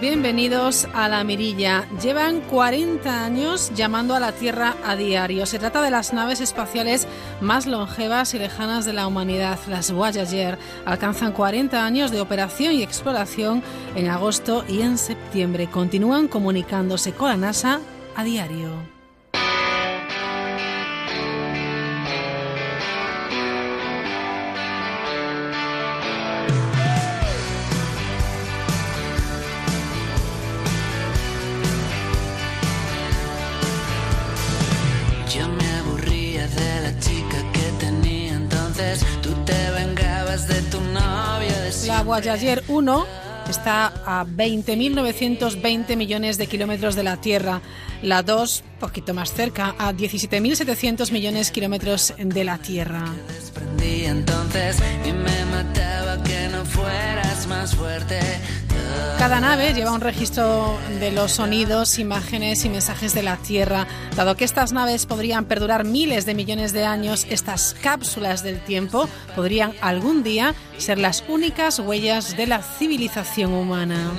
Bienvenidos a La Mirilla. Llevan 40 años llamando a la Tierra a diario. Se trata de las naves espaciales más longevas y lejanas de la humanidad. Las Voyager alcanzan 40 años de operación y exploración en agosto y en septiembre. Continúan comunicándose con la NASA a diario. Voyager 1 está a 20.920 millones de kilómetros de la Tierra. La 2, poquito más cerca, a 17.700 millones de kilómetros de la Tierra. entonces y me mataba que no fueras más fuerte. Cada nave lleva un registro de los sonidos, imágenes y mensajes de la Tierra. Dado que estas naves podrían perdurar miles de millones de años, estas cápsulas del tiempo podrían algún día ser las únicas huellas de la civilización humana.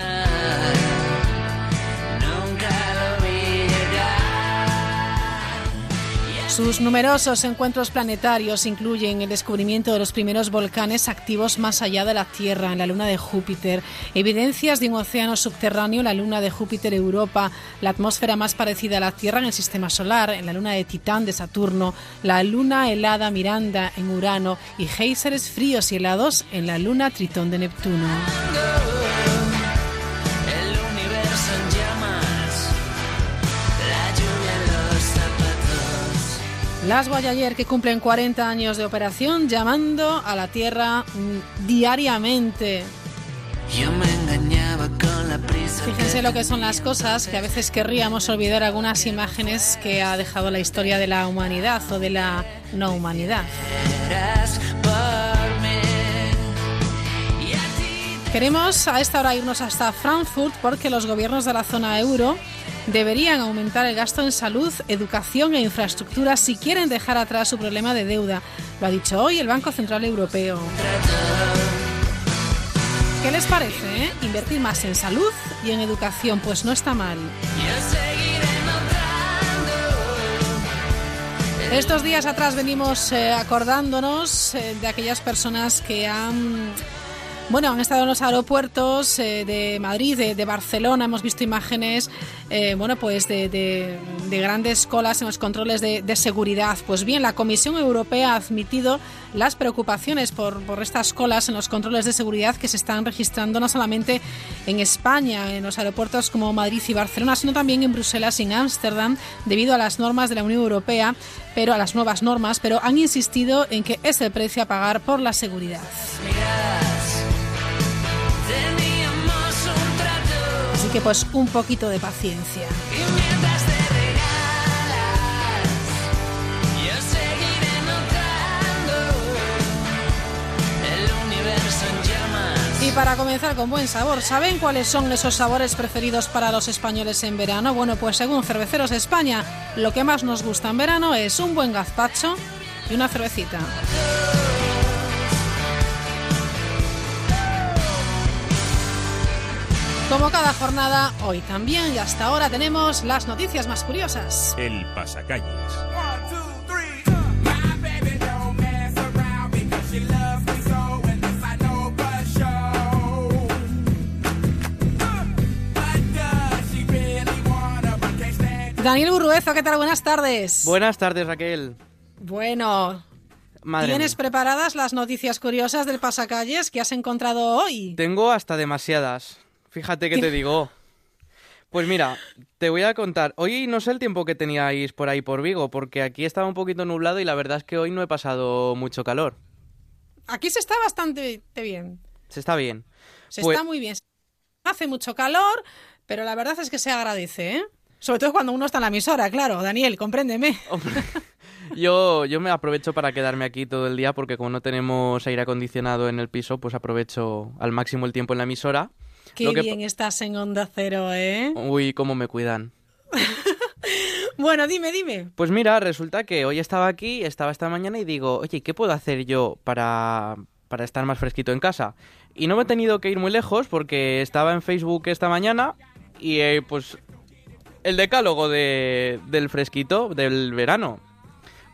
Sus numerosos encuentros planetarios incluyen el descubrimiento de los primeros volcanes activos más allá de la Tierra, en la luna de Júpiter, evidencias de un océano subterráneo en la luna de Júpiter Europa, la atmósfera más parecida a la Tierra en el sistema solar, en la luna de Titán de Saturno, la luna helada Miranda en Urano y géiseres fríos y helados en la luna Tritón de Neptuno. Las Voyager que cumplen 40 años de operación llamando a la Tierra mm, diariamente. Fíjense lo que son las cosas, que a veces querríamos olvidar algunas imágenes que ha dejado la historia de la humanidad o de la no humanidad. Queremos a esta hora irnos hasta Frankfurt porque los gobiernos de la zona euro deberían aumentar el gasto en salud, educación e infraestructura si quieren dejar atrás su problema de deuda. Lo ha dicho hoy el Banco Central Europeo. ¿Qué les parece? Eh? Invertir más en salud y en educación, pues no está mal. Estos días atrás venimos eh, acordándonos eh, de aquellas personas que han bueno, han estado en los aeropuertos eh, de Madrid, de, Barcelona, hemos visto imágenes, eh, bueno, pues de, grandes colas en los controles de, seguridad. Pues bien, la Comisión Europea ha admitido las preocupaciones por, por estas colas en los controles de seguridad que se están registrando no solamente en España, en los aeropuertos como Madrid y Barcelona, sino también en Bruselas y en Ámsterdam, debido a las normas de la Unión Europea, pero a las nuevas normas, pero han insistido en que es el precio a pagar por la seguridad. Que pues un poquito de paciencia. Y para comenzar con buen sabor, ¿saben cuáles son esos sabores preferidos para los españoles en verano? Bueno, pues según Cerveceros España, lo que más nos gusta en verano es un buen gazpacho y una cervecita. Como cada jornada, hoy también y hasta ahora tenemos las noticias más curiosas. El pasacalles. Daniel Burruezo, ¿qué tal? Buenas tardes. Buenas tardes, Raquel. Bueno, ¿tienes preparadas las noticias curiosas del pasacalles que has encontrado hoy? Tengo hasta demasiadas. Fíjate que te digo. Pues mira, te voy a contar. Hoy no sé el tiempo que teníais por ahí por Vigo, porque aquí estaba un poquito nublado y la verdad es que hoy no he pasado mucho calor. Aquí se está bastante bien. Se está bien. Se Pues- está muy bien. Hace mucho calor, pero la verdad es que se agradece, ¿eh? Sobre todo cuando uno está en la emisora, claro. Daniel, compréndeme. Hombre, yo, yo me aprovecho para quedarme aquí todo el día porque como no tenemos aire acondicionado en el piso, pues aprovecho al máximo el tiempo en la emisora. Qué que bien estás en Onda Cero, ¿eh? Uy, cómo me cuidan. Bueno, dime, dime. Pues mira, resulta que hoy estaba aquí, estaba esta mañana y digo, oye, ¿qué puedo hacer yo para, para estar más fresquito en casa? Y no me he tenido que ir muy lejos porque estaba en Facebook esta mañana y eh, pues el decálogo de, del fresquito del verano.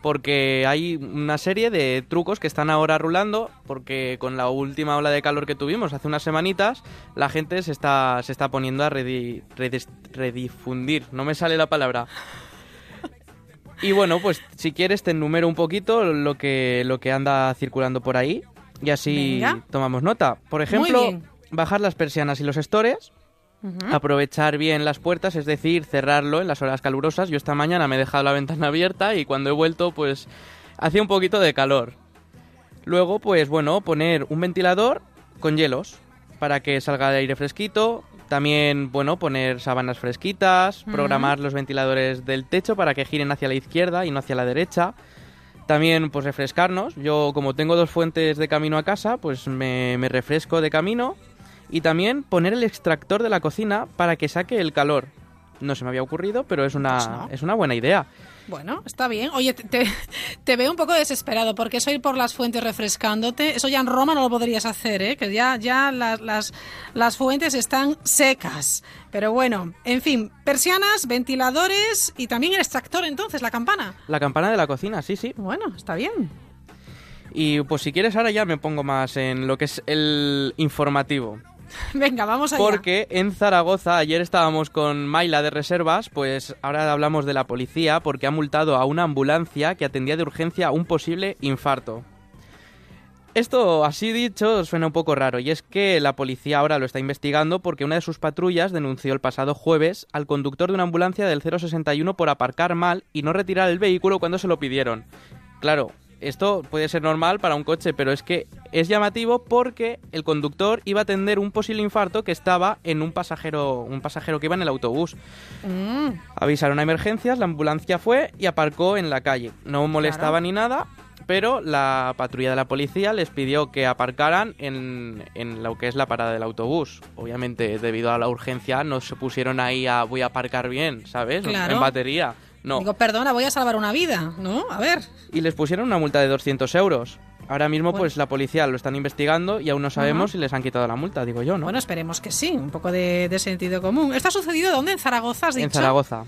Porque hay una serie de trucos que están ahora rulando, porque con la última ola de calor que tuvimos hace unas semanitas, la gente se está, se está poniendo a redi- redis- redifundir, no me sale la palabra. Y bueno, pues si quieres te enumero un poquito lo que, lo que anda circulando por ahí y así Venga. tomamos nota. Por ejemplo, bajar las persianas y los estores, Aprovechar bien las puertas, es decir, cerrarlo en las horas calurosas. Yo esta mañana me he dejado la ventana abierta y cuando he vuelto pues hacía un poquito de calor. Luego pues bueno, poner un ventilador con hielos para que salga el aire fresquito. También, bueno, poner sábanas fresquitas, programar los ventiladores del techo para que giren hacia la izquierda y no hacia la derecha. También, pues refrescarnos. Yo, como tengo dos fuentes de camino a casa, pues me, me refresco de camino. Y también poner el extractor de la cocina para que saque el calor. No se me había ocurrido, pero es una, Pues no. es una buena idea. Bueno, está bien. Oye, te, te- te veo un poco desesperado porque eso ir por las fuentes refrescándote, eso ya en Roma no lo podrías hacer, ¿eh? Que ya, ya las, las, las fuentes están secas. Pero bueno, en fin, persianas, ventiladores y también el extractor entonces, la campana. La campana de la cocina, sí, sí. Bueno, está bien. Y pues si quieres ahora ya me pongo más en lo que es el informativo. Venga, vamos allá. Porque en Zaragoza, ayer estábamos con Maila de reservas, pues ahora hablamos de la policía porque ha multado a una ambulancia que atendía de urgencia un posible infarto. Esto, así dicho, suena un poco raro, y es que la policía ahora lo está investigando porque una de sus patrullas denunció el pasado jueves al conductor de una ambulancia del 061 por aparcar mal y no retirar el vehículo cuando se lo pidieron. Claro, esto puede ser normal para un coche, pero es que es llamativo porque el conductor iba a atender un posible infarto que estaba en un pasajero, un pasajero que iba en el autobús. Mm, Avisaron a emergencias, la ambulancia fue y aparcó en la calle. No molestaba Claro. ni nada, pero la patrulla de la policía les pidió que aparcaran en, en lo que es la parada del autobús. Obviamente, debido a la urgencia, no se pusieron ahí a voy a aparcar bien, ¿sabes? Claro. En batería. No. Digo, perdona, voy a salvar una vida, ¿no? A ver. Y les pusieron una multa de 200 euros. Ahora mismo, Bueno. pues la policía lo están investigando y aún no sabemos si les han quitado la multa, digo yo, ¿no? Bueno, esperemos que sí, un poco de, de sentido común. ¿Esto ha sucedido dónde? ¿En Zaragoza has dicho? en Zaragoza.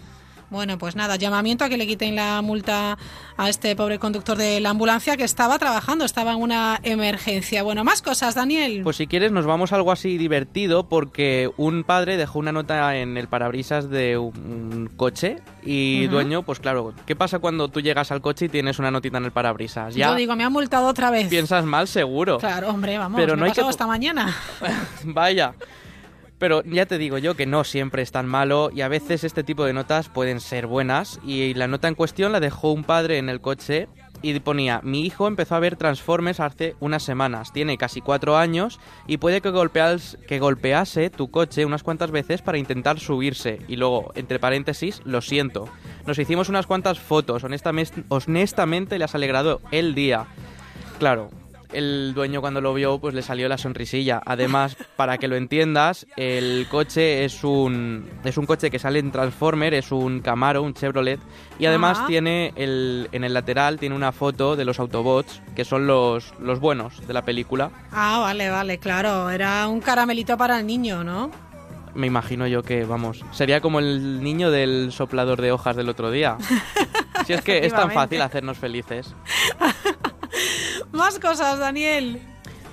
Bueno, pues nada, llamamiento a que le quiten la multa a este pobre conductor de la ambulancia que estaba trabajando, estaba en una emergencia. Bueno, más cosas, Daniel. Pues si quieres nos vamos a algo así divertido porque un padre dejó una nota en el parabrisas de un coche y dueño, pues claro, ¿qué pasa cuando tú llegas al coche y tienes una notita en el parabrisas? Ya Yo digo, me han multado otra vez. piensas mal seguro. Claro, hombre, vamos, Pero me no ha hay que pasado esta mañana. Vaya. Pero ya te digo yo que no siempre es tan malo y a veces este tipo de notas pueden ser buenas y la nota en cuestión la dejó un padre en el coche y ponía, mi hijo empezó a ver Transformers hace unas semanas, tiene casi cuatro años y puede que, golpeas, que golpease tu coche unas cuantas veces para intentar subirse y luego, entre paréntesis, lo siento. Nos hicimos unas cuantas fotos, honestamente, honestamente le has alegrado el día. Claro, el dueño cuando lo vio pues le salió la sonrisilla. Además, para que lo entiendas, el coche es un es un coche que sale en Transformer, es un Camaro, un Chevrolet y además Ah. tiene el en el lateral tiene una foto de los Autobots, que son los los buenos de la película. Ah, vale, vale, claro. Era un caramelito para el niño, ¿no? Me imagino yo que, vamos, sería como el niño del soplador de hojas del otro día. Si es que es tan fácil hacernos felices. Más cosas, Daniel.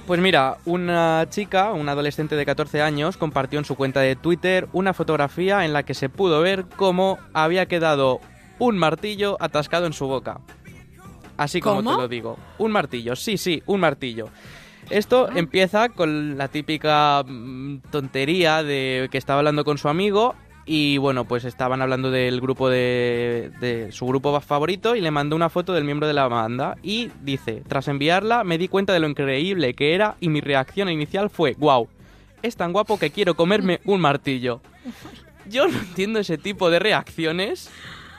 Pues mira, una chica, una adolescente de 14 años, compartió en su cuenta de Twitter una fotografía en la que se pudo ver cómo había quedado un martillo atascado en su boca. Así como ¿Cómo? te lo digo. Un martillo, sí, sí, un martillo. Esto Ah. empieza con la típica mm, tontería de que estaba hablando con su amigo y bueno, pues estaban hablando del grupo de, de su grupo favorito y le mandó una foto del miembro de la banda y dice, tras enviarla me di cuenta de lo increíble que era y mi reacción inicial fue, wow, es tan guapo que quiero comerme un martillo. Yo no entiendo ese tipo de reacciones,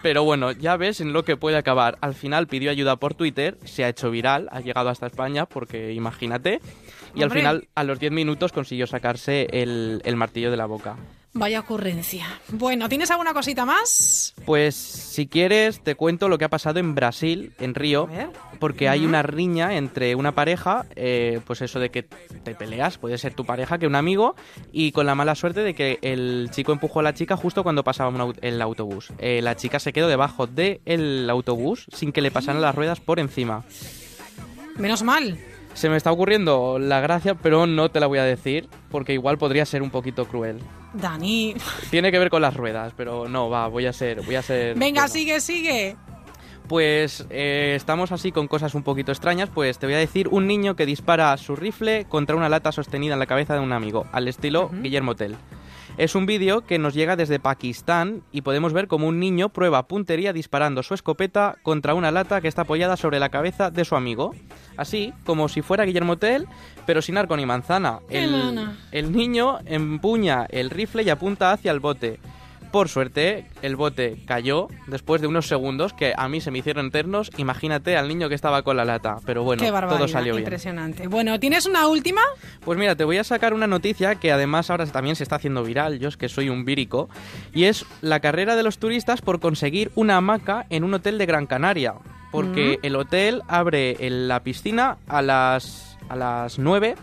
pero bueno, ya ves en lo que puede acabar. Al final pidió ayuda por Twitter, se ha hecho viral, ha llegado hasta España, porque imagínate, y al final a los 10 minutos consiguió sacarse el, el martillo de la boca. Vaya ocurrencia. Bueno, ¿tienes alguna cosita más? Pues si quieres te cuento lo que ha pasado en Brasil, en Río, porque hay una riña entre una pareja, eh, pues eso de que te peleas, puede ser tu pareja que un amigo, y con la mala suerte de que el chico empujó a la chica justo cuando pasaba un el autobús. Eh, la chica se quedó debajo del autobús sin que le pasaran las ruedas por encima. Menos mal. Se me está ocurriendo la gracia, pero no te la voy a decir, porque igual podría ser un poquito cruel. Dani. Tiene que ver con las ruedas, pero no, va, voy a ser, voy a ser. Venga, bueno. sigue, sigue. Pues eh, estamos así con cosas un poquito extrañas, pues te voy a decir un niño que dispara su rifle contra una lata sostenida en la cabeza de un amigo, al estilo Guillermo Tell. Es un vídeo que nos llega desde Pakistán y podemos ver como un niño prueba puntería disparando su escopeta contra una lata que está apoyada sobre la cabeza de su amigo. Así, como si fuera Guillermo Tell, pero sin arco ni manzana. El, el niño empuña el rifle y apunta hacia el bote. Por suerte, el bote cayó después de unos segundos que a mí se me hicieron eternos. Imagínate al niño que estaba con la lata. Pero bueno, Qué todo salió bien. Impresionante. Bueno, ¿tienes una última? Pues mira, te voy a sacar una noticia que además ahora también se está haciendo viral, yo es que soy un vírico, y es la carrera de los turistas por conseguir una hamaca en un hotel de Gran Canaria, porque el hotel abre en la piscina a las, a las 9.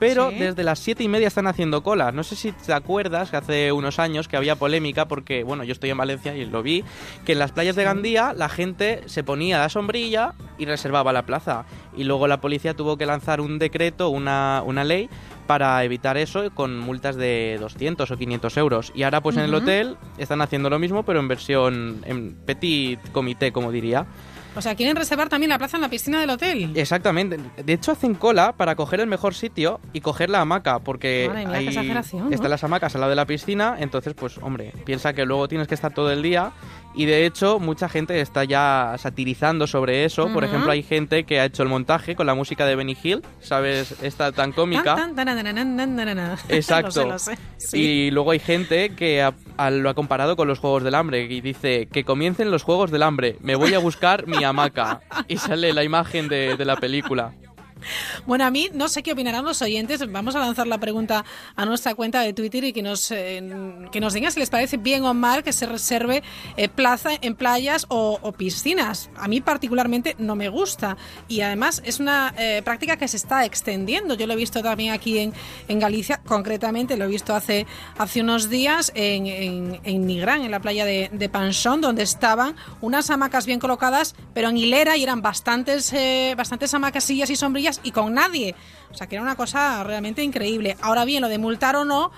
Pero Sí. desde las siete y media están haciendo cola. No sé si te acuerdas que hace unos años que había polémica porque, bueno, yo estoy en Valencia y lo vi, que en las playas de Gandía la gente se ponía la sombrilla y reservaba la plaza. Y luego la policía tuvo que lanzar un decreto, una, una ley, para evitar eso con multas de 200 o 500 euros. Y ahora pues en el hotel están haciendo lo mismo, pero en versión, en petit comité, como diría. O sea, quieren reservar también la plaza en la piscina del hotel. Exactamente. De hecho, hacen cola para coger el mejor sitio y coger la hamaca, porque Madre mía, qué exageración, ¿no? están las hamacas al lado de la piscina, entonces, pues, hombre, piensa que luego tienes que estar todo el día. Y de hecho, mucha gente está ya satirizando sobre eso. Por ejemplo, hay gente que ha hecho el montaje con la música de Benny Hill, ¿sabes? Esta tan cómica. Tan, tan, taranananananana. Exacto. lo sé, lo sé. Sí. Y luego hay gente que ha- a- lo ha comparado con los Juegos del Hambre y dice que comiencen los Juegos del Hambre, me voy a buscar mi hamaca. Y sale la imagen de, de la película. Bueno, a mí no sé qué opinarán los oyentes. Vamos a lanzar la pregunta a nuestra cuenta de Twitter y que nos, eh, que nos digan si les parece bien o mal que se reserve eh, plaza en playas o, o piscinas. A mí particularmente no me gusta y además es una eh, práctica que se está extendiendo. Yo lo he visto también aquí en, en Galicia, concretamente lo he visto hace, hace unos días en, en, en Nigrán, en la playa de, de Panchón, donde estaban unas hamacas bien colocadas, pero en hilera y eran bastantes, eh, bastantes hamacas, sillas y sombrillas y con nadie. O sea que era una cosa realmente increíble. Ahora bien, lo de multar o no,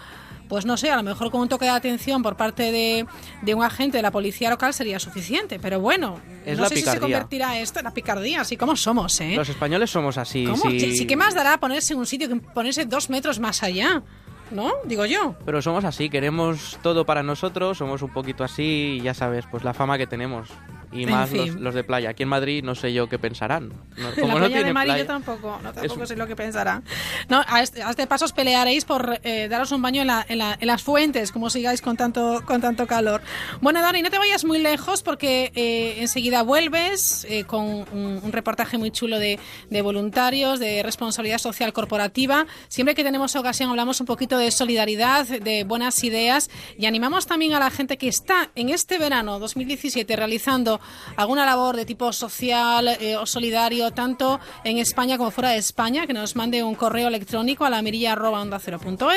pues no sé, a lo mejor con un toque de atención por parte de, de un agente de la policía local sería suficiente. Pero bueno, Es no la sé si se picardía. convertirá esto en la picardía, así como somos, ¿eh? Los españoles somos así. ¿Cómo? sí. Sí, sí, ¿qué más dará ponerse en un sitio que ponerse dos metros más allá? ¿No? Digo yo. Pero somos así, queremos todo para nosotros, somos un poquito así y ya sabes, pues la fama que tenemos. Y En más los, los de playa. Aquí en Madrid no sé yo qué pensarán. No- como la no playa de Mari yo playa. tampoco, no, tampoco un- sé lo que pensará. No, a este, a este paso os pelearéis por eh, daros un baño en, la- en la- en las fuentes, como sigáis con tanto, con tanto calor. Bueno, Dani, no te vayas muy lejos porque eh, enseguida vuelves eh, con un, un reportaje muy chulo de, de voluntarios, de responsabilidad social corporativa. Siempre que tenemos ocasión hablamos un poquito de solidaridad, de buenas ideas y animamos también a la gente que está en este verano 2017 realizando alguna labor de tipo social eh, o solidario, tanto en España como fuera de España, que nos mande un correo electrónico a la mirilla onda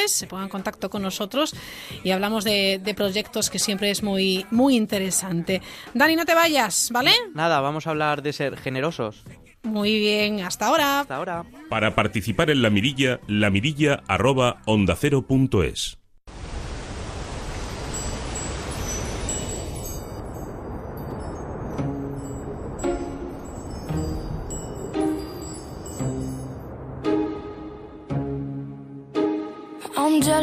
se ponga en contacto con nosotros y hablamos de, de proyectos que siempre es muy, muy interesante. Dani, no te vayas, ¿vale? Nada, vamos a hablar de ser generosos. Muy bien, hasta ahora. Hasta ahora. Para participar en la mirilla, la mirilla arroba onda cero punto es.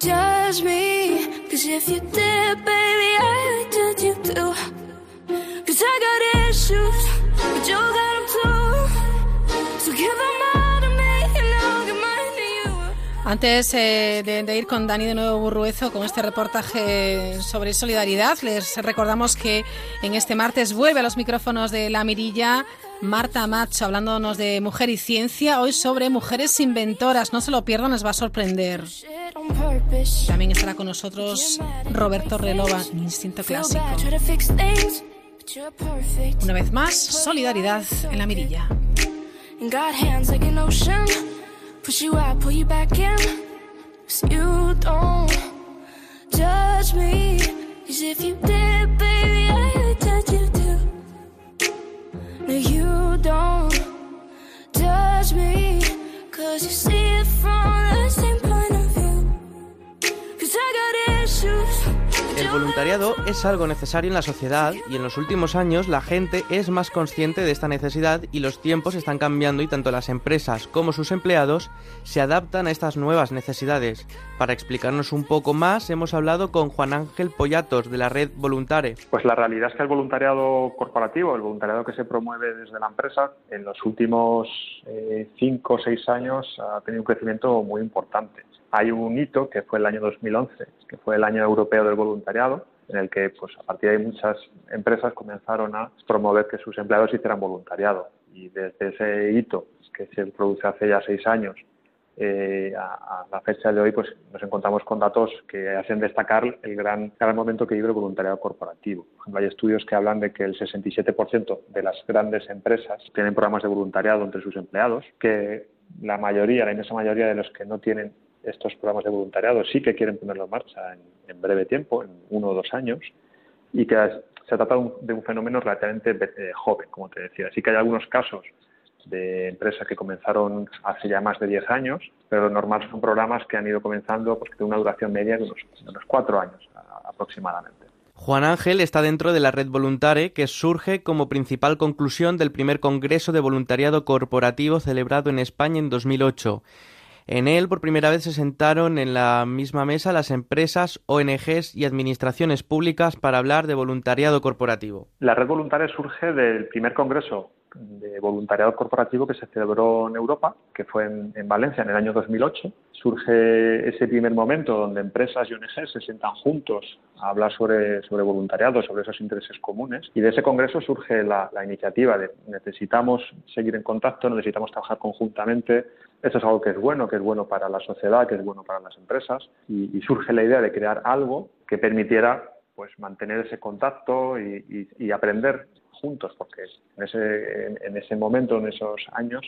judge me. Cause if you did, baby, I'd judge you too. I got issues, too. So give them all to me, and I'll give to. Antes eh, de, de ir con Dani de nuevo Burruezo con este reportaje sobre solidaridad, les recordamos que en este martes vuelve a los micrófonos de La Mirilla Marta Macho hablándonos de mujer y ciencia, hoy sobre mujeres inventoras. No se lo pierdan, les va a sorprender. También estará con nosotros Roberto Relova, Instinto Clásico. Una vez más, solidaridad en La Mirilla. Judge me. Cause if you did, baby, too. You don't judge me. Cause you see El voluntariado es algo necesario en la sociedad y en los últimos años la gente es más consciente de esta necesidad y los tiempos están cambiando y tanto las empresas como sus empleados se adaptan a estas nuevas necesidades. Para explicarnos un poco más hemos hablado con Juan Ángel Pollatos de la red Voluntare. Pues la realidad es que el voluntariado corporativo, el voluntariado que se promueve desde la empresa, en los últimos eh, cinco o seis años ha tenido un crecimiento muy importante. Hay un hito que fue el año 2011, que fue el año europeo del voluntariado, en el que pues, a partir de ahí muchas empresas comenzaron a promover que sus empleados hicieran voluntariado. Y desde ese hito, que se produce hace ya seis años, eh, a, la fecha de hoy pues nos encontramos con datos que hacen destacar el gran, gran momento que vive el voluntariado corporativo. Hay estudios que hablan de que el 67% de las grandes empresas tienen programas de voluntariado entre sus empleados, que la mayoría, la inmensa mayoría de los que no tienen estos programas de voluntariado sí que quieren ponerlo en marcha en, breve tiempo, en uno o dos años, y que se trata de un, de fenómeno relativamente eh, joven, como te decía. Sí que hay algunos casos de empresas que comenzaron hace ya más de 10 años, pero lo normal son programas que han ido comenzando pues, tienen una duración media de unos, de unos cuatro años aproximadamente. Juan Ángel está dentro de la red Voluntare que surge como principal conclusión del primer Congreso de Voluntariado Corporativo celebrado en España en 2008. En él por primera vez se sentaron en la misma mesa las empresas, ONGs y administraciones públicas para hablar de voluntariado corporativo. La red voluntaria surge del primer congreso de voluntariado corporativo que se celebró en Europa, que fue en, en Valencia en el año 2008. Surge ese primer momento donde empresas y ONGs se sientan juntos a hablar sobre, sobre voluntariado, sobre esos intereses comunes. Y de ese congreso surge la, la iniciativa de necesitamos seguir en contacto, necesitamos trabajar conjuntamente. Esto es algo que es bueno, que es bueno para la sociedad, que es bueno para las empresas. Y, surge la idea de crear algo que permitiera pues mantener ese contacto y, aprender juntos, porque en ese, en, ese momento, en esos años,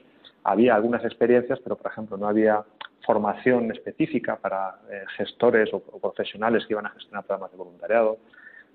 había algunas experiencias, pero por ejemplo no había formación específica para eh, gestores o, profesionales que iban a gestionar programas de voluntariado,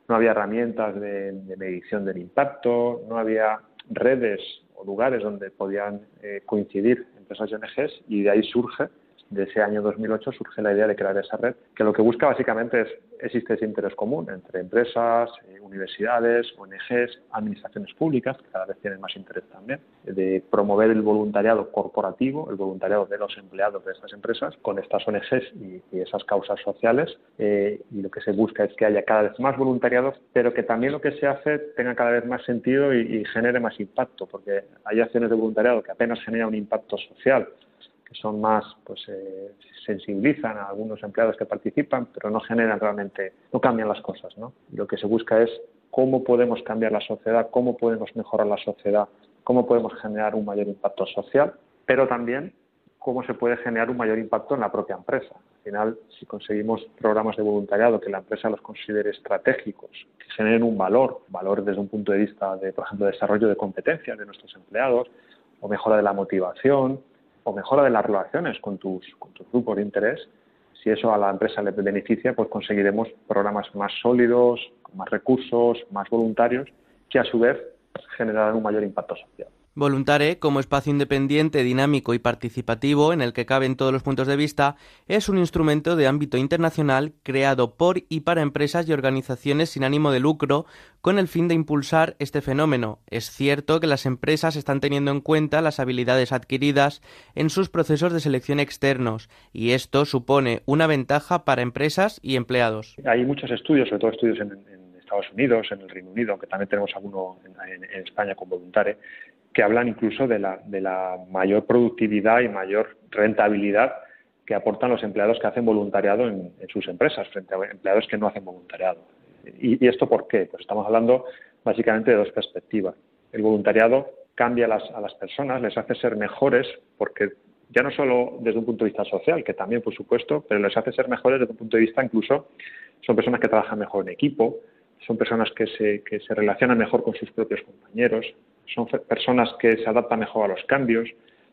no había herramientas de, de medición del impacto, no había redes o lugares donde podían eh, coincidir y ONGs y de ahí surge de ese año 2008 surge la idea de crear esa red, que lo que busca básicamente es, existe ese interés común entre empresas, eh, universidades, ONGs, administraciones públicas, que cada vez tienen más interés también, de promover el voluntariado corporativo, el voluntariado de los empleados de estas empresas, con estas ONGs y, y esas causas sociales. eh, y lo que se busca es que haya cada vez más voluntariado, pero que también lo que se hace tenga cada vez más sentido y, y genere más impacto, porque hay acciones de voluntariado que apenas generan un impacto social, que son más, pues eh, sensibilizan a algunos empleados que participan, pero no generan realmente, no cambian las cosas, ¿no? Lo que se busca es cómo podemos cambiar la sociedad, cómo podemos mejorar la sociedad, cómo podemos generar un mayor impacto social, pero también cómo se puede generar un mayor impacto en la propia empresa. Al final, si conseguimos programas de voluntariado que la empresa los considere estratégicos, que generen un valor, valor desde un punto de vista de, por ejemplo, desarrollo de competencias de nuestros empleados, o mejora de la motivación, o mejora de las relaciones con tus, con tus grupos de interés, si eso a la empresa le beneficia, pues conseguiremos programas más sólidos, con más recursos, más voluntarios, que a su vez generarán un mayor impacto social. Voluntare, como espacio independiente, dinámico y participativo en el que caben todos los puntos de vista, es un instrumento de ámbito internacional creado por y para empresas y organizaciones sin ánimo de lucro con el fin de impulsar este fenómeno. Es cierto que las empresas están teniendo en cuenta las habilidades adquiridas en sus procesos de selección externos y esto supone una ventaja para empresas y empleados. Hay muchos estudios, sobre todo estudios en, Estados Unidos, en el Reino Unido, aunque también tenemos alguno en, en España con Voluntare, que hablan incluso de la, de la mayor productividad y mayor rentabilidad que aportan los empleados que hacen voluntariado en, sus empresas frente a empleados que no hacen voluntariado. ¿Y, esto por qué? Pues estamos hablando básicamente de dos perspectivas. El voluntariado cambia a las, a las personas, les hace ser mejores porque ya no solo desde un punto de vista social, que también por supuesto, pero les hace ser mejores desde un punto de vista incluso son personas que trabajan mejor en equipo, son personas que se, que se relacionan mejor con sus propios compañeros, son personas que se adaptan mejor a los cambios,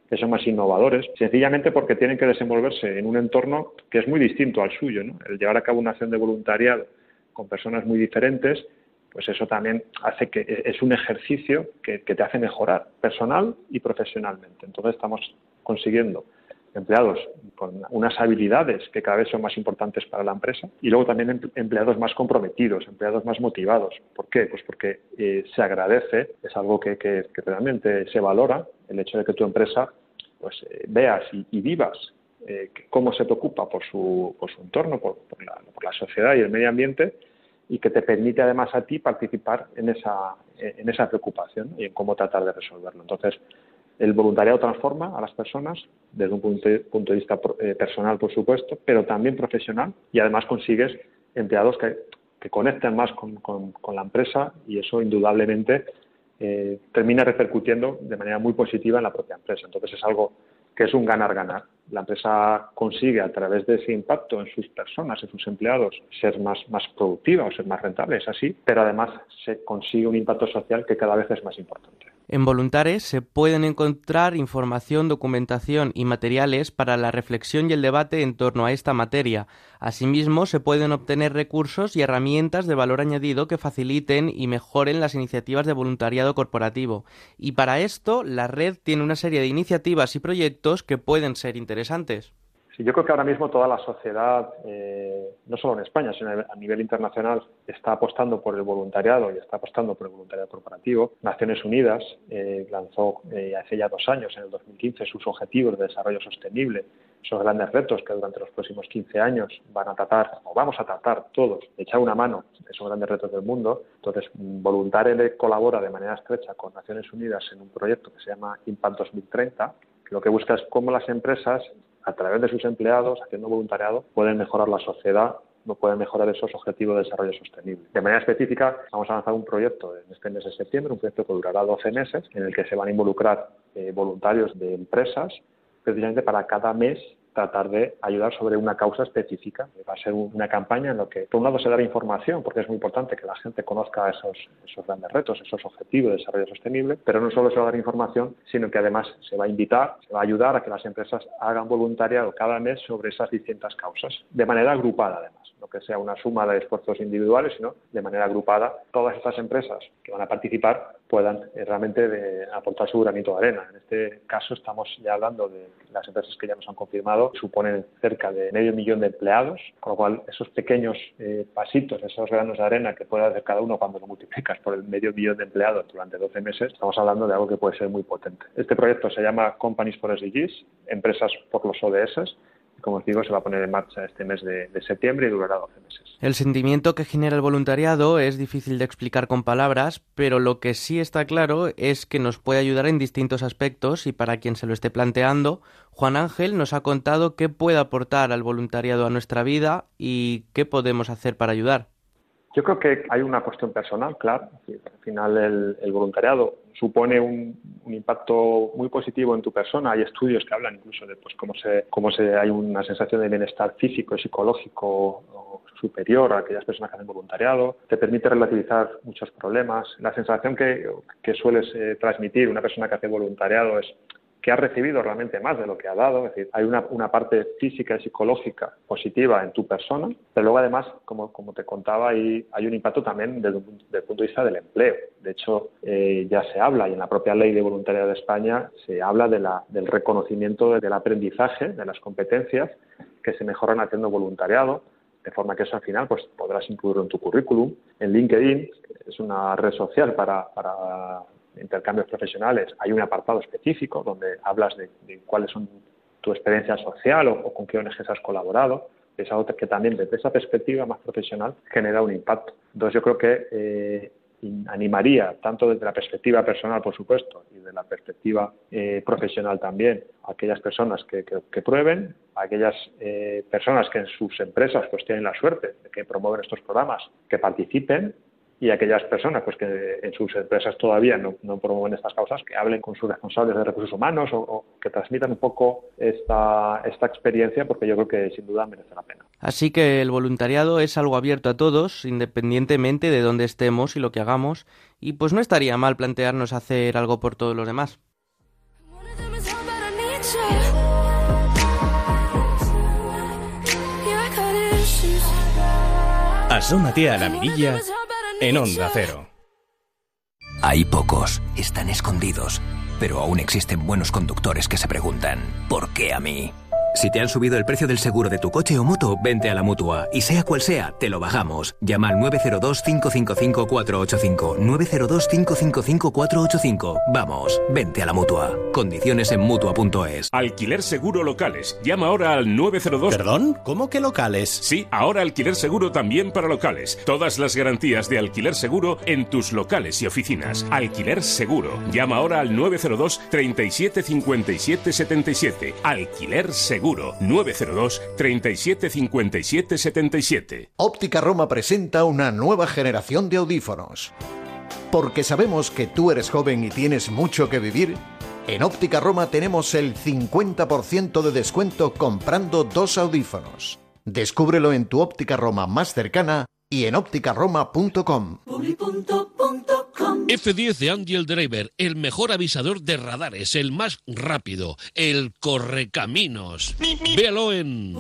que son más innovadores, sencillamente porque tienen que desenvolverse en un entorno que es muy distinto al suyo. El llevar a cabo una acción de voluntariado con personas muy diferentes, pues eso también hace que e-, es un ejercicio que te hace mejorar personal y profesionalmente. Entonces estamos consiguiendo empleados con unas habilidades que cada vez son más importantes para la empresa y luego también empleados más comprometidos, empleados más motivados. ¿Por qué? Pues porque eh, se agradece, es algo que, realmente se valora, el hecho de que tu empresa pues eh, veas y, vivas eh, cómo se preocupa por su, por su entorno, por, la, por, la, sociedad y el medio ambiente y que te permite además a ti participar en esa, en esa preocupación y en cómo tratar de resolverlo. Entonces, el voluntariado transforma a las personas desde un punto de, vista eh, personal, por supuesto, pero también profesional y además consigues empleados que, conecten más con, la empresa y eso indudablemente eh, termina repercutiendo de manera muy positiva en la propia empresa. Entonces es algo que es un ganar-ganar. La empresa consigue a través de ese impacto en sus personas, en sus empleados, ser más, más productiva o ser más rentable, es así, pero además se consigue un impacto social que cada vez es más importante. En Voluntares se pueden encontrar información, documentación y materiales para la reflexión y el debate en torno a esta materia. Asimismo, se pueden obtener recursos y herramientas de valor añadido que faciliten y mejoren las iniciativas de voluntariado corporativo. Y para esto, la red tiene una serie de iniciativas y proyectos que pueden ser interesantes. Sí, yo creo que ahora mismo toda la sociedad, eh, no solo en España, sino a nivel internacional, está apostando por el voluntariado y está apostando por el voluntariado corporativo. Naciones Unidas eh, lanzó eh, hace ya dos años, en el 2015, sus objetivos de desarrollo sostenible, esos grandes retos que durante los próximos 15 años van a tratar, o vamos a tratar todos, de echar una mano esos grandes retos del mundo. Entonces, Voluntario colabora de manera estrecha con Naciones Unidas en un proyecto que se llama Impact 2030, que lo que busca es cómo las empresas a través de sus empleados, haciendo voluntariado, pueden mejorar la sociedad no pueden mejorar esos objetivos de desarrollo sostenible. De manera específica, vamos a lanzar un proyecto en este mes de septiembre, un proyecto que durará 12 meses, en el que se van a involucrar eh, voluntarios de empresas, precisamente para cada mes tratar de ayudar sobre una causa específica. Va a ser una campaña en la que, por un lado, se dará información, porque es muy importante que la gente conozca esos, esos grandes retos, esos objetivos de desarrollo sostenible, pero no solo se va a dar información, sino que además se va a invitar, se va a ayudar a que las empresas hagan voluntariado cada mes sobre esas distintas causas, de manera agrupada además no que sea una suma de esfuerzos individuales, sino de manera agrupada todas estas empresas que van a participar puedan eh, realmente de aportar su granito de arena. En este caso estamos ya hablando de las empresas que ya nos han confirmado, suponen cerca de medio millón de empleados, con lo cual esos pequeños eh, pasitos, esos granos de arena que puede hacer cada uno cuando lo multiplicas por el medio millón de empleados durante 12 meses, estamos hablando de algo que puede ser muy potente. Este proyecto se llama Companies for SDGs, Empresas por los ODS, como os digo, se va a poner en marcha este mes de, septiembre y durará 12 meses. El sentimiento que genera el voluntariado es difícil de explicar con palabras, pero lo que sí está claro es que nos puede ayudar en distintos aspectos y para quien se lo esté planteando, Juan Ángel nos ha contado qué puede aportar al voluntariado a nuestra vida y qué podemos hacer para ayudar. Yo creo que hay una cuestión personal, claro. Al final el, voluntariado supone un, impacto muy positivo en tu persona. Hay estudios que hablan incluso de pues, cómo, se, cómo se, hay una sensación de bienestar físico y psicológico superior a aquellas personas que hacen voluntariado. Te permite relativizar muchos problemas. La sensación que, que sueles eh, transmitir una persona que hace voluntariado es que ha recibido realmente más de lo que ha dado, es decir, hay una, parte física y psicológica positiva en tu persona, pero luego además, como, te contaba, hay, un impacto también desde, el punto de vista del empleo. De hecho, eh, ya se habla, y en la propia ley de voluntariado de España se habla de la, del reconocimiento del aprendizaje, de las competencias que se mejoran haciendo voluntariado, de forma que eso al final pues podrás incluirlo en tu currículum. En LinkedIn, es una red social para intercambios profesionales, hay un apartado específico donde hablas de, cuáles son tu experiencia social o, con qué ONGs has colaborado. Es algo que también desde esa perspectiva más profesional genera un impacto. Entonces yo creo que eh, animaría, tanto desde la perspectiva personal, por supuesto, y de la perspectiva eh, profesional también, a aquellas personas que, prueben, a aquellas eh, personas que en sus empresas pues tienen la suerte de que promueven estos programas, que participen y aquellas personas pues que en sus empresas todavía no, promueven estas causas, que hablen con sus responsables de recursos humanos o, que transmitan un poco esta, esta experiencia, porque yo creo que sin duda merece la pena. Así que el voluntariado es algo abierto a todos, independientemente de dónde estemos y lo que hagamos, y pues no estaría mal plantearnos hacer algo por todos los demás. Asómate a la mirilla en Onda Cero. Hay pocos, están escondidos, pero aún existen buenos conductores que se preguntan, ¿por qué a mí? Si te han subido el precio del seguro de tu coche o moto, vente a la mutua. Y sea cual sea, te lo bajamos. Llama al 902-555-485. 902-555-485. Vamos, vente a la mutua. Condiciones en mutua.es. Alquiler seguro locales. Llama ahora al 902. ¿Perdón? ¿Cómo que locales? Sí, ahora alquiler seguro también para locales. Todas las garantías de alquiler seguro en tus locales y oficinas. Alquiler seguro. Llama ahora al 902 37 57 77. Alquiler seguro seguro 902 37 57 77. Óptica Roma presenta una nueva generación de audífonos. Porque sabemos que tú eres joven y tienes mucho que vivir, en Óptica Roma tenemos el 50% de descuento comprando dos audífonos. Descúbrelo en tu óptica Roma más cercana y en ópticaroma.com. F10 de Angel Driver, el mejor avisador de radares, el más rápido, el correcaminos. Véalo en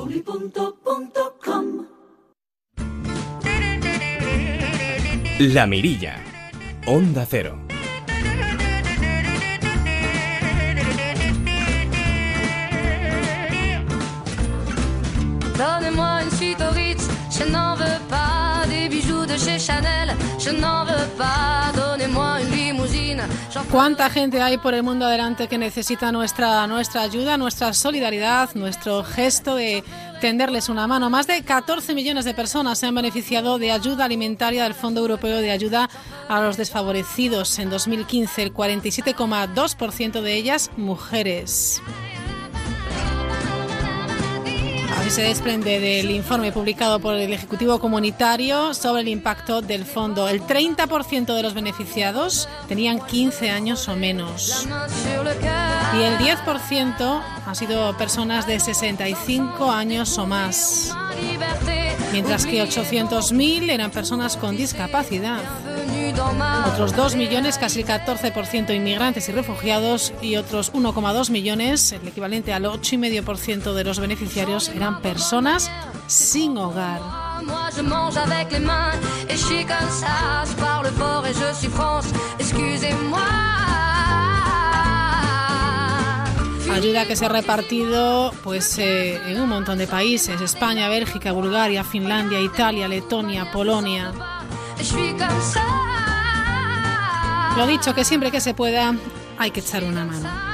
La Mirilla, Onda Cero. Donnez-moi une suite au Ritz, je n'en veux pas des bijoux de chez Chanel, je n'en veux pas, donnez-moi une limousine. ¿Cuánta gente hay por el mundo adelante que necesita nuestra, nuestra ayuda, nuestra solidaridad, nuestro gesto de tenderles una mano? Más de 14 millones de personas se han beneficiado de ayuda alimentaria del Fondo Europeo de Ayuda a los Desfavorecidos. En 2015, el 47,2% de ellas mujeres. Así se desprende del informe publicado por el Ejecutivo Comunitario sobre el impacto del fondo. El 30% de los beneficiados tenían 15 años o menos. Y el 10% han sido personas de 65 años o más. Mientras que 800.000 eran personas con discapacidad. Otros 2 millones, casi el 14% inmigrantes y refugiados y otros 1,2 millones, el equivalente al 8,5% de los beneficiarios, eran personas sin hogar. Ayuda que se ha repartido pues, eh, en un montón de países, España, Bélgica, Bulgaria, Finlandia, Italia, Letonia, Polonia. Lo dicho, que siempre que se pueda hay que echar una mano.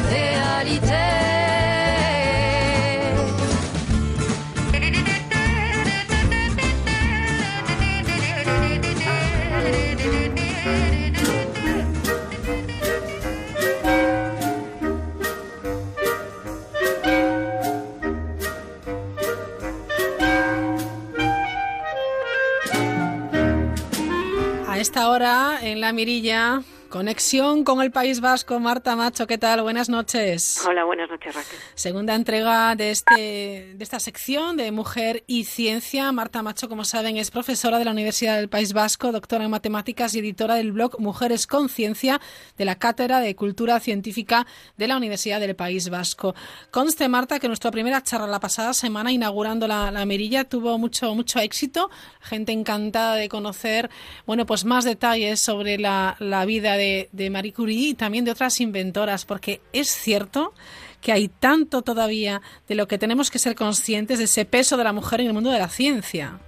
esta hora en la mirilla Conexión con el País Vasco, Marta Macho, ¿qué tal? Buenas noches. Hola, buenas noches, Raquel. Segunda entrega de, este, de esta sección de Mujer y Ciencia. Marta Macho, como saben, es profesora de la Universidad del País Vasco, doctora en matemáticas y editora del blog Mujeres con Ciencia de la Cátedra de Cultura Científica de la Universidad del País Vasco. Conste, Marta, que nuestra primera charla la pasada semana inaugurando la, la mirilla tuvo mucho, mucho éxito. Gente encantada de conocer, bueno, pues más detalles sobre la, la vida de de, Marie Curie y también de otras inventoras, porque es cierto que hay tanto todavía de lo que tenemos que ser conscientes de ese peso de la mujer en el mundo de la ciencia.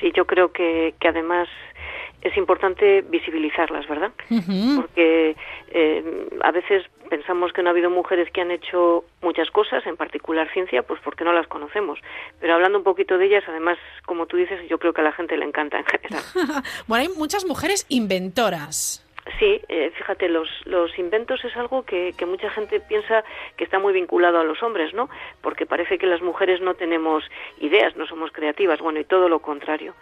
Sí, yo creo que, que además es importante visibilizarlas, ¿verdad? Porque eh, a veces pensamos que no ha habido mujeres que han hecho muchas cosas, en particular ciencia, pues porque no las conocemos. Pero hablando un poquito de ellas, además, como tú dices, yo creo que a la gente le encanta en general. bueno, hay muchas mujeres inventoras. Sí, eh, fíjate, los, los inventos es algo que, que, mucha gente piensa que está muy vinculado a los hombres, ¿no? Porque parece que las mujeres no tenemos ideas, no somos creativas, bueno, y todo lo contrario.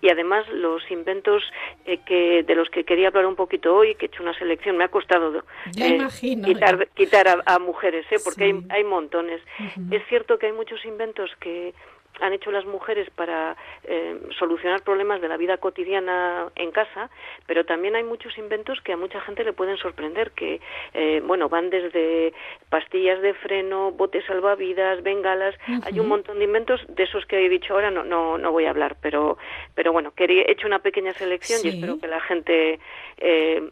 Y además los inventos eh, que de los que quería hablar un poquito hoy, que he hecho una selección, me ha costado eh, quitar, quitar a, mujeres, ¿eh? porque hay, hay montones. Es cierto que hay muchos inventos que han hecho las mujeres para eh, solucionar problemas de la vida cotidiana en casa, pero también hay muchos inventos que a mucha gente le pueden sorprender, que eh, bueno van desde pastillas de freno, botes salvavidas, bengalas, hay un montón de inventos de esos que he dicho ahora no no no voy a hablar, pero pero bueno quería, he hecho una pequeña selección y espero que la gente eh,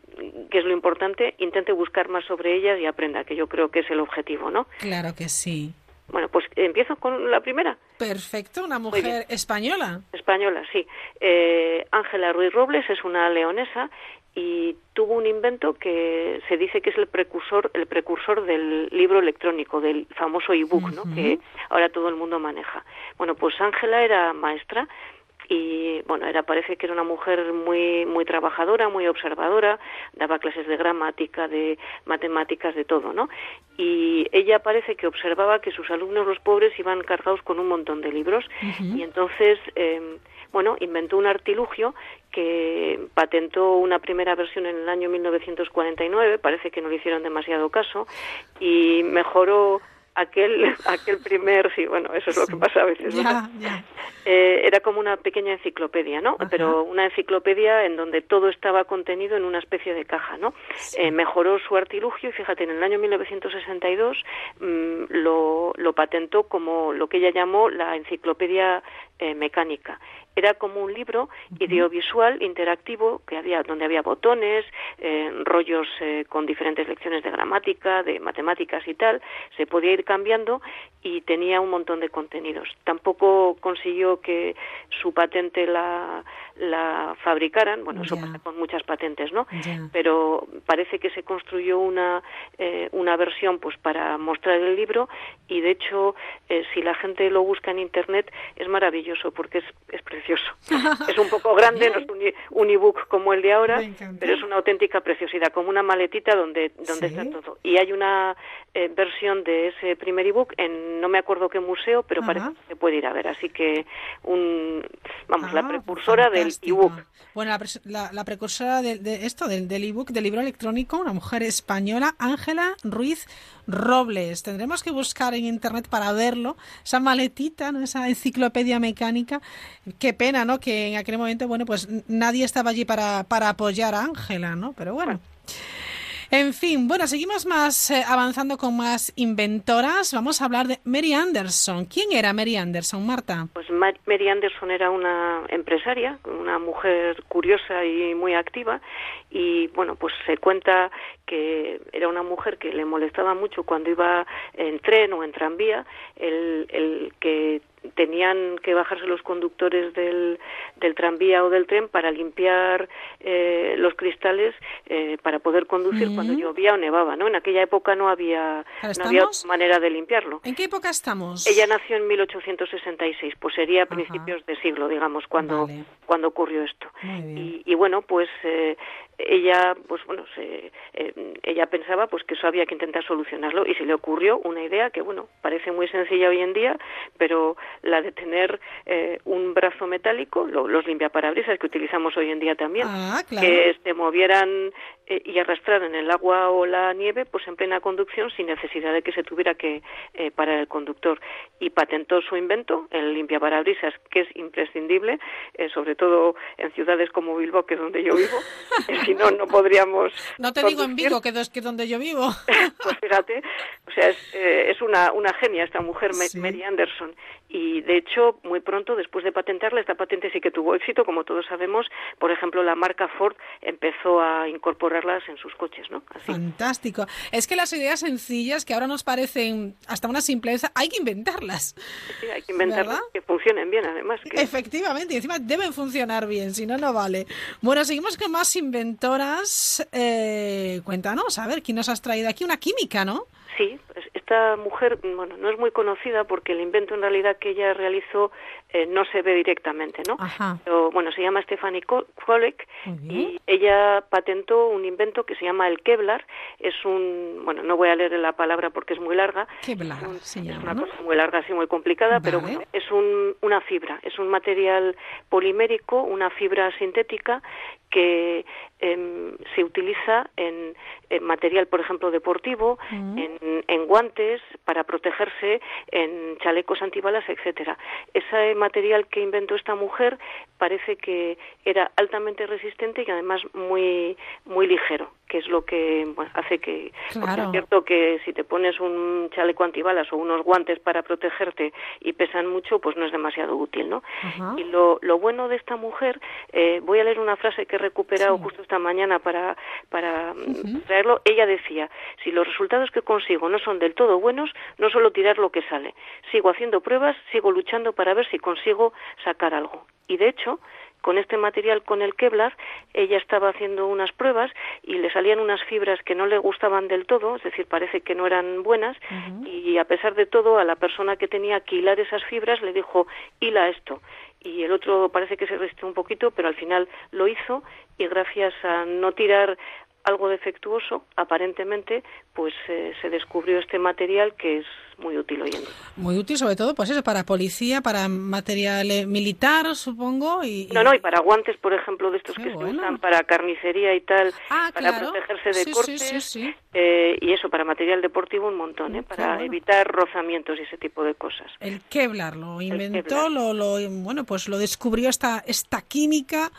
que es lo importante intente buscar más sobre ellas y aprenda, que yo creo que es el objetivo, ¿no? Claro que sí. Bueno, pues empiezo con la primera. Perfecto, una mujer española. Española, sí. Eh, Ángela Ruiz Robles es una leonesa y tuvo un invento que se dice que es el precursor el precursor del libro electrónico del famoso ebook ¿no? que ahora todo el mundo maneja bueno pues Ángela era maestra y bueno era parece que era una mujer muy muy trabajadora muy observadora daba clases de gramática de matemáticas de todo no y ella parece que observaba que sus alumnos los pobres iban cargados con un montón de libros. Y entonces eh, bueno inventó un artilugio que patentó una primera versión en el año 1949 parece que no le hicieron demasiado caso y mejoró aquel aquel primer sí bueno eso es lo que pasa a veces eh, era como una pequeña enciclopedia no pero una enciclopedia en donde todo estaba contenido en una especie de caja no eh, mejoró su artilugio y fíjate en el año 1962 mm, lo, lo patentó como lo que ella llamó la enciclopedia eh, mecánica. Era como un libro audiovisual interactivo que había donde había botones eh, rollos eh, con diferentes lecciones de gramática de matemáticas y tal. Se podía ir cambiando y tenía un montón de contenidos. Tampoco consiguió que su patente la la fabricaran bueno eso pasa con muchas patentes no pero parece que se construyó una eh, una versión pues para mostrar el libro y de hecho si la gente lo busca en internet es maravilloso porque es, es precioso. Es un poco grande, no es un, ebook como el de ahora, pero es una auténtica preciosidad, como una maletita donde, donde está todo. Y hay una eh, versión de ese primer ebook en no me acuerdo qué museo, pero parece que se puede ir a ver. Así que, un, vamos, la ah, precursora del ebook. Bueno, la, precursora de, esto, del, del ebook, del libro electrónico, una mujer española, Ángela Ruiz Robles. Tendremos que buscar en internet para verlo, esa maletita, ¿no? esa enciclopedia mecánica. Qué pena, ¿no? Que en aquel momento, bueno, pues nadie estaba allí para, para apoyar a Ángela, ¿no? Pero bueno. En fin, bueno, seguimos más eh, avanzando con más inventoras. Vamos a hablar de Mary Anderson. ¿Quién era Mary Anderson, Marta? Pues Mary Anderson era una empresaria, una mujer curiosa y muy activa y bueno, pues se cuenta que era una mujer que le molestaba mucho cuando iba en tren o en tranvía el, el que tenían que bajarse los conductores del, del tranvía o del tren para limpiar eh, los cristales eh, para poder conducir cuando llovía o nevaba, ¿no? En aquella época no había, no había manera de limpiarlo. ¿En qué época estamos? Ella nació en 1866, pues sería a principios de siglo, digamos, cuando, cuando ocurrió esto. Y, y, bueno, pues eh, ella, pues bueno, se, eh, ella pensaba pues que eso había que intentar solucionarlo y se le ocurrió una idea que, bueno, parece muy sencilla hoy en día, pero la de tener eh, un brazo metálico, los limpiaparabrisas que utilizamos hoy en día también, ah, claro. que se movieran eh, y arrastraran el agua o la nieve, pues en plena conducción sin necesidad de que se tuviera que parar el conductor. Y patentó su invento, el limpiaparabrisas, que es imprescindible, sobre todo en ciudades como Bilbao, que es donde yo vivo. si no, no podríamos. No te digo en Vigo, que es que donde yo vivo. pues fíjate, o sea, es, eh, es una, una genia esta mujer, Mary Anderson. Y de hecho, muy pronto, después de patentarla, esta patente sí que tuvo éxito, como todos sabemos. Por ejemplo, la marca Ford empezó a incorporarlas en sus coches, ¿no? Fantástico. Es que las ideas sencillas, que ahora nos parecen hasta una simpleza, hay que inventarlas. Sí, hay que inventarlas que funcionen bien, además. Efectivamente, y encima deben funcionar bien, si no, no vale. Bueno, seguimos con más inventoras. Eh, cuéntanos, a ver, ¿quién nos has traído aquí? Una química, ¿no? Sí, esta mujer, bueno, no es muy conocida porque el invento en realidad que ella realizó eh, no se ve directamente, ¿no? Pero, bueno, se llama Stephanie Kolek y ella patentó un invento que se llama el Kevlar. Es un, bueno, no voy a leer la palabra porque es muy larga. Kevlar, es, una cosa muy larga, así muy complicada, pero bueno, es un, una fibra, es un material polimérico, una fibra sintética que em, se utiliza en, material, por ejemplo, deportivo, en, en, guantes para protegerse, en chalecos antibalas, etcétera. Ese material que inventó esta mujer parece que era altamente resistente y además muy muy ligero que es lo que hace que es cierto que si te pones un chaleco antibalas o unos guantes para protegerte y pesan mucho pues no es demasiado útil no y lo, lo bueno de esta mujer eh, voy a leer una frase que he recuperado justo esta mañana para para traerlo ella decía si los resultados que consigo no son del todo buenos no solo tirar lo que sale. Sigo haciendo pruebas sigo luchando para ver si consigo sacar algo y de hecho con este material con el Kevlar, ella estaba haciendo unas pruebas y le salían unas fibras que no le gustaban del todo, es decir, parece que no eran buenas, y a pesar de todo, a la persona que tenía que hilar esas fibras le dijo, hila esto. Y el otro parece que se resistió un poquito, pero al final lo hizo y gracias a no tirar algo defectuoso, aparentemente, pues eh, se descubrió este material que es muy útil hoy en día. Muy útil, sobre todo, pues eso, para policía, para material eh, militar, supongo. Y, No, no, y para guantes, por ejemplo, de estos que se usan para carnicería y tal, ah, para protegerse de cortes. Eh, y eso, para material deportivo un montón, ¿eh? para evitar rozamientos y ese tipo de cosas. El Kevlar lo inventó, lo, lo, bueno, pues lo descubrió esta, esta química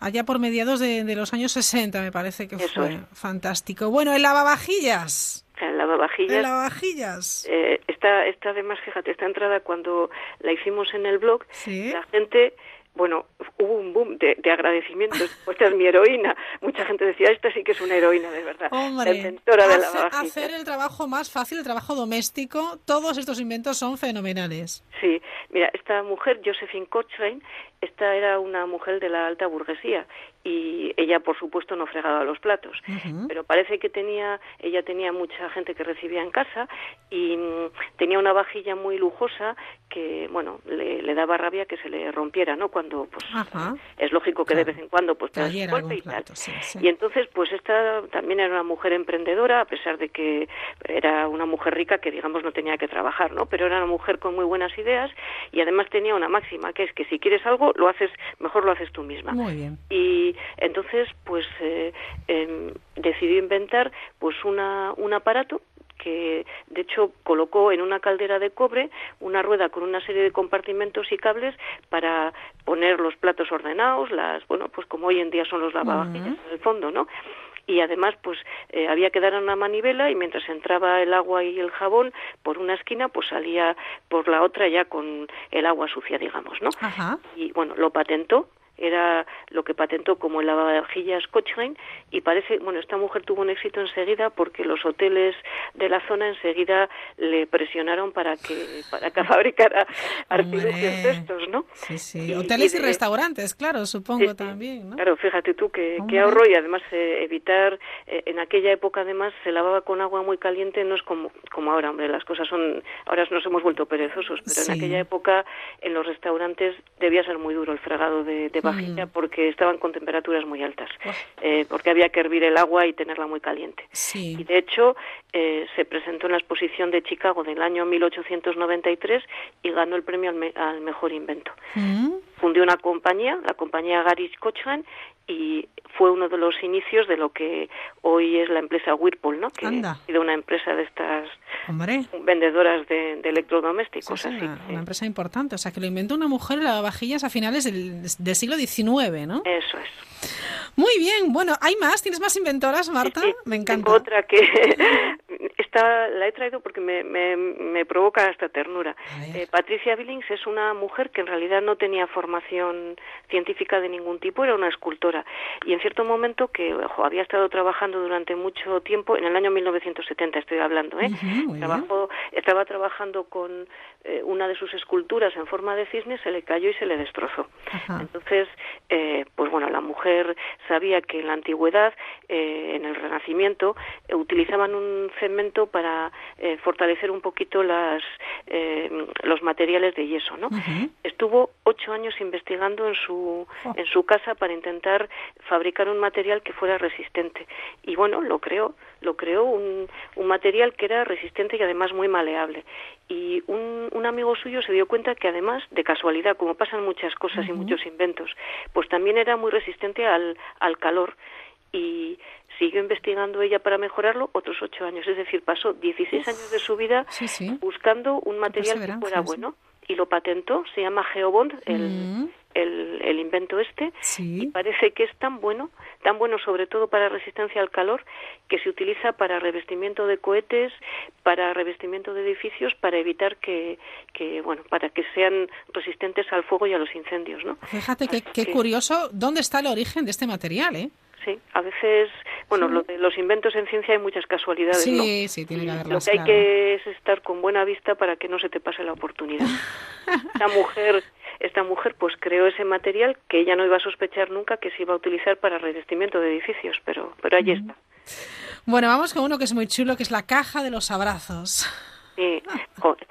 allá por mediados de, los años 60, me parece que fue fantástico. Bueno, el lavavajillas. El lavavajillas. El lavavajillas. Eh, está, está además, fíjate, esta entrada cuando la hicimos en el blog, la gente bueno, hubo un boom de, de agradecimientos. Esta es mi heroína. Mucha gente decía, esta sí que es una heroína, de verdad. Hombre, la inventora de la Hacer el trabajo más fácil, el trabajo doméstico, todos estos inventos son fenomenales. Sí, mira, esta mujer, Josephine Cochrane, esta era una mujer de la alta burguesía y ella por supuesto no fregaba los platos. Pero parece que tenía ella tenía mucha gente que recibía en casa y mm, tenía una vajilla muy lujosa que bueno le, daba rabia que se le rompiera no cuando pues es lógico que de vez en cuando pues te golpe y tal. y entonces pues esta también era una mujer emprendedora a pesar de que era una mujer rica que digamos no tenía que trabajar no pero era una mujer con muy buenas ideas y además tenía una máxima que es que si quieres algo lo haces mejor lo haces tú misma. Muy bien. Y entonces pues eh, em, decidió inventar pues una, un aparato que de hecho colocó en una caldera de cobre una rueda con una serie de compartimentos y cables para poner los platos ordenados, las bueno, pues como hoy en día son los lavavajillas en el fondo, ¿no? Y además pues eh, había que dar una manivela y mientras entraba el agua y el jabón por una esquina pues salía por la otra ya con el agua sucia digamos no y bueno lo patentó era lo que patentó como el lavavajillas Cochrane y parece, bueno, esta mujer tuvo un éxito enseguida porque los hoteles de la zona enseguida le presionaron para que para que fabricara artículos de estos, ¿no? Sí, sí, hoteles y, restaurantes, claro, supongo también, ¿no? Claro, fíjate tú que, ahorro y además eh, evitar, eh, en aquella época además se lavaba con agua muy caliente, no es como, como ahora, hombre, las cosas son, ahora nos hemos vuelto perezosos, pero en aquella época en los restaurantes debía ser muy duro el fregado de vajilla porque estaban con temperaturas muy altas, eh, porque había que hervir el agua y tenerla muy caliente. Sí. Y de hecho eh, se presentó en la exposición de Chicago del año 1893 y ganó el premio al, me- al mejor invento. Mm. Fundió una compañía, la compañía Gary Cochran, y fue uno de los inicios de lo que hoy es la empresa Whirlpool, ¿no? Que Anda. ha sido una empresa de estas Hombre, vendedoras de, de electrodomésticos. sí, así una, empresa importante. O sea, que lo inventó una mujer en lavavajillas a finales del, del siglo XIX, ¿no? Eso es. Muy bien. Bueno, ¿hay más? ¿Tienes más inventoras, Marta? Sí, Me encanta. Tengo otra que esta la he traído porque me, me, me provoca hasta ternura. Eh, Patricia Billings es una mujer que en realidad no tenía formación científica de ningún tipo, era una escultora. Y en cierto momento que ojo, había estado trabajando durante mucho tiempo, en el año 1970 estoy hablando, ¿eh? Trabajó- estaba trabajando con eh, una de sus esculturas en forma de cisne, se le cayó y se le destrozó. Ajá. Entonces, eh, pues bueno, la mujer sabía que en la antigüedad, eh, en el Renacimiento, eh, utilizaban un cemento para eh, fortalecer un poquito las, eh, los materiales de yeso, ¿no? Estuvo ocho años investigando en su, en su casa para intentar fabricar un material que fuera resistente. Y bueno, lo creó, lo creó un, un material que era resistente y además muy maleable. Y un, un amigo suyo se dio cuenta que además, de casualidad, como pasan muchas cosas y muchos inventos, pues también era muy resistente al, al calor. Y siguió investigando ella para mejorarlo otros ocho años. Es decir, pasó 16 años de su vida Sí, sí. buscando un material que fuera bueno y lo patentó, se llama Geobond, el, Mm. el, el invento este, Sí. y parece que es tan bueno, tan bueno sobre todo para resistencia al calor, que se utiliza para revestimiento de cohetes, para revestimiento de edificios, para evitar que, que bueno, para que sean resistentes al fuego y a los incendios, ¿no? Fíjate qué que- curioso dónde está el origen de este material, ¿eh? Sí, a veces, bueno, lo de los inventos en ciencia hay muchas casualidades, ¿no? Sí, sí, tiene que Lo haberlas, que hay claro. que es estar con buena vista para que no se te pase la oportunidad. Esta mujer, esta mujer pues creó ese material que ella no iba a sospechar nunca que se iba a utilizar para revestimiento de edificios, pero pero allí está. Bueno, vamos con uno que es muy chulo, que es la caja de los abrazos. Sí,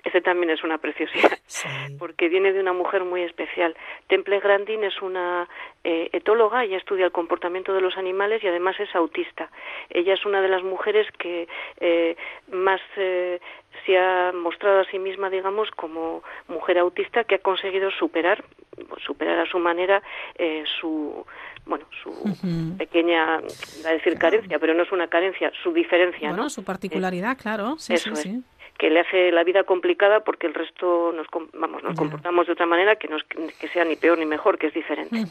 ese también es una preciosidad, Sí. porque viene de una mujer muy especial. Temple Grandin es una eh, etóloga, ella estudia el comportamiento de los animales y además es autista. Ella es una de las mujeres que eh, más eh, se ha mostrado a sí misma, digamos, como mujer autista que ha conseguido superar, superar a su manera eh, su bueno, su pequeña, a decir carencia, pero no es una carencia, su diferencia, Bueno, ¿no? su particularidad, claro. Sí, Eso sí, es. sí. Que le hace la vida complicada porque el resto nos vamos nos comportamos de otra manera que no es que sea ni peor ni mejor que es diferente.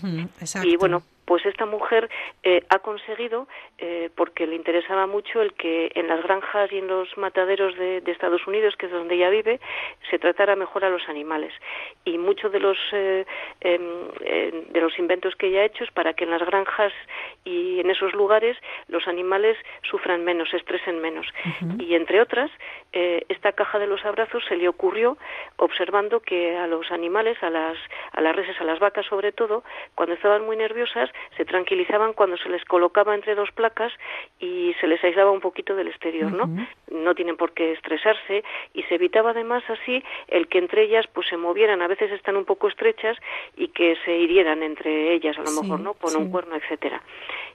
Y bueno pues esta mujer eh, ha conseguido eh, porque le interesaba mucho el que en las granjas y en los mataderos de, de Estados Unidos que es donde ella vive se tratara mejor a los animales y muchos de los eh, em, de los inventos que ella ha hecho es para que en las granjas y en esos lugares los animales sufran menos, se estresen menos. Y entre otras, esta caja de los abrazos se le ocurrió observando que a los animales, a las, a las reses, a las vacas sobre todo, cuando estaban muy nerviosas, se tranquilizaban cuando se les colocaba entre dos placas y se les aislaba un poquito del exterior, ¿no? No tienen por qué estresarse y se evitaba además así el que entre ellas pues se movieran, a veces están un poco estrechas y que se hirieran entre ellas a lo Sí, mejor, ¿no? Con sí. un cuerno, etcétera.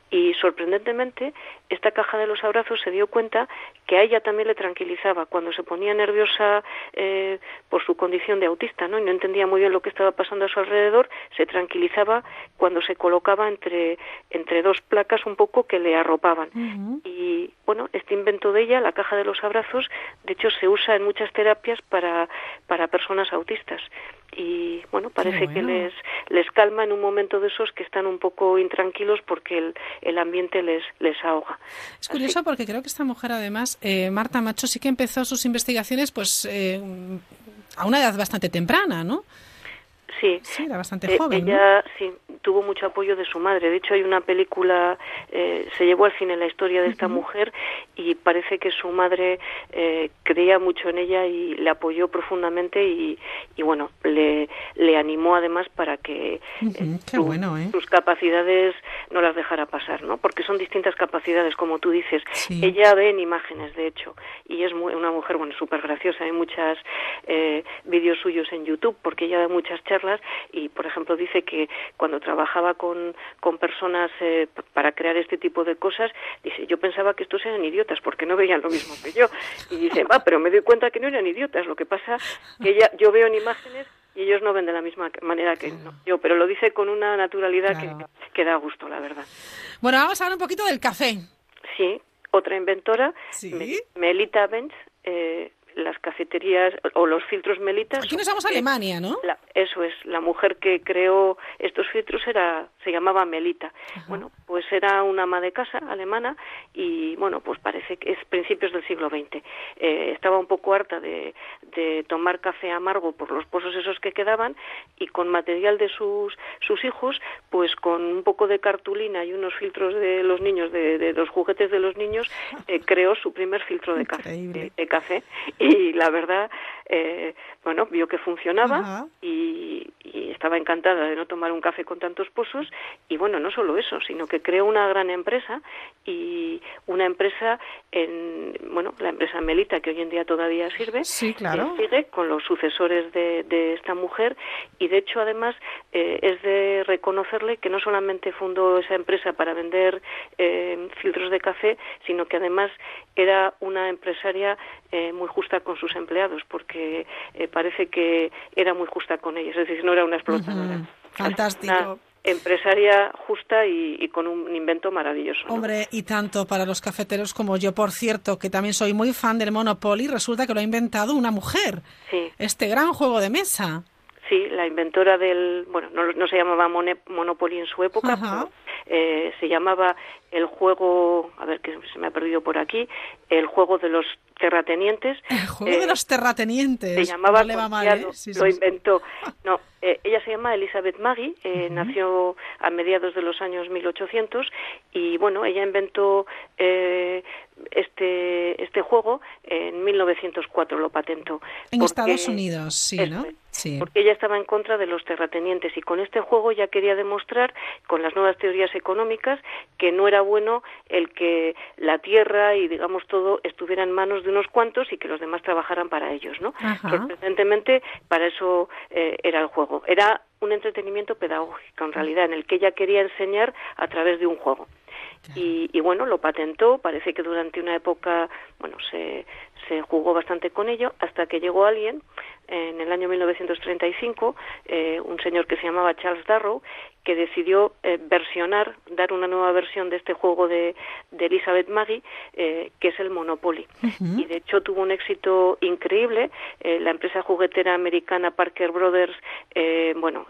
Y sorprendentemente, esta caja de los abrazos se dio cuenta que a ella también le tranquilizaba cuando se ponía nerviosa eh, por su condición de autista, ¿no? Y no entendía muy bien lo que estaba pasando a su alrededor, se tranquilizaba cuando se colocaba entre, entre dos placas un poco que le arropaban. Y bueno, este invento de ella, la caja de los abrazos, de hecho se usa en muchas terapias para, para personas autistas. Y bueno, parece que les, les calma en un momento de esos que están un poco intranquilos porque el, el ambiente les, les ahoga. Es curioso porque creo que esta mujer, además, eh, Marta Macho, sí que empezó sus investigaciones pues eh, a una edad bastante temprana, ¿no? Sí, Sí, era bastante Eh, joven, ¿no? ella sí tuvo mucho apoyo de su madre. De hecho, hay una película, eh, se llevó al cine la historia de esta mujer y parece que su madre eh, creía mucho en ella y le apoyó profundamente y, y bueno, le, le animó además para que eh, qué su- bueno, ¿eh? sus capacidades no las dejara pasar, ¿no? Porque son distintas capacidades, como tú dices. Ella ve en imágenes, de hecho, y es una mujer, bueno, súper graciosa. Hay muchos eh, vídeos suyos en YouTube, porque ella da muchas charlas y, por ejemplo, dice que cuando trabajaba con, con personas eh, para crear este tipo de cosas, dice, yo pensaba que estos eran idiotas porque no veían lo mismo que yo. Y dice, va, pero me doy cuenta que no eran idiotas. Lo que pasa que ella, yo veo en imágenes y ellos no ven de la misma manera que yo, pero lo dice con una naturalidad que, que, da gusto, la verdad. Bueno, vamos a hablar un poquito del café. Sí, otra inventora, Melita Benz, eh, las cafeterías o los filtros Melitas. Aquí nos vamos a Alemania, ¿no? eso es, la mujer que creó estos filtros era se llamaba Melita. Bueno, pues era una ama de casa alemana y bueno, pues parece que es principios del siglo XX. Eh, estaba un poco harta de, de tomar café amargo por los pozos esos que quedaban y con material de sus sus hijos, pues con un poco de cartulina y unos filtros de los niños de, de los juguetes de los niños eh, creó su primer filtro de café, de, café y la verdad, eh, bueno, vio que funcionaba y, estaba encantada de no tomar un café con tantos pozos y bueno, no solo eso, sino que creó una gran empresa y una empresa en, bueno, la empresa Melita que hoy en día todavía sirve, sí, claro. sigue con los sucesores de, de, esta mujer. Y de hecho además eh, es de reconocerle que no solamente fundó esa empresa para vender eh, filtros de café, sino que además era una empresaria eh, muy justa con sus empleados, porque eh, parece que era muy justa con ellos, es decir, no era una explotadora. Fantástico. empresaria justa y, con un invento maravilloso. Hombre, y tanto para los cafeteros como yo, por cierto, que también soy muy fan del Monopoly, resulta que lo ha inventado una mujer. Sí. Este gran juego de mesa. Sí, la inventora del, bueno, no, se llamaba Monopoly en su época, pero, eh, se llamaba el juego, a ver que se me ha perdido por aquí, el juego de los terratenientes. El juego de eh, los terratenientes. Se llamaba, no ¿eh? lo, inventó. No, ella se llama Elizabeth Maggie, nació a mediados de los años 1800 y bueno, ella inventó este este juego en 1904 lo patentó. En Estados Unidos, sí, ¿no? Sí. Porque ella estaba en contra de los terratenientes y con este juego ya quería demostrar, con las nuevas teorías económicas, que no era bueno el que la tierra y digamos todo estuviera en manos de unos cuantos y que los demás trabajaran para ellos, ¿no? Sorprendentemente, para eso eh, era el juego. Era un entretenimiento pedagógico, en realidad, en el que ella quería enseñar a través de un juego. Y, y, bueno, lo patentó, parece que durante una época, bueno, se, se jugó bastante con ello, hasta que llegó alguien en el año 1935, eh, un señor que se llamaba Charles Darrow, que decidió eh, versionar, dar una nueva versión de este juego de, de Elizabeth Maggie, eh, que es el Monopoly. Y de hecho tuvo un éxito increíble. la empresa juguetera americana Parker Brothers, bueno,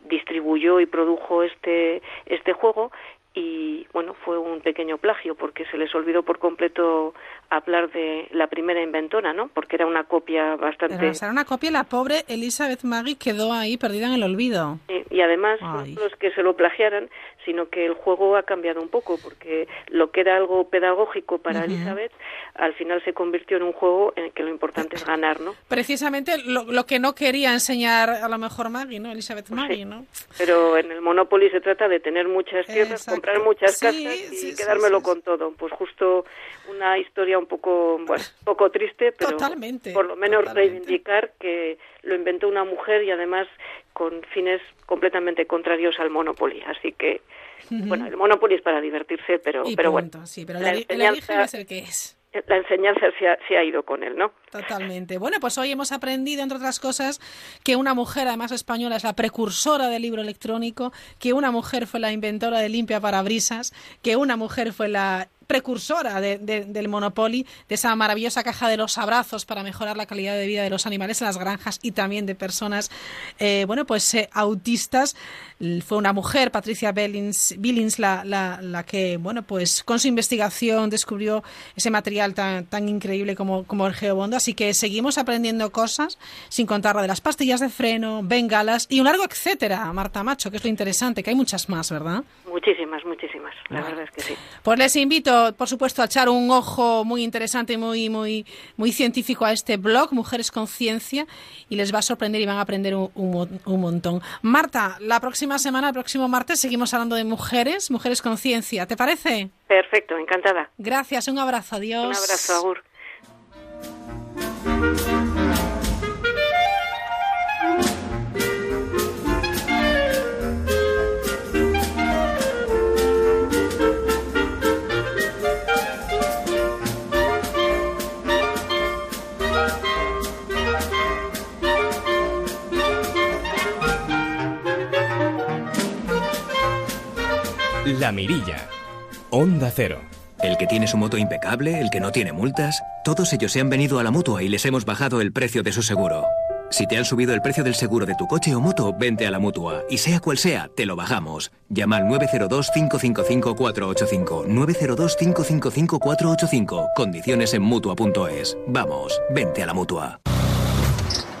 distribuyó y produjo este, este juego y bueno, fue un pequeño plagio porque se les olvidó por completo hablar de la primera inventora, ¿no? Porque era una copia bastante... Pero era una copia, la pobre Elizabeth Maggie quedó ahí perdida en el olvido. y además, no los que se lo plagiaran, sino que el juego ha cambiado un poco, porque lo que era algo pedagógico para Elizabeth, al final se convirtió en un juego en el que lo importante es ganar, ¿no? Precisamente lo, que no quería enseñar a lo mejor Maggie, ¿no? Elizabeth pues Maggie, ¿no? Pero en el Monopoly se trata de tener muchas tierras, comprar muchas casas y quedármelo con todo. Pues justo una historia un poco, bueno, poco triste, pero por lo menos reivindicar que lo inventó una mujer y además con fines completamente contrarios al Monopoly. Así que, bueno, el Monopoly es para divertirse, pero, pero bueno. Sí, pero la, enseñanza, es el que es. La enseñanza se ha, se ha, ido con él, ¿no? Totalmente. Bueno, pues hoy hemos aprendido, entre otras cosas, que una mujer, además española, es la precursora del libro electrónico, que una mujer fue la inventora de limpia parabrisas, que una mujer fue la precursora del Monopoly, de esa maravillosa caja de los abrazos para mejorar la calidad de vida de los animales en las granjas y también de personas, eh, bueno, pues eh, autistas. Fue una mujer, Patricia Billings, Billings la, la, la, que, bueno, pues con su investigación descubrió ese material tan, tan increíble como, como el geobondo. Así que seguimos aprendiendo cosas, sin contar la de las pastillas de freno, bengalas y un largo etcétera, Marta Macho, que es lo interesante, que hay muchas más, ¿verdad? Muchísimas, muchísimas. La verdad es que sí. Pues les invito por supuesto, a echar un ojo muy interesante y muy, muy, muy científico a este blog, Mujeres con Ciencia, y les va a sorprender y van a aprender un, un montón. Marta, la próxima semana, el próximo martes, seguimos hablando de mujeres, mujeres con ciencia. ¿Te parece? Perfecto, encantada. Gracias, un abrazo, adiós. Un abrazo, Agur. La Mirilla. Onda Cero. El que tiene su moto impecable, el que no tiene multas, todos ellos se han venido a la mutua y les hemos bajado el precio de su seguro. Si te han subido el precio del seguro de tu coche o moto, vente a la mutua. Y sea cual sea, te lo bajamos. Llama al 902-555-485. 902-555-485. Condiciones en mutua.es. Vamos, vente a la mutua.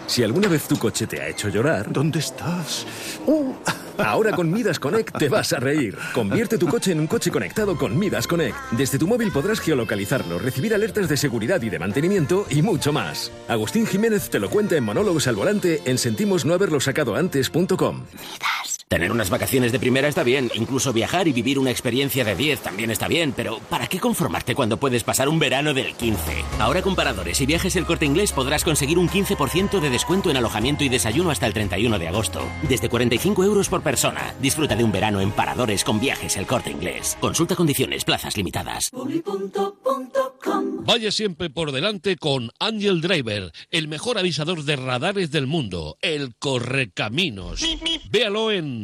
Si alguna vez tu coche te ha hecho llorar... ¿Dónde estás? Uh. Ahora con Midas Connect te vas a reír. Convierte tu coche en un coche conectado con Midas Connect. Desde tu móvil podrás geolocalizarlo, recibir alertas de seguridad y de mantenimiento y mucho más. Agustín Jiménez te lo cuenta en Monólogos al Volante en sentimos no haberlo sacado antes.com. Midas. Tener unas vacaciones de primera está bien, incluso viajar y vivir una experiencia de 10 también está bien, pero ¿para qué conformarte cuando puedes pasar un verano del 15? Ahora con Paradores y Viajes El Corte Inglés podrás conseguir un 15% de descuento en alojamiento y desayuno hasta el 31 de agosto, desde 45 euros por persona. Disfruta de un verano en Paradores con Viajes El Corte Inglés. Consulta condiciones, plazas limitadas. Vaya siempre por delante con Angel Driver, el mejor avisador de radares del mundo, el Correcaminos. Véalo en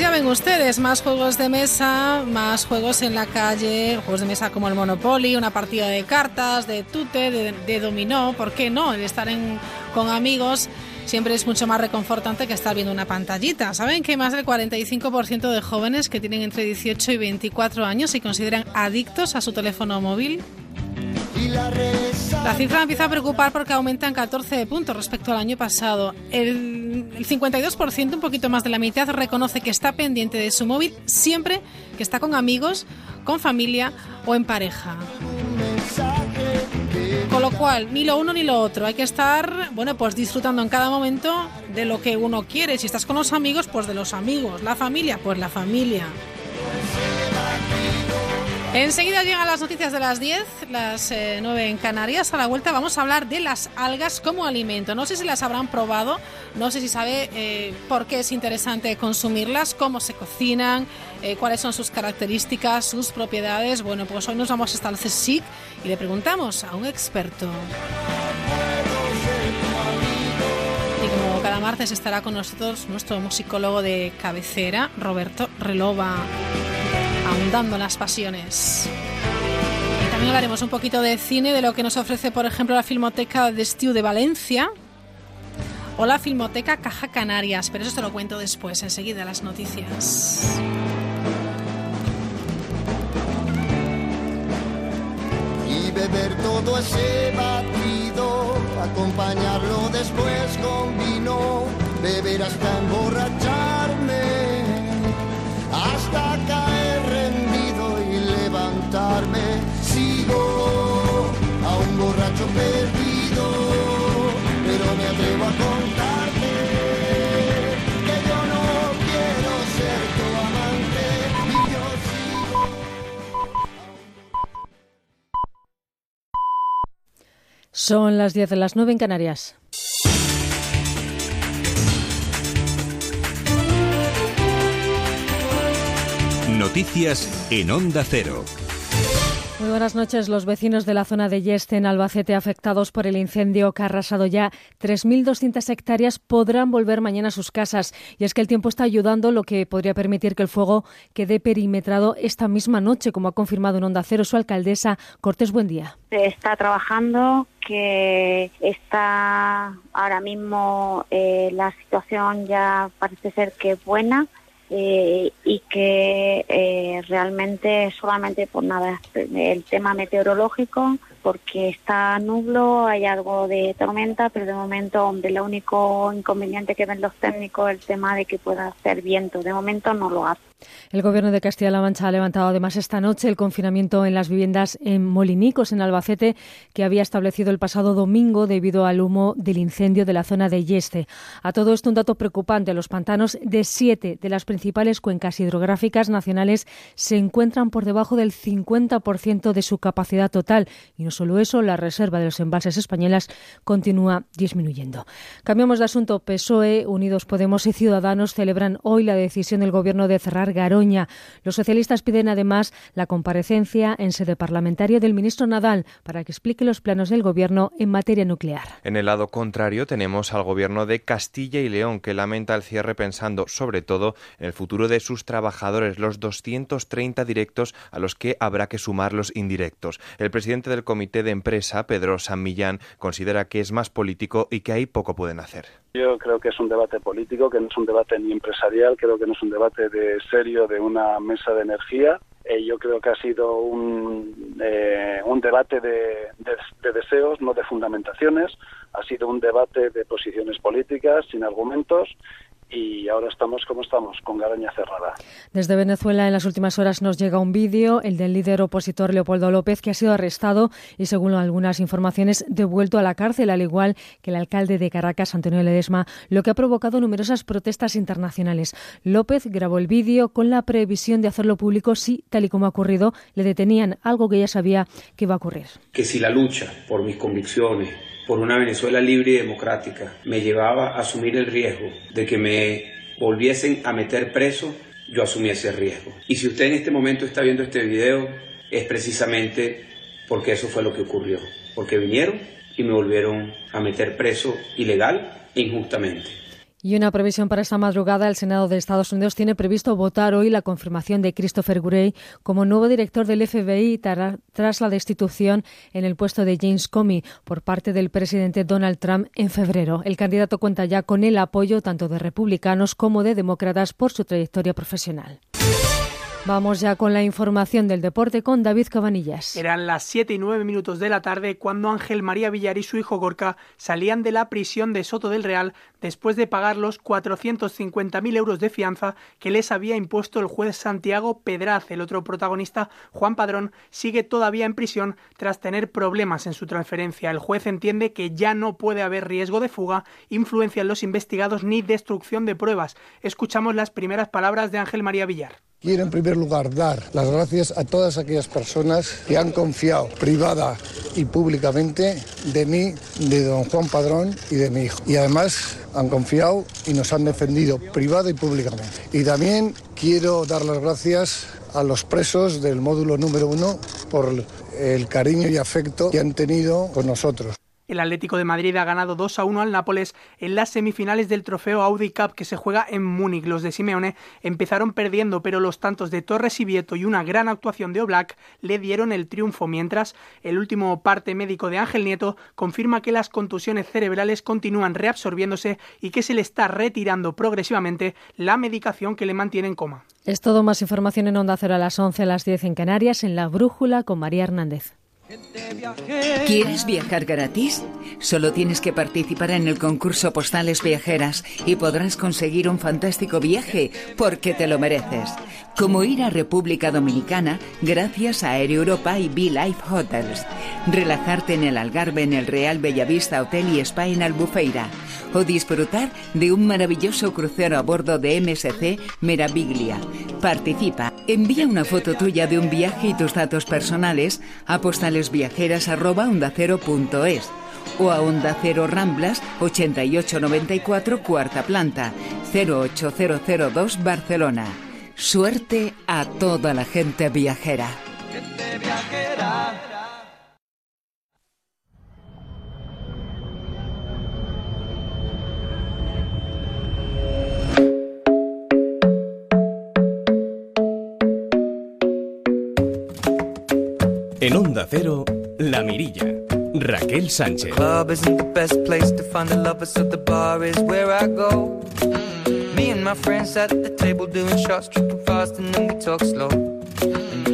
Ya ven ustedes, más juegos de mesa, más juegos en la calle, juegos de mesa como el Monopoly, una partida de cartas, de tute, de, dominó, ¿por qué no? El estar con amigos siempre es mucho más reconfortante que estar viendo una pantallita. ¿Saben que más del 45% de jóvenes que tienen entre 18 y 24 años se consideran adictos a su teléfono móvil? La cifra empieza a preocupar porque aumentan 14 puntos respecto al año pasado. El, el 52%, un poquito más de la mitad, reconoce que está pendiente de su móvil siempre que está con amigos, con familia o en pareja. Con lo cual, ni lo uno ni lo otro. Hay que estar, bueno, pues disfrutando en cada momento de lo que uno quiere. Si estás con los amigos, pues de los amigos. La familia, pues la familia. Enseguida llegan las noticias de las 10, las eh, 9 en Canarias. A la vuelta vamos a hablar de las algas como alimento. No sé si las habrán probado, no sé si sabe eh, por qué es interesante consumirlas, cómo se cocinan, eh, cuáles son sus características, sus propiedades. Bueno, pues hoy nos vamos hasta el CSIC y le preguntamos a un experto. Y como cada martes estará con nosotros nuestro musicólogo de cabecera, Roberto Relova ahondando las pasiones. También hablaremos un poquito de cine, de lo que nos ofrece, por ejemplo, la Filmoteca de Estiu de Valencia o la Filmoteca Caja Canarias, pero eso te lo cuento después, enseguida las noticias. y beber todo ese batido, acompañarlo después con vino, beber hasta emborracharme, hasta Son las 10 de las 9 en Canarias. Noticias en Onda Cero. Muy buenas noches. Los vecinos de la zona de Yeste, en Albacete, afectados por el incendio que ha arrasado ya 3.200 hectáreas, podrán volver mañana a sus casas. Y es que el tiempo está ayudando, lo que podría permitir que el fuego quede perimetrado esta misma noche, como ha confirmado en Onda Cero su alcaldesa Cortés Buen día. Se está trabajando, que está ahora mismo eh, la situación ya parece ser que es buena eh, y que eh, realmente solamente por nada el tema meteorológico porque está nublo, hay algo de tormenta, pero de momento, hombre, lo único inconveniente que ven los técnicos es el tema de que pueda hacer viento. De momento no lo hace. El Gobierno de Castilla-La Mancha ha levantado además esta noche el confinamiento en las viviendas en Molinicos, en Albacete, que había establecido el pasado domingo debido al humo del incendio de la zona de Yeste. A todo esto, un dato preocupante. Los pantanos de siete de las principales cuencas hidrográficas nacionales se encuentran por debajo del 50% de su capacidad total. Y no solo eso, la reserva de los embalses españolas continúa disminuyendo. Cambiamos de asunto. PSOE, Unidos Podemos y Ciudadanos celebran hoy la decisión del Gobierno de cerrar Garoña. Los socialistas piden además la comparecencia en sede parlamentaria del ministro Nadal para que explique los planos del Gobierno en materia nuclear. En el lado contrario tenemos al Gobierno de Castilla y León que lamenta el cierre pensando sobre todo en el futuro de sus trabajadores, los 230 directos a los que habrá que sumar los indirectos. El presidente del comité de empresa, Pedro San Millán, considera que es más político y que ahí poco pueden hacer. Yo creo que es un debate político, que no es un debate ni empresarial, creo que no es un debate de serio de una mesa de energía. Eh, yo creo que ha sido un, eh, un debate de, de, de deseos, no de fundamentaciones. Ha sido un debate de posiciones políticas, sin argumentos, y ahora estamos como estamos, con Garoña cerrada. Desde Venezuela en las últimas horas nos llega un vídeo, el del líder opositor Leopoldo López, que ha sido arrestado y, según algunas informaciones, devuelto a la cárcel, al igual que el alcalde de Caracas, Antonio Ledesma, lo que ha provocado numerosas protestas internacionales. López grabó el vídeo con la previsión de hacerlo público si, tal y como ha ocurrido, le detenían, algo que ya sabía que iba a ocurrir. Que si la lucha por mis convicciones, por una Venezuela libre y democrática me llevaba a asumir el riesgo de que me volviesen a meter preso, yo asumí ese riesgo. Y si usted en este momento está viendo este video, es precisamente porque eso fue lo que ocurrió. Porque vinieron y me volvieron a meter preso ilegal e injustamente. Y una previsión para esta madrugada, el Senado de Estados Unidos tiene previsto votar hoy la confirmación de Christopher Gray como nuevo director del FBI tras la destitución en el puesto de James Comey por parte del presidente Donald Trump en febrero. El candidato cuenta ya con el apoyo tanto de republicanos como de demócratas por su trayectoria profesional. Vamos ya con la información del deporte con David Cabanillas. Eran las 7 y 9 minutos de la tarde cuando Ángel María Villar y su hijo Gorka salían de la prisión de Soto del Real después de pagar los 450.000 euros de fianza que les había impuesto el juez Santiago Pedraz. El otro protagonista, Juan Padrón, sigue todavía en prisión tras tener problemas en su transferencia. El juez entiende que ya no puede haber riesgo de fuga, influencia en los investigados ni destrucción de pruebas. Escuchamos las primeras palabras de Ángel María Villar. Quiero en primer lugar dar las gracias a todas aquellas personas que han confiado privada y públicamente de mí, de don Juan Padrón y de mi hijo. Y además han confiado y nos han defendido privada y públicamente. Y también quiero dar las gracias a los presos del módulo número uno por el cariño y afecto que han tenido con nosotros. El Atlético de Madrid ha ganado 2 a 1 al Nápoles en las semifinales del trofeo Audi Cup que se juega en Múnich. Los de Simeone empezaron perdiendo, pero los tantos de Torres y Vieto y una gran actuación de Oblak le dieron el triunfo, mientras el último parte médico de Ángel Nieto confirma que las contusiones cerebrales continúan reabsorbiéndose y que se le está retirando progresivamente la medicación que le mantiene en coma. Es todo más información en Onda Cero a las 11 a las 10 en Canarias en La Brújula con María Hernández. ¿Quieres viajar gratis? Solo tienes que participar en el concurso Postales Viajeras y podrás conseguir un fantástico viaje porque te lo mereces. Como ir a República Dominicana gracias a Air Europa y Be Life Hotels. Relajarte en el Algarve en el Real Bellavista Hotel y Spa en Albufeira. O disfrutar de un maravilloso crucero a bordo de MSC Meraviglia. Participa. Envía una foto tuya de un viaje y tus datos personales a postalesviajeras.ondacero.es o a Onda Cero Ramblas 8894 cuarta planta 08002 Barcelona. Suerte a toda la gente viajera. En Onda Cero, La Mirilla. Raquel Sánchez. Club isn't the best place to find the lovers, so the bar is where I go. Me and my friends at the table doing shots, tripping fast, and then we talk slow.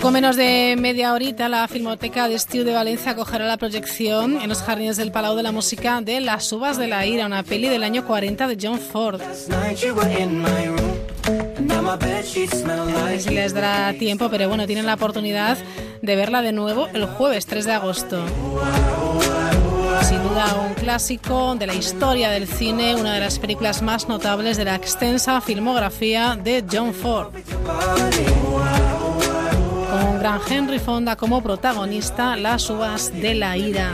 poco menos de media horita, la Filmoteca de Estiu de Valencia acogerá la proyección en los jardines del Palau de la Música de Las Uvas de la Ira, una peli del año 40 de John Ford. Si les dará tiempo, pero bueno, tienen la oportunidad de verla de nuevo el jueves 3 de agosto. Sin duda un clásico de la historia del cine, una de las películas más notables de la extensa filmografía de John Ford. Con Henry Fonda como protagonista, Las uvas de la ira.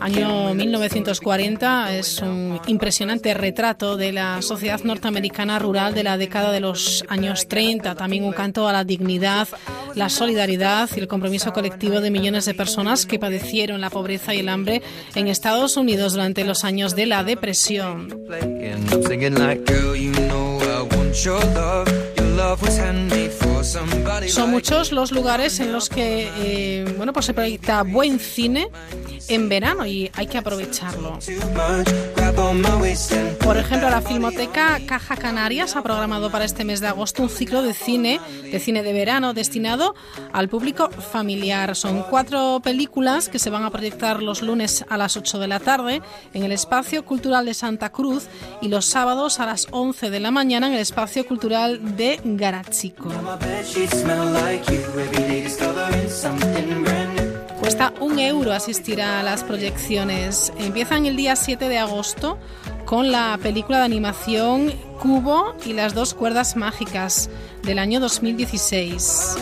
Año 1940 es un impresionante retrato de la sociedad norteamericana rural de la década de los años 30. También un canto a la dignidad, la solidaridad y el compromiso colectivo de millones de personas que padecieron la pobreza y el hambre en Estados Unidos durante los años de la depresión. Son muchos los lugares en los que eh, bueno, pues se proyecta buen cine en verano y hay que aprovecharlo. Por ejemplo, la Filmoteca Caja Canarias ha programado para este mes de agosto un ciclo de cine, de cine de verano destinado al público familiar. Son cuatro películas que se van a proyectar los lunes a las 8 de la tarde en el Espacio Cultural de Santa Cruz y los sábados a las 11 de la mañana en el Espacio Cultural de Garachico. Cuesta un euro asistir a las proyecciones. Empiezan el día 7 de agosto con la película de animación Cubo y las dos cuerdas mágicas del año 2016.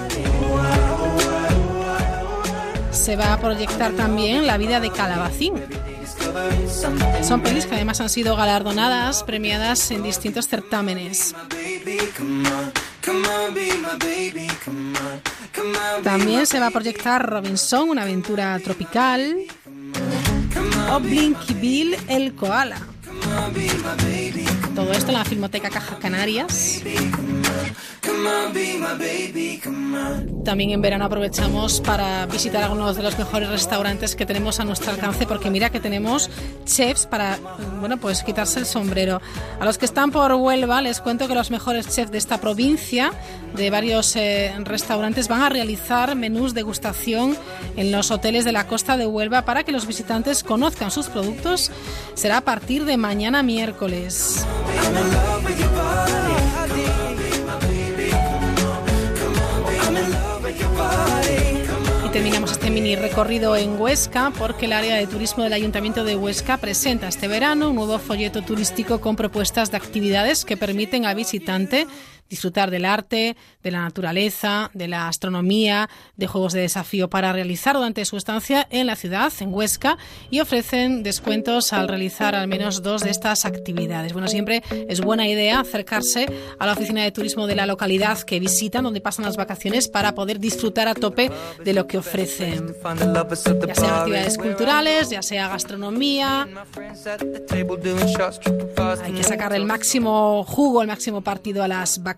Se va a proyectar también La vida de Calabacín. Son pelis que además han sido galardonadas, premiadas en distintos certámenes. También se va a proyectar Robinson, una aventura tropical. O Blinky Bill, el koala. Todo esto en la Filmoteca Caja Canarias. También en verano aprovechamos para visitar algunos de los mejores restaurantes que tenemos a nuestro alcance, porque mira que tenemos chefs para, bueno, pues quitarse el sombrero. A los que están por Huelva les cuento que los mejores chefs de esta provincia, de varios eh, restaurantes, van a realizar menús degustación en los hoteles de la costa de Huelva para que los visitantes conozcan sus productos. Será a partir de mañana miércoles. Y terminamos este mini recorrido en Huesca porque el área de turismo del Ayuntamiento de Huesca presenta este verano un nuevo folleto turístico con propuestas de actividades que permiten al visitante disfrutar del arte, de la naturaleza, de la astronomía, de juegos de desafío para realizar durante su estancia en la ciudad, en Huesca, y ofrecen descuentos al realizar al menos dos de estas actividades. Bueno, siempre es buena idea acercarse a la oficina de turismo de la localidad que visitan, donde pasan las vacaciones, para poder disfrutar a tope de lo que ofrecen. Ya sean actividades culturales, ya sea gastronomía. Hay que sacar el máximo jugo, el máximo partido a las vacaciones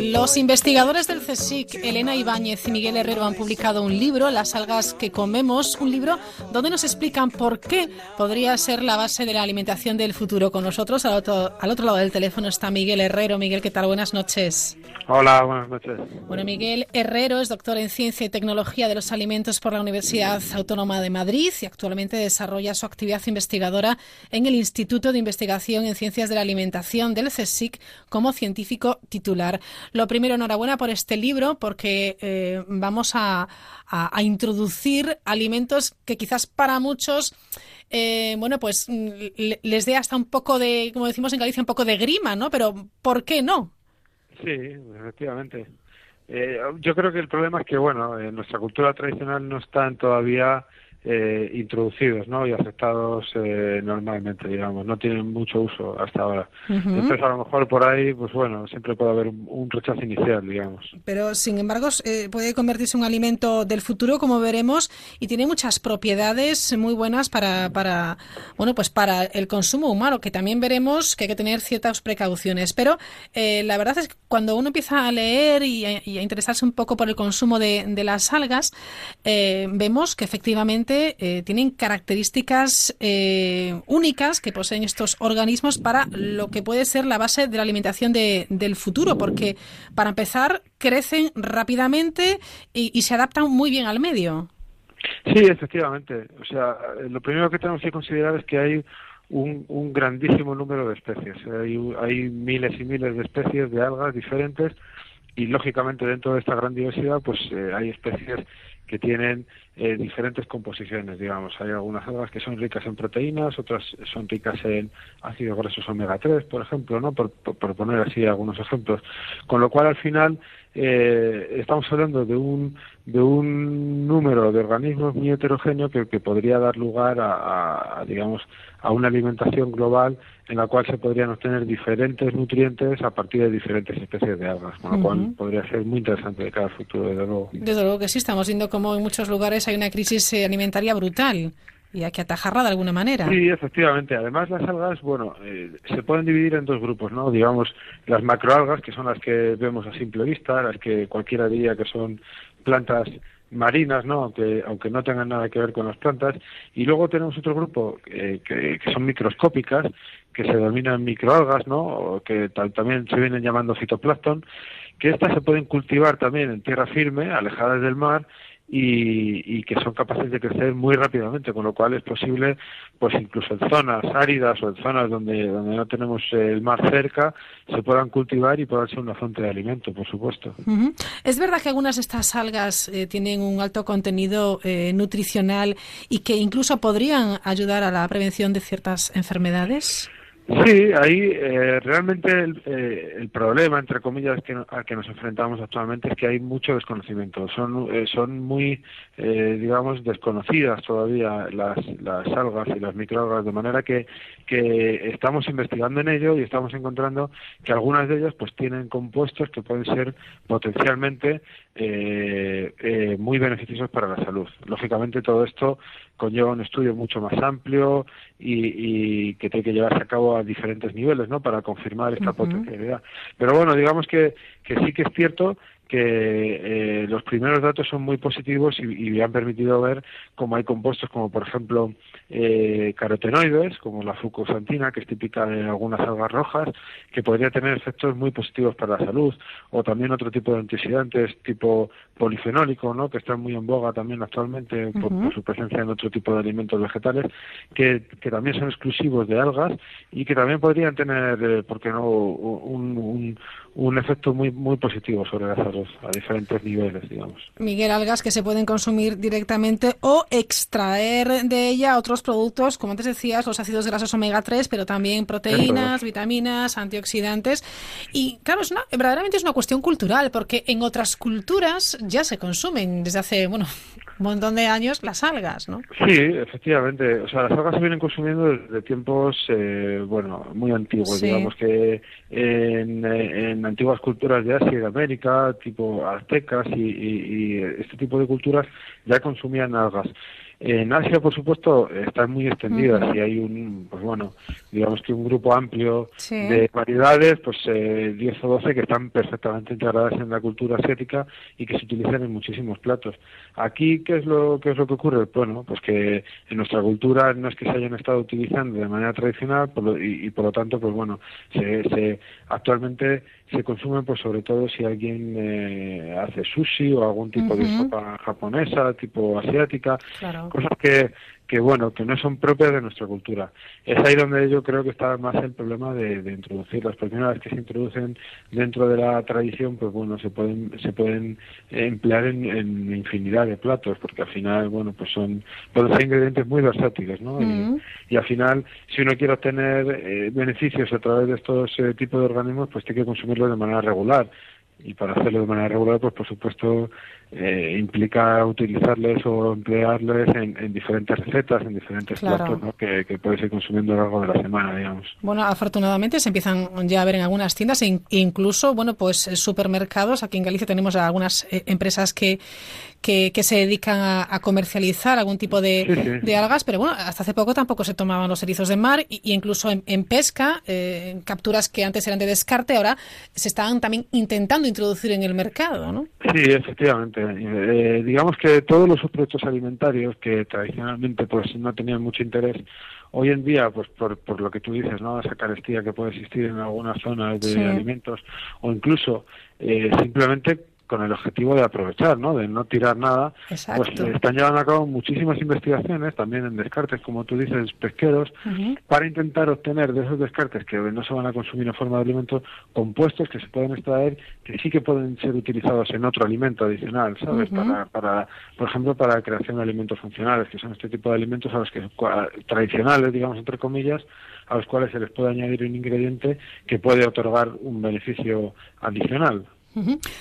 Los investigadores del CSIC, Elena Ibáñez y Miguel Herrero, han publicado un libro, Las algas que comemos, un libro donde nos explican por qué podría ser la base de la alimentación del futuro. Con nosotros, al otro, al otro lado del teléfono, está Miguel Herrero. Miguel, ¿qué tal? Buenas noches. Hola, buenas noches. Bueno, Miguel Herrero es doctor en Ciencia y Tecnología de los Alimentos por la Universidad Autónoma de Madrid y actualmente desarrolla su actividad investigadora en el Instituto de Investigación en Ciencias de la Alimentación del CSIC como científico titular. Lo primero, enhorabuena por este libro porque eh, vamos a, introducir alimentos que quizás para muchos eh, bueno, pues mm, les dé hasta un poco de, como decimos en Galicia, un poco de grima, ¿no? Pero ¿por qué no? Sí, efectivamente. Eh, yo creo que el problema es que, bueno, en nuestra cultura tradicional no están todavía eh, introducidos ¿no? y aceptados eh, normalmente, digamos, no tienen mucho uso hasta ahora. Entonces, a lo mejor por ahí, pues bueno, siempre puede haber un, rechazo inicial, digamos. Pero, sin embargo, eh, puede convertirse en un alimento del futuro, como veremos, y tiene muchas propiedades muy buenas para, para, bueno, pues para el consumo humano, que también veremos que hay que tener ciertas precauciones. Pero la verdad es que cuando uno empieza a leer y a, interesarse un poco por el consumo de, de las algas, vemos que efectivamente eh, tienen características eh, únicas que poseen estos organismos para lo que puede ser la base de la alimentación del futuro, porque para empezar crecen rápidamente y, se adaptan muy bien al medio. Sí, efectivamente. O sea, lo primero que tenemos que considerar es que hay un, grandísimo número de especies. Hay, hay miles y miles de especies de algas diferentes y lógicamente dentro de esta gran diversidad pues eh, hay especies que tienen eh, diferentes composiciones, digamos. Hay algunas algas que son ricas en proteínas, otras son ricas en ácidos grasos omega 3, por ejemplo, ¿no? Por, poner así algunos ejemplos. Con lo cual, al final, eh, estamos hablando de un, de un número de organismos muy heterogéneo que, podría dar lugar a, digamos, a una alimentación global en la cual se podrían obtener diferentes nutrientes a partir de diferentes especies de algas, con lo cual podría ser muy interesante de cara al futuro, desde luego. Desde luego que sí, estamos viendo cómo en muchos lugares hay una crisis eh, alimentaria brutal y hay que atajarla de alguna manera. Sí, efectivamente. Además, las algas, bueno, eh, se pueden dividir en dos grupos, ¿no? Digamos, las macroalgas, que son las que vemos a simple vista, las que cualquiera diría que son plantas marinas, ¿no? Aunque, aunque no tengan nada que ver con las plantas. Y luego tenemos otro grupo eh, que, que, son microscópicas, que se denominan microalgas, ¿no? O que también se vienen llamando fitoplancton, que estas se pueden cultivar también en tierra firme, alejadas del mar, y, que son capaces de crecer muy rápidamente, con lo cual es posible, pues incluso en zonas áridas o en zonas donde, donde no tenemos el mar cerca, se puedan cultivar y puedan ser una fuente de alimento, por supuesto. Es verdad que algunas de estas algas eh, tienen un alto contenido eh, nutricional y que incluso podrían ayudar a la prevención de ciertas enfermedades. Sí, ahí eh, realmente eh, el, problema, entre comillas, que, al que nos enfrentamos actualmente es que hay mucho desconocimiento. Son, eh, son muy, digamos, desconocidas todavía las, las algas y las microalgas, de manera que, que estamos investigando en ello y estamos encontrando que algunas de ellas pues tienen compuestos que pueden ser potencialmente muy beneficiosos para la salud. Lógicamente todo esto conlleva un estudio mucho más amplio y, que tiene que llevarse a cabo a diferentes niveles, ¿no? Para confirmar esta potencialidad. Pero bueno, digamos que, que sí que es cierto que eh, los primeros datos son muy positivos y, y, han permitido ver cómo hay compuestos como por ejemplo eh, carotenoides como la fucosantina que es típica de algunas algas rojas que podría tener efectos muy positivos para la salud. O también otro tipo de antioxidantes tipo polifenólico ¿no? que están muy en boga también actualmente por, su presencia en otro tipo de alimentos vegetales que, que también son exclusivos de algas y que también podrían tener eh, ¿por qué no un, un, un efecto muy muy positivo sobre la salud a diferentes niveles, digamos. Miguel, algas que se pueden consumir directamente o extraer de ella otros productos, como antes decías, los ácidos grasos omega 3, pero también proteínas, vitaminas, antioxidantes. Y claro, es una, verdaderamente es una cuestión cultural, porque en otras culturas ya se consumen desde hace, bueno, un montón de años las algas, ¿no? Sí, efectivamente. O sea, las algas se vienen consumiendo desde tiempos, eh, bueno, muy antiguos. Digamos que en, en, antiguas culturas de Asia y de América, tipo aztecas y, y, este tipo de culturas, ya consumían algas. En Asia, por supuesto, están muy extendidas y hay un, pues bueno, digamos que un grupo amplio de variedades, pues eh, 10 o 12 que están perfectamente integradas en la cultura asiática y que se utilizan en muchísimos platos. Aquí, ¿qué es lo, qué es lo que ocurre? Bueno, pues que en nuestra cultura no es que se hayan estado utilizando de manera tradicional y, por lo tanto, pues bueno, se, se actualmente se consumen pues sobre todo si alguien eh, hace sushi o algún tipo de sopa japonesa, tipo asiática, cosas que que bueno, que no son propias de nuestra cultura. Es ahí donde yo creo que está más el problema de, de introducirlas, porque una vez que se introducen dentro de la tradición, pues bueno, se pueden, se pueden emplear en, en infinidad de platos, porque al final, bueno, pues son, pueden ser ingredientes muy versátiles, ¿no? y, al final, si uno quiere obtener eh, beneficios a través de estos eh, tipos de organismos, pues tiene que consumirlos de manera regular y para hacerlo de manera regular, pues por supuesto eh, implica utilizarles o emplearles en, diferentes recetas, en diferentes platos que, que, puedes ir consumiendo a lo largo de la semana, digamos. Bueno, afortunadamente se empiezan ya a ver en algunas tiendas e incluso, bueno, pues eh, supermercados. Aquí en Galicia tenemos algunas eh, empresas que, que, se dedican a, comercializar algún tipo de, de, algas, pero bueno, hasta hace poco tampoco se tomaban los erizos de mar y, incluso en, pesca, en capturas que antes eran de descarte, ahora se están también intentando introducir en el mercado, ¿no? Sí, efectivamente. Eh, digamos que todos los productos alimentarios que tradicionalmente pues no tenían mucho interés, hoy en día, pues por, por lo que tú dices, ¿no? Esa carestía que puede existir en algunas zonas de alimentos o incluso eh, simplemente con el objetivo de aprovechar, ¿no? De no tirar nada. Pues están llevando a cabo muchísimas investigaciones, también en descartes, como tú dices, pesqueros, para intentar obtener de esos descartes que no se van a consumir en forma de alimento, compuestos que se pueden extraer, que sí que pueden ser utilizados en otro alimento adicional, ¿sabes? para, para, por ejemplo, para la creación de alimentos funcionales, que son este tipo de alimentos a los que tradicionales, digamos, entre comillas, a los cuales se les puede añadir un ingrediente que puede otorgar un beneficio adicional.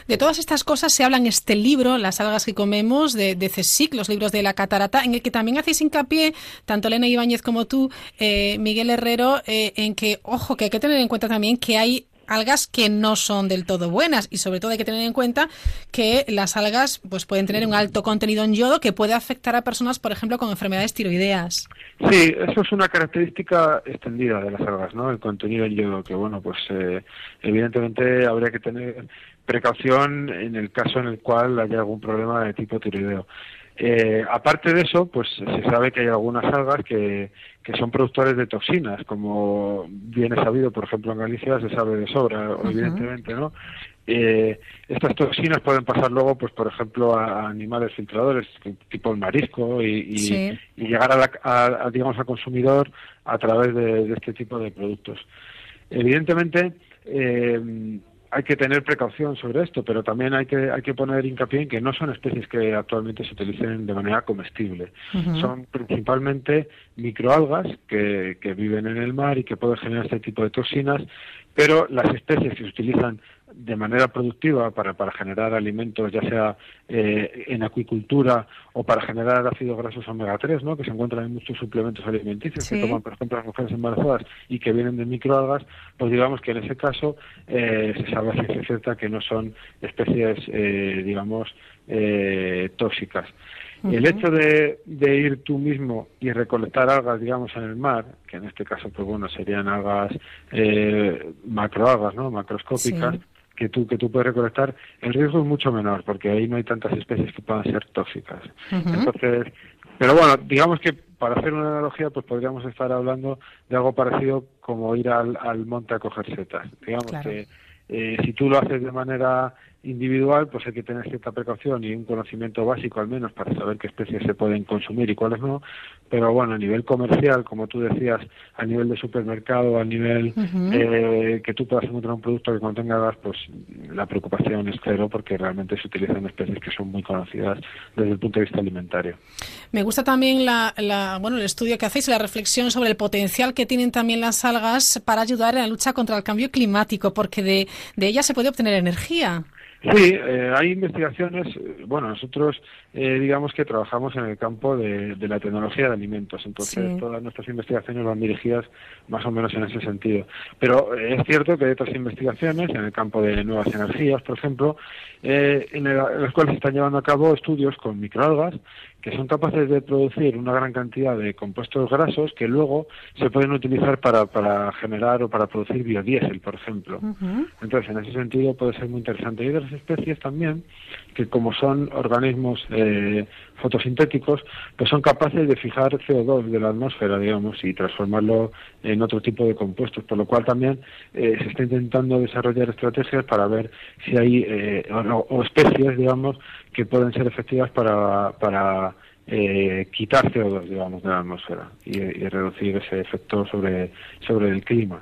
De todas estas cosas se habla en este libro, Las algas que comemos, de, de los libros de la catarata, en el que también hacéis hincapié, tanto Elena Ibáñez como tú, eh, Miguel Herrero, eh, en que, ojo, que hay que tener en cuenta también que hay algas que no son del todo buenas y sobre todo hay que tener en cuenta que las algas pues pueden tener un alto contenido en yodo que puede afectar a personas por ejemplo con enfermedades tiroideas. Sí, eso es una característica extendida de las algas, ¿no? El contenido en yodo que bueno, pues eh, evidentemente habría que tener precaución en el caso en el cual haya algún problema de tipo tiroideo. Eh, aparte de eso, pues se sabe que hay algunas algas que, que son productores de toxinas, como viene sabido, por ejemplo, en Galicia se sabe de sobra, evidentemente, ¿no? Eh, estas toxinas pueden pasar luego, pues por ejemplo, a, animales filtradores, tipo el marisco, y, llegar a, la, digamos, al consumidor a través de, de, este tipo de productos. Evidentemente, eh, hay que tener precaución sobre esto, pero también hay que, hay que poner hincapié en que no son especies que actualmente se utilicen de manera comestible. Son principalmente microalgas que, que viven en el mar y que pueden generar este tipo de toxinas, pero las especies que se utilizan de manera productiva para, para generar alimentos, ya sea eh, en acuicultura o para generar ácidos grasos omega 3, ¿no? que se encuentran en muchos suplementos alimenticios que toman, por ejemplo, las mujeres embarazadas y que vienen de microalgas, pues digamos que en ese caso eh, se sabe a ciencia cierta que no son especies, eh, digamos, tóxicas. El hecho de, de, ir tú mismo y recolectar algas, digamos, en el mar, que en este caso, pues bueno, serían algas macroalgas, ¿no? Macroscópicas, que tú, que tú puedes recolectar, el riesgo es mucho menor, porque ahí no hay tantas especies que puedan ser tóxicas. Entonces, pero bueno, digamos que para hacer una analogía, pues podríamos estar hablando de algo parecido como ir al, al monte a coger setas. Digamos que eh, si tú lo haces de manera individual, pues hay que tener cierta precaución y un conocimiento básico al menos para saber qué especies se pueden consumir y cuáles no. Pero bueno, a nivel comercial, como tú decías, a nivel de supermercado, a nivel eh, que tú puedas encontrar un producto que contenga gas, pues la preocupación es cero porque realmente se utilizan especies que son muy conocidas desde el punto de vista alimentario. Me gusta también la, la, bueno, el estudio que hacéis, la reflexión sobre el potencial que tienen también las algas para ayudar en la lucha contra el cambio climático, porque de, de ellas se puede obtener energía. Sí, eh, hay investigaciones. Eh, bueno, nosotros eh, digamos que trabajamos en el campo de, la tecnología de alimentos, entonces todas nuestras investigaciones van dirigidas más o menos en ese sentido. Pero es cierto que hay otras investigaciones en el campo de nuevas energías, por ejemplo, en, las cuales se están llevando a cabo estudios con microalgas que son capaces de producir una gran cantidad de compuestos grasos que luego se pueden utilizar para, para generar o para producir biodiesel, por ejemplo. Entonces, en ese sentido puede ser muy interesante. Hay otras especies también que como son organismos eh, fotosintéticos, pues son capaces de fijar CO2 de la atmósfera, digamos, y transformarlo en otro tipo de compuestos, por lo cual también eh, se está intentando desarrollar estrategias para ver si hay eh, o, o especies, digamos, que pueden ser efectivas para, para eh, quitar CO2, digamos, de la atmósfera y, y reducir ese efecto sobre, sobre el clima.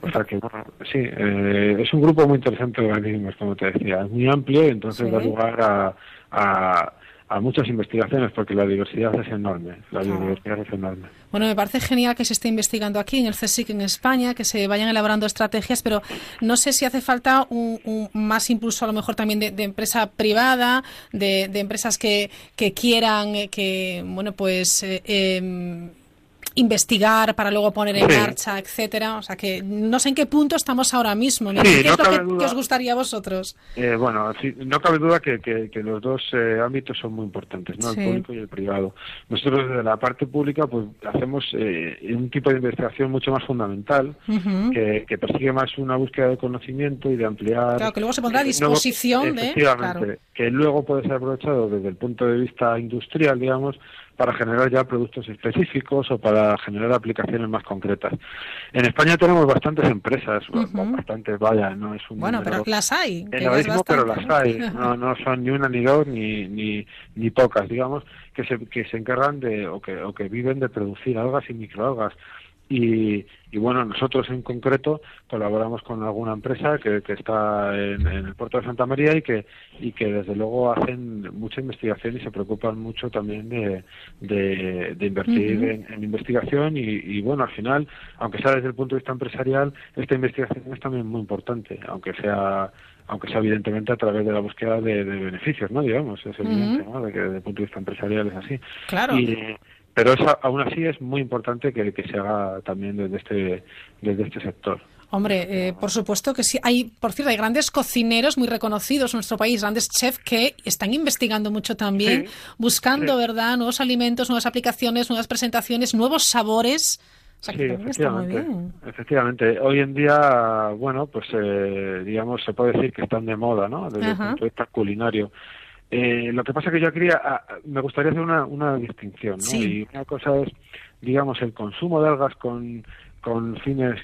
O sea que, bueno, sí, eh, es un grupo muy interesante de organismos, como te decía, es muy amplio y entonces Sí. da lugar a, a, a muchas investigaciones porque la diversidad es enorme, la biodiversidad es enorme. Bueno, me parece genial que se esté investigando aquí en el CSIC en España, que se vayan elaborando estrategias, pero no sé si hace falta un, un más impulso a lo mejor también de, de empresa privada, de, de empresas que, que quieran eh, que, bueno, pues eh, em, investigar para luego poner en Sí. marcha, etcétera. O sea que no sé en qué punto estamos ahora mismo. ni Sí, ¿Qué no es lo que, duda. que os gustaría a vosotros? Eh, bueno, sí, no cabe duda que, que- que los dos eh, ámbitos son muy importantes, ¿no? El público y el privado. Nosotros desde la parte pública pues hacemos eh, un tipo de investigación mucho más fundamental Ujú. que, que persigue más una búsqueda de conocimiento y de ampliar... Claro, que luego se pondrá a eh, luego- disposición de... efectivamente, claro. que luego puede ser aprovechado desde el punto de vista industrial, digamos, para generar ya productos específicos o para generar aplicaciones más concretas. En España tenemos bastantes empresas, Ujú. bastantes, vaya, no es un Bueno, número- pero las hay. que en ya lo es mismo, pero las hay. ¿no? No, no son ni una, ni dos, ni, ni, ni pocas, digamos, que se, que se encargan de, o que, o que viven de producir algas y microalgas. Y, y bueno, nosotros en concreto colaboramos con alguna empresa que, que está en, en el puerto de Santa María y que, y que desde luego hacen mucha investigación y se preocupan mucho también de, de, de invertir en, en investigación y, y bueno, al final, aunque sea desde el punto de vista empresarial, esta investigación es también muy importante, aunque sea aunque sea evidentemente a través de la búsqueda de, de beneficios, ¿no? Digamos, es evidente, Ujú. ¿no? De que desde el punto de vista empresarial es así. Claro. Y, pero eso, aún así es muy importante que, que se haga también desde este, desde este sector. Hombre, eh, por supuesto que sí. Hay, por cierto, hay grandes cocineros muy reconocidos en nuestro país, grandes chefs que están investigando mucho también, buscando, ¿verdad?, nuevos alimentos, nuevas aplicaciones, nuevas presentaciones, nuevos sabores. O sea, Sí, efectivamente. Efectivamente, hoy en día, bueno, pues eh, digamos, se puede decir que están de moda, ¿no? Desde Ajá. el punto de vista culinario. Eh, lo que pasa que yo quería, ah, me gustaría hacer una, una distinción, ¿no? Sí. Y una cosa es, digamos, el consumo de algas con, con fines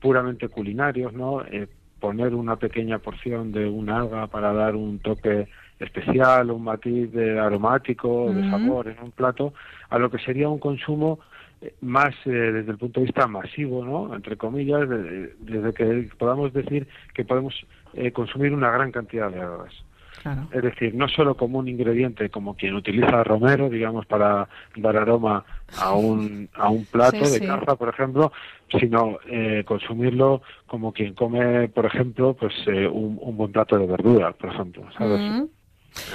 puramente culinarios, ¿no? Eh, poner una pequeña porción de una alga para dar un toque especial, un matiz de aromático, de Ujú. sabor en un plato, a lo que sería un consumo eh, más eh, desde el punto de vista masivo, ¿no? Entre comillas, de- desde que podamos decir que podemos eh, consumir una gran cantidad de algas. Es decir, no solo como un ingrediente, como quien utiliza romero, digamos, para dar aroma a un, a un plato Sí, de sí. caza, por ejemplo, sino eh, consumirlo como quien come, por ejemplo, pues eh, un, un buen plato de verdura, por ejemplo, ¿sabes? Ujú.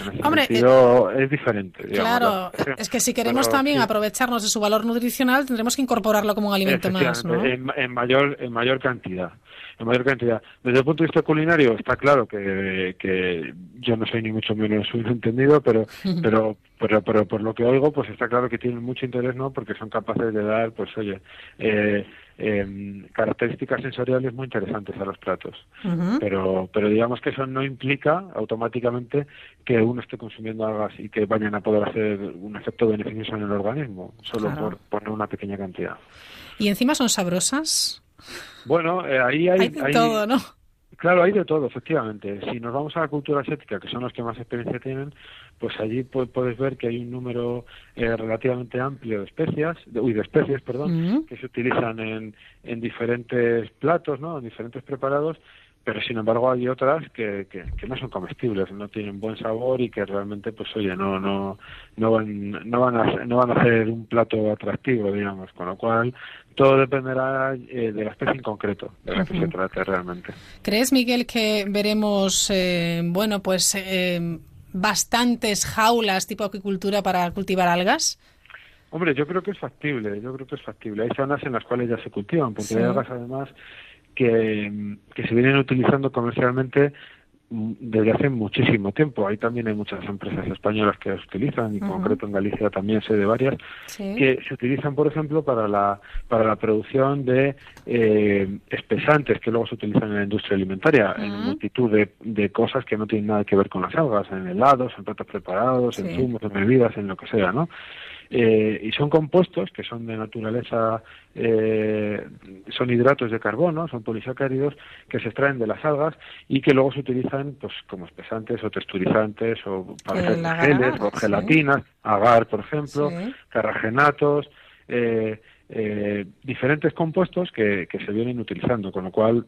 En ese Hombre, sentido, es diferente. digamos, Claro, ¿no? es que si queremos Pero también sí. aprovecharnos de su valor nutricional, tendremos que incorporarlo como un alimento más, ¿no? En mayor en mayor cantidad en mayor cantidad desde el punto de vista culinario está claro que, que yo no soy ni mucho menos un entendido pero pero pero pero por lo que oigo pues está claro que tienen mucho interés no porque son capaces de dar pues oye eh, em, características sensoriales muy interesantes a los platos pero pero digamos que eso no implica automáticamente que uno esté consumiendo algas y que vayan a poder hacer un efecto beneficioso en el organismo solo Claro. por poner una pequeña cantidad Y encima son sabrosas. bueno, eh, ahí hay, Hay de todo, ¿no? Claro, hay de todo, efectivamente. Si nos vamos a la cultura asiática, que son los que más experiencia tienen, pues allí pu- puedes ver que hay un número eh, relativamente amplio de especias, de, uy, de especies, perdón, que se utilizan en, en diferentes platos, ¿no? En diferentes preparados, pero sin embargo hay otras que, que, que no son comestibles, no tienen buen sabor y que realmente, pues oye, no no no van no van a no van a hacer un plato atractivo, digamos, con lo cual todo dependerá eh, de la especie en concreto de la que se trate realmente. ¿Crees, Miguel, que veremos, eh, bueno, pues eh, bastantes jaulas tipo acuicultura para cultivar algas? Hombre, yo creo que es factible, yo creo que es factible. Hay zonas en las cuales ya se cultivan, porque Sí. hay algas además que, que se vienen utilizando comercialmente desde hace muchísimo tiempo. Ahí también hay muchas empresas españolas que las utilizan, y en concreto en Galicia también sé de varias, Sí. que se utilizan, por ejemplo, para la, para la producción de eh, espesantes que luego se utilizan en la industria alimentaria, en multitud de, de cosas que no tienen nada que ver con las algas, en helados, en platos preparados, en zumos, en bebidas, en lo que sea, ¿no? Eh, y son compuestos que son de naturaleza, eh, son hidratos de carbono, son polisacáridos que se extraen de las algas y que luego se utilizan pues como espesantes o texturizantes o para hacer geles o sí. gelatinas, agar por ejemplo, Sí. carragenatos, eh, eh, diferentes compuestos que, que se vienen utilizando, con lo cual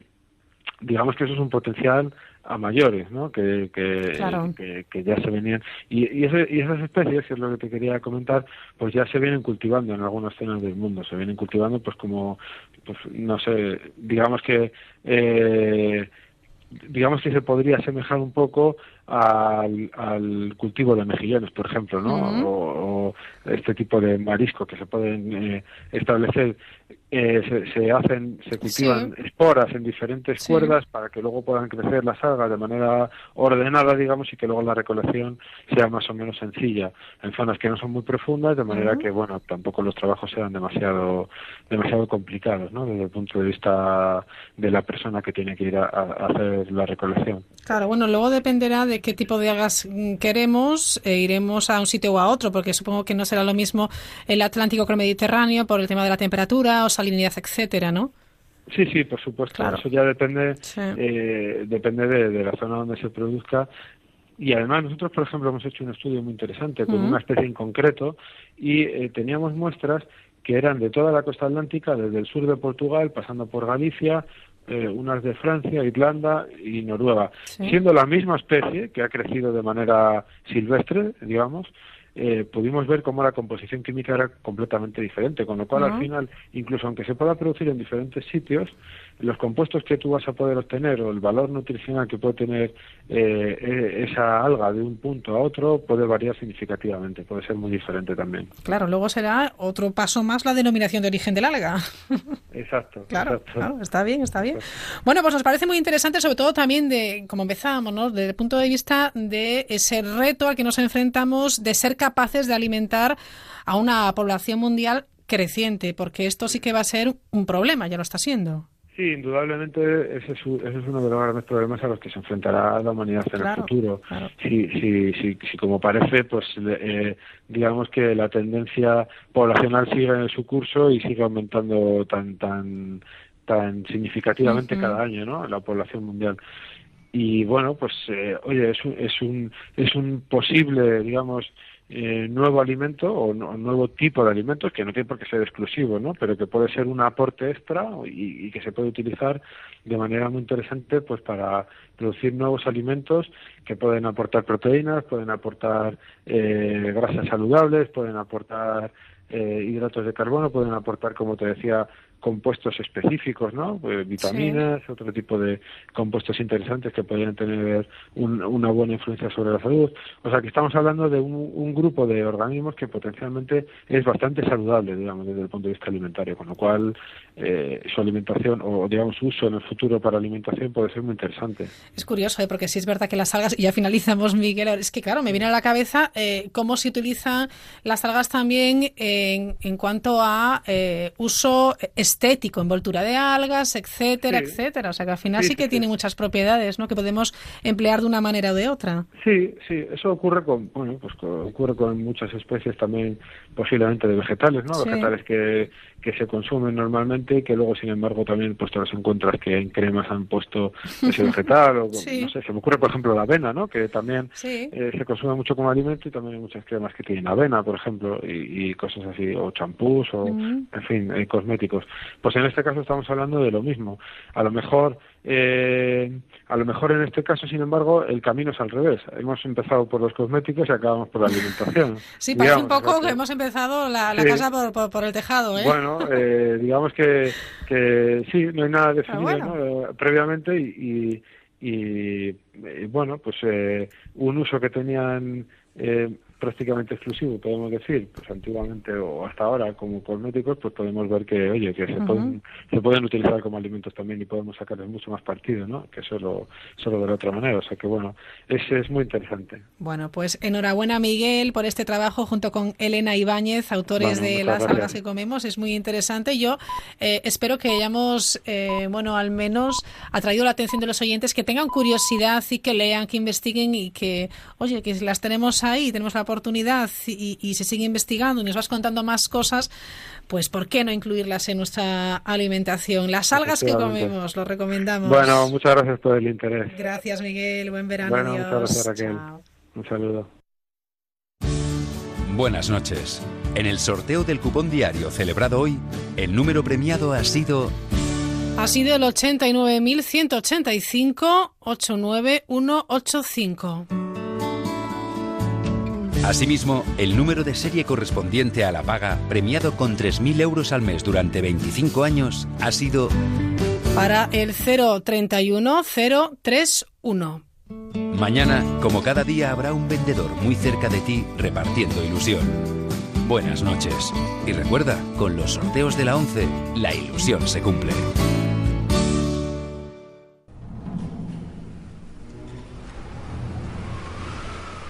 digamos que eso es un potencial a mayores, ¿no? Que, que, Claro. que, que ya se venían y, y, ese- y esas especies, que es lo que te quería comentar, pues ya se vienen cultivando en algunas zonas del mundo, se vienen cultivando pues como, pues no sé, digamos que eh, digamos que se podría asemejar un poco al, al cultivo de mejillones, por ejemplo, ¿no? O, o este tipo de marisco que se pueden eh, establecer. Eh, se, se hacen, se cultivan esporas en diferentes Sí. cuerdas para que luego puedan crecer las algas de manera ordenada, digamos, y que luego la recolección sea más o menos sencilla en zonas que no son muy profundas, de manera que, bueno, tampoco los trabajos sean demasiado, demasiado complicados, ¿no? Desde el punto de vista de la persona que tiene que ir a, a hacer la recolección. Claro, bueno, luego dependerá de qué tipo de algas queremos, e iremos a un sitio o a otro, porque supongo que no será lo mismo el Atlántico que el Mediterráneo por el tema de la temperatura o salinidad, etcétera, ¿no? Sí, sí, por supuesto. Claro. Eso ya depende, Sí. eh, depende de, de la zona donde se produzca. Y además nosotros, por ejemplo, hemos hecho un estudio muy interesante con una especie en concreto y eh, teníamos muestras que eran de toda la costa atlántica, desde el sur de Portugal, pasando por Galicia, eh, unas de Francia, Irlanda y Noruega, Sí. siendo la misma especie que ha crecido de manera silvestre, digamos. eh, pudimos ver cómo la composición química era completamente diferente, con lo cual al final, incluso aunque se pueda producir en diferentes sitios, los compuestos que tú vas a poder obtener o el valor nutricional que puede tener eh, eh, esa alga de un punto a otro puede variar significativamente, puede ser muy diferente también. Claro, luego será otro paso más la denominación de origen del alga. Exacto. Claro, exacto. claro, está bien, está bien. Bueno, pues nos parece muy interesante, sobre todo también de, como empezábamos, ¿no? Desde el punto de vista de ese reto al que nos enfrentamos de ser capaces de alimentar a una población mundial creciente, porque esto sí que va a ser un problema, ya lo está siendo. Sí, indudablemente ese es, ese es uno de los grandes problemas a los que se enfrentará la humanidad en Claro, el futuro. Si, si, si, si como parece, pues eh, digamos que la tendencia poblacional sigue en su curso y sigue aumentando tan tan tan significativamente cada año, ¿no? La población mundial. Y bueno, pues eh, oye, es un, es un es un posible, digamos, eh, nuevo alimento o no- nuevo tipo de alimentos que no tiene por qué ser exclusivo, ¿no? Pero que puede ser un aporte extra y, y que se puede utilizar de manera muy interesante, pues para producir nuevos alimentos que pueden aportar proteínas, pueden aportar eh, grasas saludables, pueden aportar eh, hidratos de carbono, pueden aportar, como te decía, compuestos específicos, ¿no? Eh, vitaminas, otro tipo de compuestos interesantes que podrían tener un- una buena influencia sobre la salud. O sea que estamos hablando de un, un grupo de organismos que potencialmente es bastante saludable, digamos, desde el punto de vista alimentario, con lo cual eh, su alimentación o, digamos, su uso en el futuro para alimentación puede ser muy interesante. Es curioso, ¿eh? porque sí es verdad que las algas, y ya finalizamos, Miguel, es que claro, me viene a la cabeza eh, cómo se utilizan las algas también en, en cuanto a eh, uso estético, envoltura de algas, etcétera, Sí. etcétera. O sea que al final Sí, sí, que sí, tiene muchas propiedades, ¿no? Que podemos emplear de una manera o de otra. Sí, sí, eso ocurre con, bueno, pues ocurre con muchas especies también, posiblemente de vegetales, ¿no? Vegetales que, que se consumen normalmente y que luego, sin embargo, también pues te los encuentras que en cremas han puesto ese vegetal o, Sí. no sé, se me ocurre, por ejemplo, la avena, ¿no? Que también eh, se consume mucho como alimento y también hay muchas cremas que tienen avena, por ejemplo, y, y cosas así, o champús, o, Ujú. en fin, eh, cosméticos. Pues en este caso estamos hablando de lo mismo. A lo mejor, eh, a lo mejor en este caso, sin embargo, el camino es al revés. Hemos empezado por los cosméticos y acabamos por la alimentación. Sí, parece un poco que hemos empezado la, la Sí. casa por, por, por el tejado, ¿eh? Bueno, eh, digamos que, que sí, no hay nada definido bueno. ¿no? Eh, previamente y, y, y, eh, bueno, pues eh, un uso que tenían eh, prácticamente exclusivo, podemos decir, pues antiguamente o hasta ahora como cosméticos, pues podemos ver que, oye, que se, pueden, se pueden utilizar como alimentos también y podemos sacarles mucho más partido, ¿no? Que solo, solo de la otra manera. O sea que, bueno, es, es muy interesante. Bueno, pues enhorabuena, Miguel, por este trabajo junto con Elena Ibáñez, autores de Las algas que comemos. Es muy interesante. Yo eh, espero que hayamos, eh, bueno, al menos atraído la atención de los oyentes, que tengan curiosidad y que lean, que investiguen y que, oye, que las tenemos ahí, tenemos la oportunidad y, y se sigue investigando y nos vas contando más cosas, pues ¿por qué no incluirlas en nuestra alimentación? Las algas que comemos, lo recomendamos. Bueno, muchas gracias por el interés. Gracias, Miguel. Buen verano. Bueno, Adiós. muchas gracias, Raquel. Un saludo. Buenas noches. En el sorteo del cupón diario celebrado hoy, el número premiado ha sido Ha sido el 89.185-89185. Asimismo, el número de serie correspondiente a la paga, premiado con 3.000 euros al mes durante 25 años, ha sido Para el 031031. Mañana, como cada día, habrá un vendedor muy cerca de ti repartiendo ilusión. Buenas noches. Y recuerda, con los sorteos de la 11, la ilusión se cumple.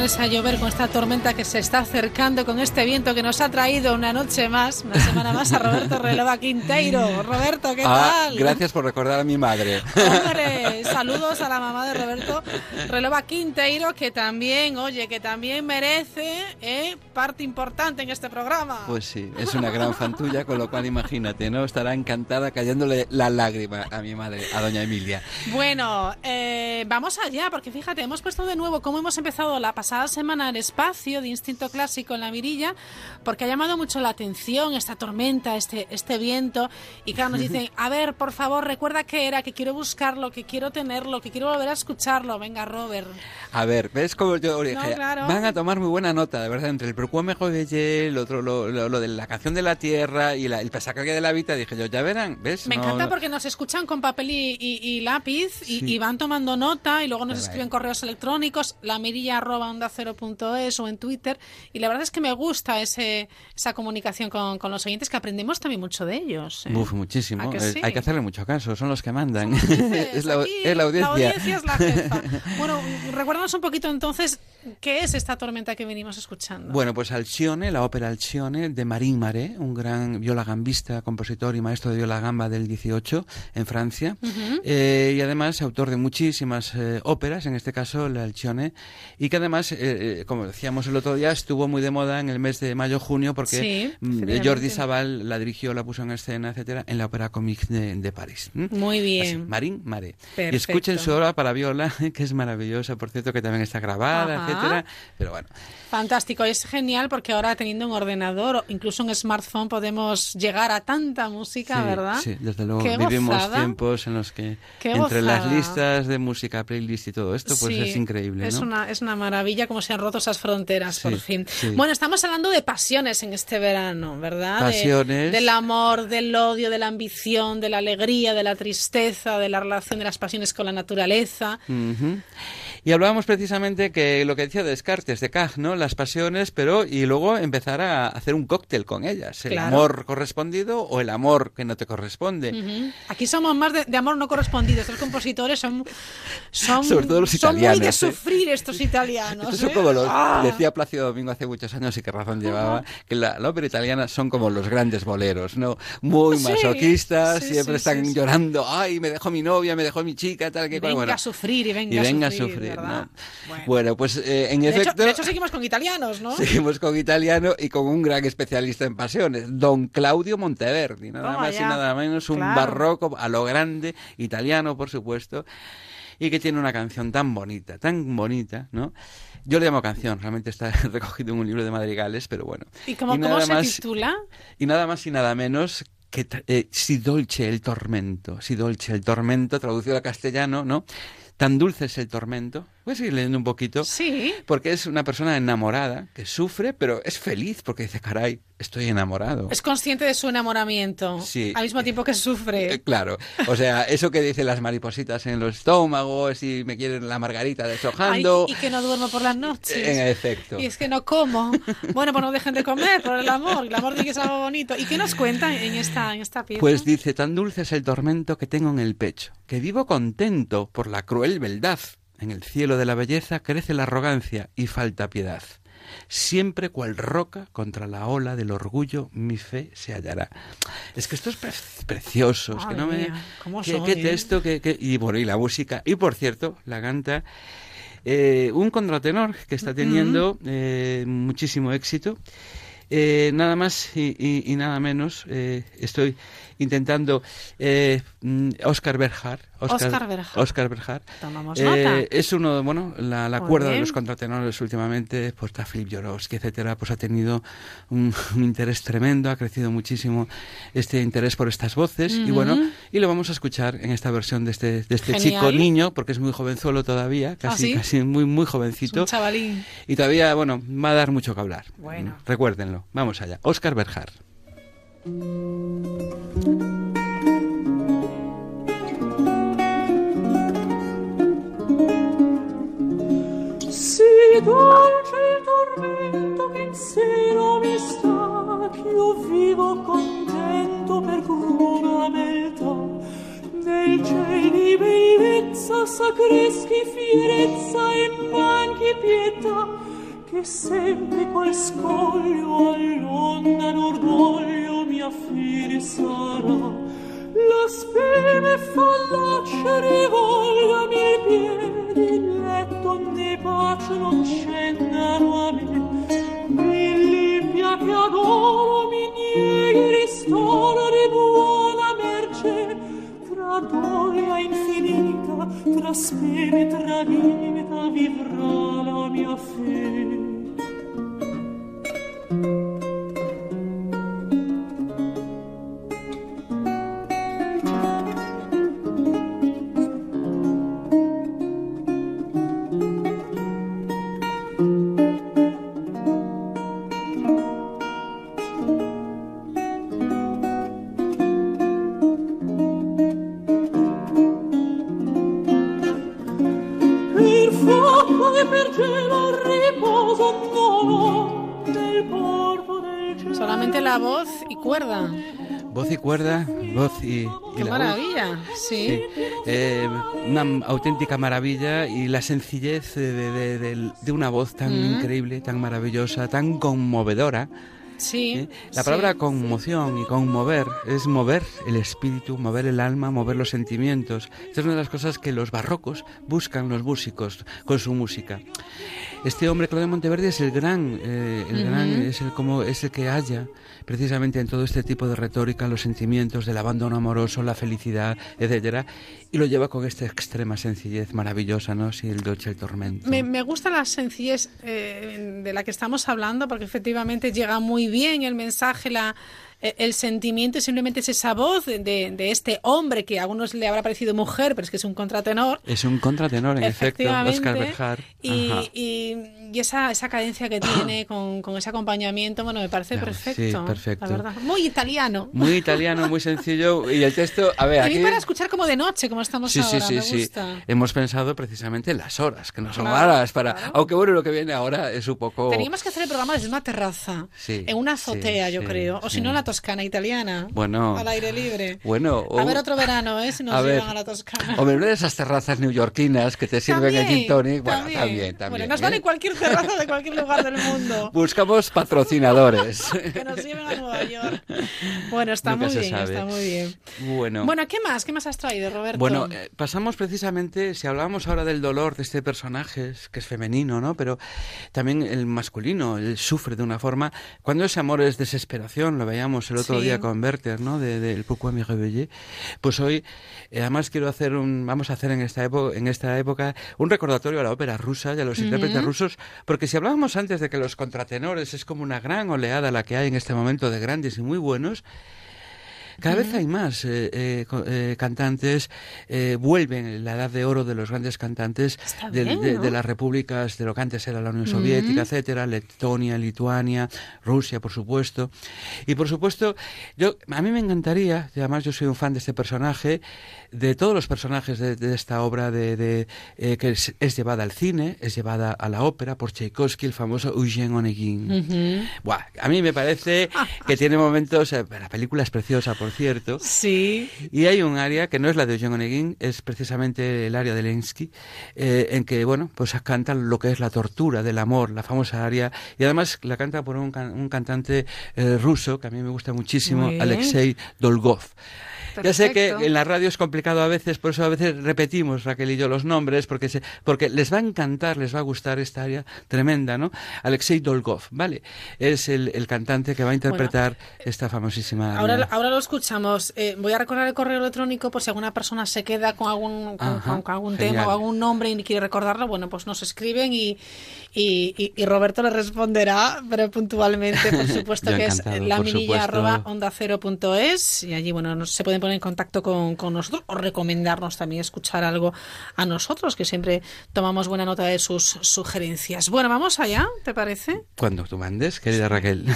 Ponerse a llover con esta tormenta que se está acercando, con este viento que nos ha traído una noche más, una semana más a Roberto Relova Quinteiro. Roberto, ¿qué Ah, tal? gracias por recordar a mi madre. Hombre, saludos a la mamá de Roberto Relova Quinteiro, que también, oye, que también merece eh, parte importante en este programa. Pues sí, es una gran fan tuya, con lo cual imagínate, ¿no? Estará encantada cayéndole la lágrima a mi madre, a doña Emilia. Bueno, eh, vamos allá, porque fíjate, hemos puesto de nuevo cómo hemos empezado la pasada semana el espacio de Instinto Clásico en la Mirilla, porque ha llamado mucho la atención esta tormenta, este, este viento, y claro, nos dicen, a ver, por favor, recuerda qué era, que quiero buscarlo, que quiero tenerlo, que quiero volver a escucharlo. Venga, Robert. A ver, ¿ves cómo yo dije? No, claro. Van a tomar muy buena nota, de verdad, entre el Percuame Joyeye, el otro, lo, lo, lo de la canción de la tierra y la, el pasacaje de la vida, dije yo, ya verán, ¿ves? Me No, encanta porque nos escuchan con papel y, y- y lápiz y, Sí. y van tomando nota y luego nos escriben correos electrónicos, la mirilla arroba onda cero punto es o en Twitter. Y la verdad es que me gusta ese, esa comunicación con, con los oyentes que aprendemos también mucho de ellos. ¿eh? Uf, muchísimo. ¿A que sí? Hay que hacerle mucho caso, son los que mandan. es, la, es la audiencia. La audiencia es la jefa. Bueno, recuérdanos un poquito entonces qué es esta tormenta que venimos escuchando. Bueno, pues Alcione, la ópera Alcione de Marín Maré, un gran violagambista, compositor y maestro de violagamba del 18 en Francia. Ujú. Eh, y además autor de muchísimas eh, óperas, en este caso la Alcione, y que además, eh, eh, como decíamos el otro día, estuvo muy de moda en el mes de mayo-junio porque Sí, mm, efectivamente. Jordi Sabal la dirigió, la puso en escena, etcétera, en la ópera comique de, de París. Muy bien. Marín. Y Perfecto. escuchen su obra para viola, que es maravillosa, por cierto, que también está grabada, Ajá. etcétera. Pero bueno, Fantástico, es genial porque ahora teniendo un ordenador o incluso un smartphone podemos llegar a tanta música, Sí, ¿verdad? Sí, desde luego. Qué Vivimos gozada. tiempos en los que Qué entre las listas de música, playlist y todo esto, pues Sí, es increíble, Es una, es una maravilla como se han roto esas fronteras, Sí, por fin. sí. Bueno, estamos hablando de pasiones en este verano, ¿verdad? De- Pasiones. del amor, del odio, de la ambición, de la alegría, de la tristeza, de la relación de las pasiones con la naturaleza. Y hablábamos precisamente que lo que decía Descartes, de Cage, ¿no? Las pasiones, pero y luego empezar a hacer un cóctel con ellas. El Claro. amor correspondido o el amor que no te corresponde. Aquí somos más de, de amor no correspondido. Los compositores son, son, Sobre todo los son muy italianos, de ¿eh? sufrir estos italianos. Estos son ¿eh? como los, Ah. decía Plácido Domingo hace muchos años y qué razón llevaba, que la, la ópera italiana son como los grandes boleros, ¿no? Muy Sí, masoquistas, sí, siempre sí, están llorando, ay, me dejó mi novia, me dejó mi chica, tal que cual. Venga bueno. a sufrir y venga, y venga a sufrir. Verdad. Bueno, pues eh, en de efecto... Hecho, de hecho, seguimos con italianos, ¿no? Seguimos con italiano y con un gran especialista en pasiones, don Claudio Monteverdi, nada más ya. y nada menos, un Claro. barroco a lo grande, italiano, por supuesto, y que tiene una canción tan bonita, tan bonita, ¿no? Yo le llamo canción, realmente está recogido en un libro de madrigales, pero bueno. ¿Y cómo, nada cómo se más- titula? y nada más y nada menos que eh, Si dolce el tormento, Si dolce el tormento, traducido al castellano, ¿no? Tan dulce es el tormento. Voy a seguir leyendo un poquito. Sí. Porque es una persona enamorada que sufre, pero es feliz porque dice, caray, estoy enamorado. Es consciente de su enamoramiento. Sí. Al mismo tiempo que sufre. Eh, Claro, o sea, eso que dicen las maripositas en los estómagos y me quieren la margarita Ay, deshojando. y que no duermo por las noches. En efecto. Y es que no como. Bueno, pues no dejen de comer por el amor. El amor tiene que ser algo bonito. ¿Y qué nos cuentan en esta, en esta pieza? Pues dice, tan dulce es el tormento que tengo en el pecho, que vivo contento por la cruel beldad. En el cielo de la belleza crece la arrogancia y falta piedad. Siempre cual roca contra la ola del orgullo mi fe se hallará. Es que esto es pre- precioso, es que no me... mía, ¿cómo qué, son, qué eh? texto, qué- qué- y bueno, y la música. Y por cierto, la canta eh, un contratenor que está teniendo eh, muchísimo éxito. Eh, nada más y, y- y nada menos, estoy intentando eh, mm, Oscar Berjar. Oscar Berjar. Oscar Berjar. Tomamos Eh, nota. es uno, de- bueno, la, la cuerda de los contratenores últimamente, pues está Philip Jorowski, etcétera, pues ha tenido un, un interés tremendo, ha crecido muchísimo este interés por estas voces y bueno, y lo vamos a escuchar en esta versión de este, de este chico niño, porque es muy jovenzuelo todavía, casi, sí? casi muy, muy Es jovencito. un chavalín. Y todavía, bueno, va a dar mucho que hablar. Bueno. Recuérdenlo. Vamos allá. Oscar Berjar. Si dolce il tormento che in seno mi sta, ch'io vivo contento per cruna beltà, nel ciel di bellezza sacreschi fierezza e manchi pietà, che sempre qual scoglio all'onda d'orgoglio mia fine sarà. La speme fallace rivolgami i piedi, il letto né pace non scendano a me. Mi limpia che adoro, mi nieghi ristoro di buona merce. la gioia infinita tra speme vita vivrà la mia fede cuerda. Voz y cuerda, voz y, y Qué la voz. maravilla. Sí. Sí. Eh, una auténtica maravilla y la sencillez de, de- de- de una voz tan Mm. increíble, tan maravillosa, tan conmovedora. Sí. ¿eh? La sí. palabra conmoción y conmover es mover el espíritu, mover el alma, mover los sentimientos. Esta es una de las cosas que los barrocos buscan los músicos con su música. Este hombre, Claudio Monteverdi, es el gran, eh, el Ujú. gran es el como es el que halla precisamente en todo este tipo de retórica los sentimientos del abandono amoroso, la felicidad, etcétera, y lo lleva con esta extrema sencillez maravillosa, ¿no? Si el dolce el tormento. Me, gusta la sencillez eh, de la que estamos hablando porque efectivamente llega muy bien el mensaje, la, el sentimiento simplemente es esa voz de, de este hombre que a algunos le habrá parecido mujer, pero es que es un contratenor. Es un contratenor, en efecto. Oscar Berjar. Y, y- y esa, esa cadencia que tiene con, con ese acompañamiento, bueno, me parece Claro, perfecto. sí, perfecto. La verdad. Muy italiano. Muy italiano, muy sencillo. Y el texto, a ver, aquí... para escuchar como de noche, como estamos Sí, ahora, sí, me sí. gusta. Hemos pensado precisamente en las horas, que no son Claro, horas para... Aunque bueno, lo que viene ahora es un poco... Teníamos que hacer el programa desde una terraza, Sí, en una azotea, yo creo, o si no la Toscana italiana. Bueno. Al aire libre. Bueno. A ver otro verano, ¿eh? Si nos a ver. llevan a la Toscana. Una de esas terrazas neoyorquinas que te sirven el gin tonic. Bueno, también. también, también. Bueno, nos ¿eh? vale cualquier terraza de cualquier lugar del mundo. Buscamos patrocinadores. que nos lleven a Nueva York. Bueno, está Nunca muy bien, sabe. está muy bien. Bueno. Bueno, ¿qué más? ¿Qué más has traído, Roberto? Bueno, eh, pasamos precisamente, si hablábamos ahora del dolor de este personaje, que es femenino, ¿no? Pero también el masculino, él sufre de una forma. Cuando ese amor es desesperación, lo veíamos el otro Sí. día con Werther, ¿no? De, del Pourquoi me. Pues hoy, eh, además quiero hacer un, vamos a hacer en esta época, en esta época, un recordatorio a la ópera rusa y a los Ujú. intérpretes rusos, porque si hablábamos antes de que los contratenores es como una gran oleada la que hay en este momento de grandes y muy buenos, cada vez hay más eh, eh, eh, cantantes, vuelven la edad de oro de los grandes cantantes bien, de, ¿no? de las repúblicas de lo que antes era la Unión. Soviética, etcétera, Letonia, Lituania, Rusia, por supuesto. Y por supuesto, yo a mí me encantaría, además yo soy un fan de este personaje, de todos los personajes de, de esta obra de, de, que es, es llevada al cine, es llevada a la ópera por Tchaikovsky, el famoso Eugene Onegin. Buah, a mí me parece que tiene momentos, la película es preciosa, por cierto. Sí. Y hay un área que no es la de Eugene Onegin, es precisamente el área de Lensky, eh, en que, bueno, pues canta lo que es la tortura del amor, la famosa área, y además la canta por un, can- un cantante eh, ruso que a mí me gusta muchísimo. Alexei Dolgov. Ya sé que en la radio es complicado a veces, por eso a veces repetimos, Raquel y yo, los nombres, porque, se, porque les va a encantar, les va a gustar esta área tremenda, ¿no? Alexei Dolgov, ¿vale? Es el, el cantante que va a interpretar esta famosísima Ahora, área. ahora lo escuchamos. Eh, voy a recordar el correo electrónico por si alguna persona se queda con algún, con, Ajá, con- con algún genial. tema o algún nombre y quiere recordarlo. Bueno, pues nos escriben y, y, y- y Roberto le responderá, pero puntualmente, por supuesto, que es la minilla arroba onda cero punto es y allí, bueno, nos- se pueden poner en contacto con, con nosotros o recomendarnos también escuchar algo a nosotros, que siempre tomamos buena nota de sus sugerencias. Bueno, vamos allá, ¿te parece? Cuando tú mandes, querida Raquel.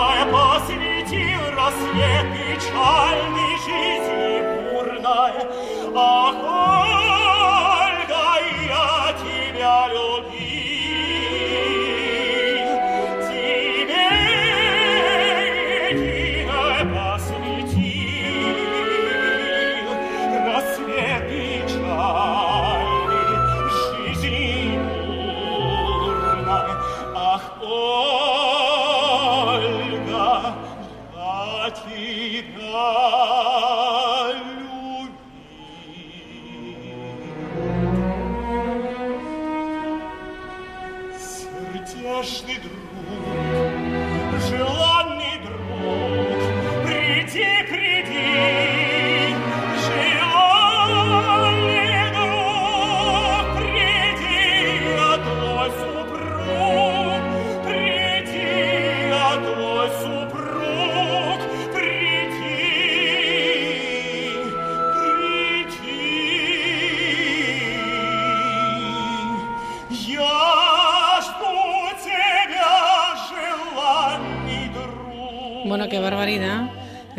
Единое посвятил рассвет печальный жизни бурной. Ах, Ольга, я тебя любил. Atida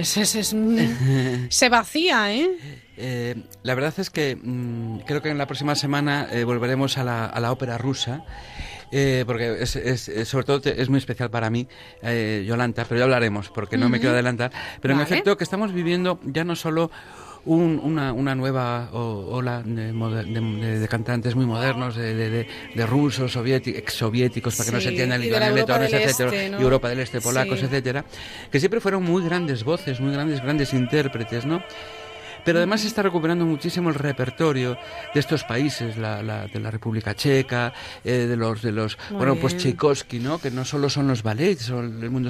es, se vacía, ¿eh? Eh, la verdad es que mm, creo que en la próxima semana eh, volveremos a la, a la ópera rusa. eh, porque es, sobre todo te- es muy especial para mí, Yolanta, pero ya hablaremos, porque no me quiero adelantar. Pero en efecto que estamos viviendo ya no solo un- una, una nueva ola de, de- de- de cantantes muy modernos, de, de- de- de rusos, soviéticos, exsoviéticos, para que no se entiendan, lituanos, letones, etcétera, Este, ¿no? y Europa del Este, polacos, Sí. etcétera, que siempre fueron muy grandes voces, muy grandes, grandes intérpretes, ¿no? Pero además se está recuperando muchísimo el repertorio de estos países, la, la- de la República Checa, eh, de los, de los, Muy bueno, pues bien. Tchaikovsky, ¿no? Que no solo son los ballets, son el mundo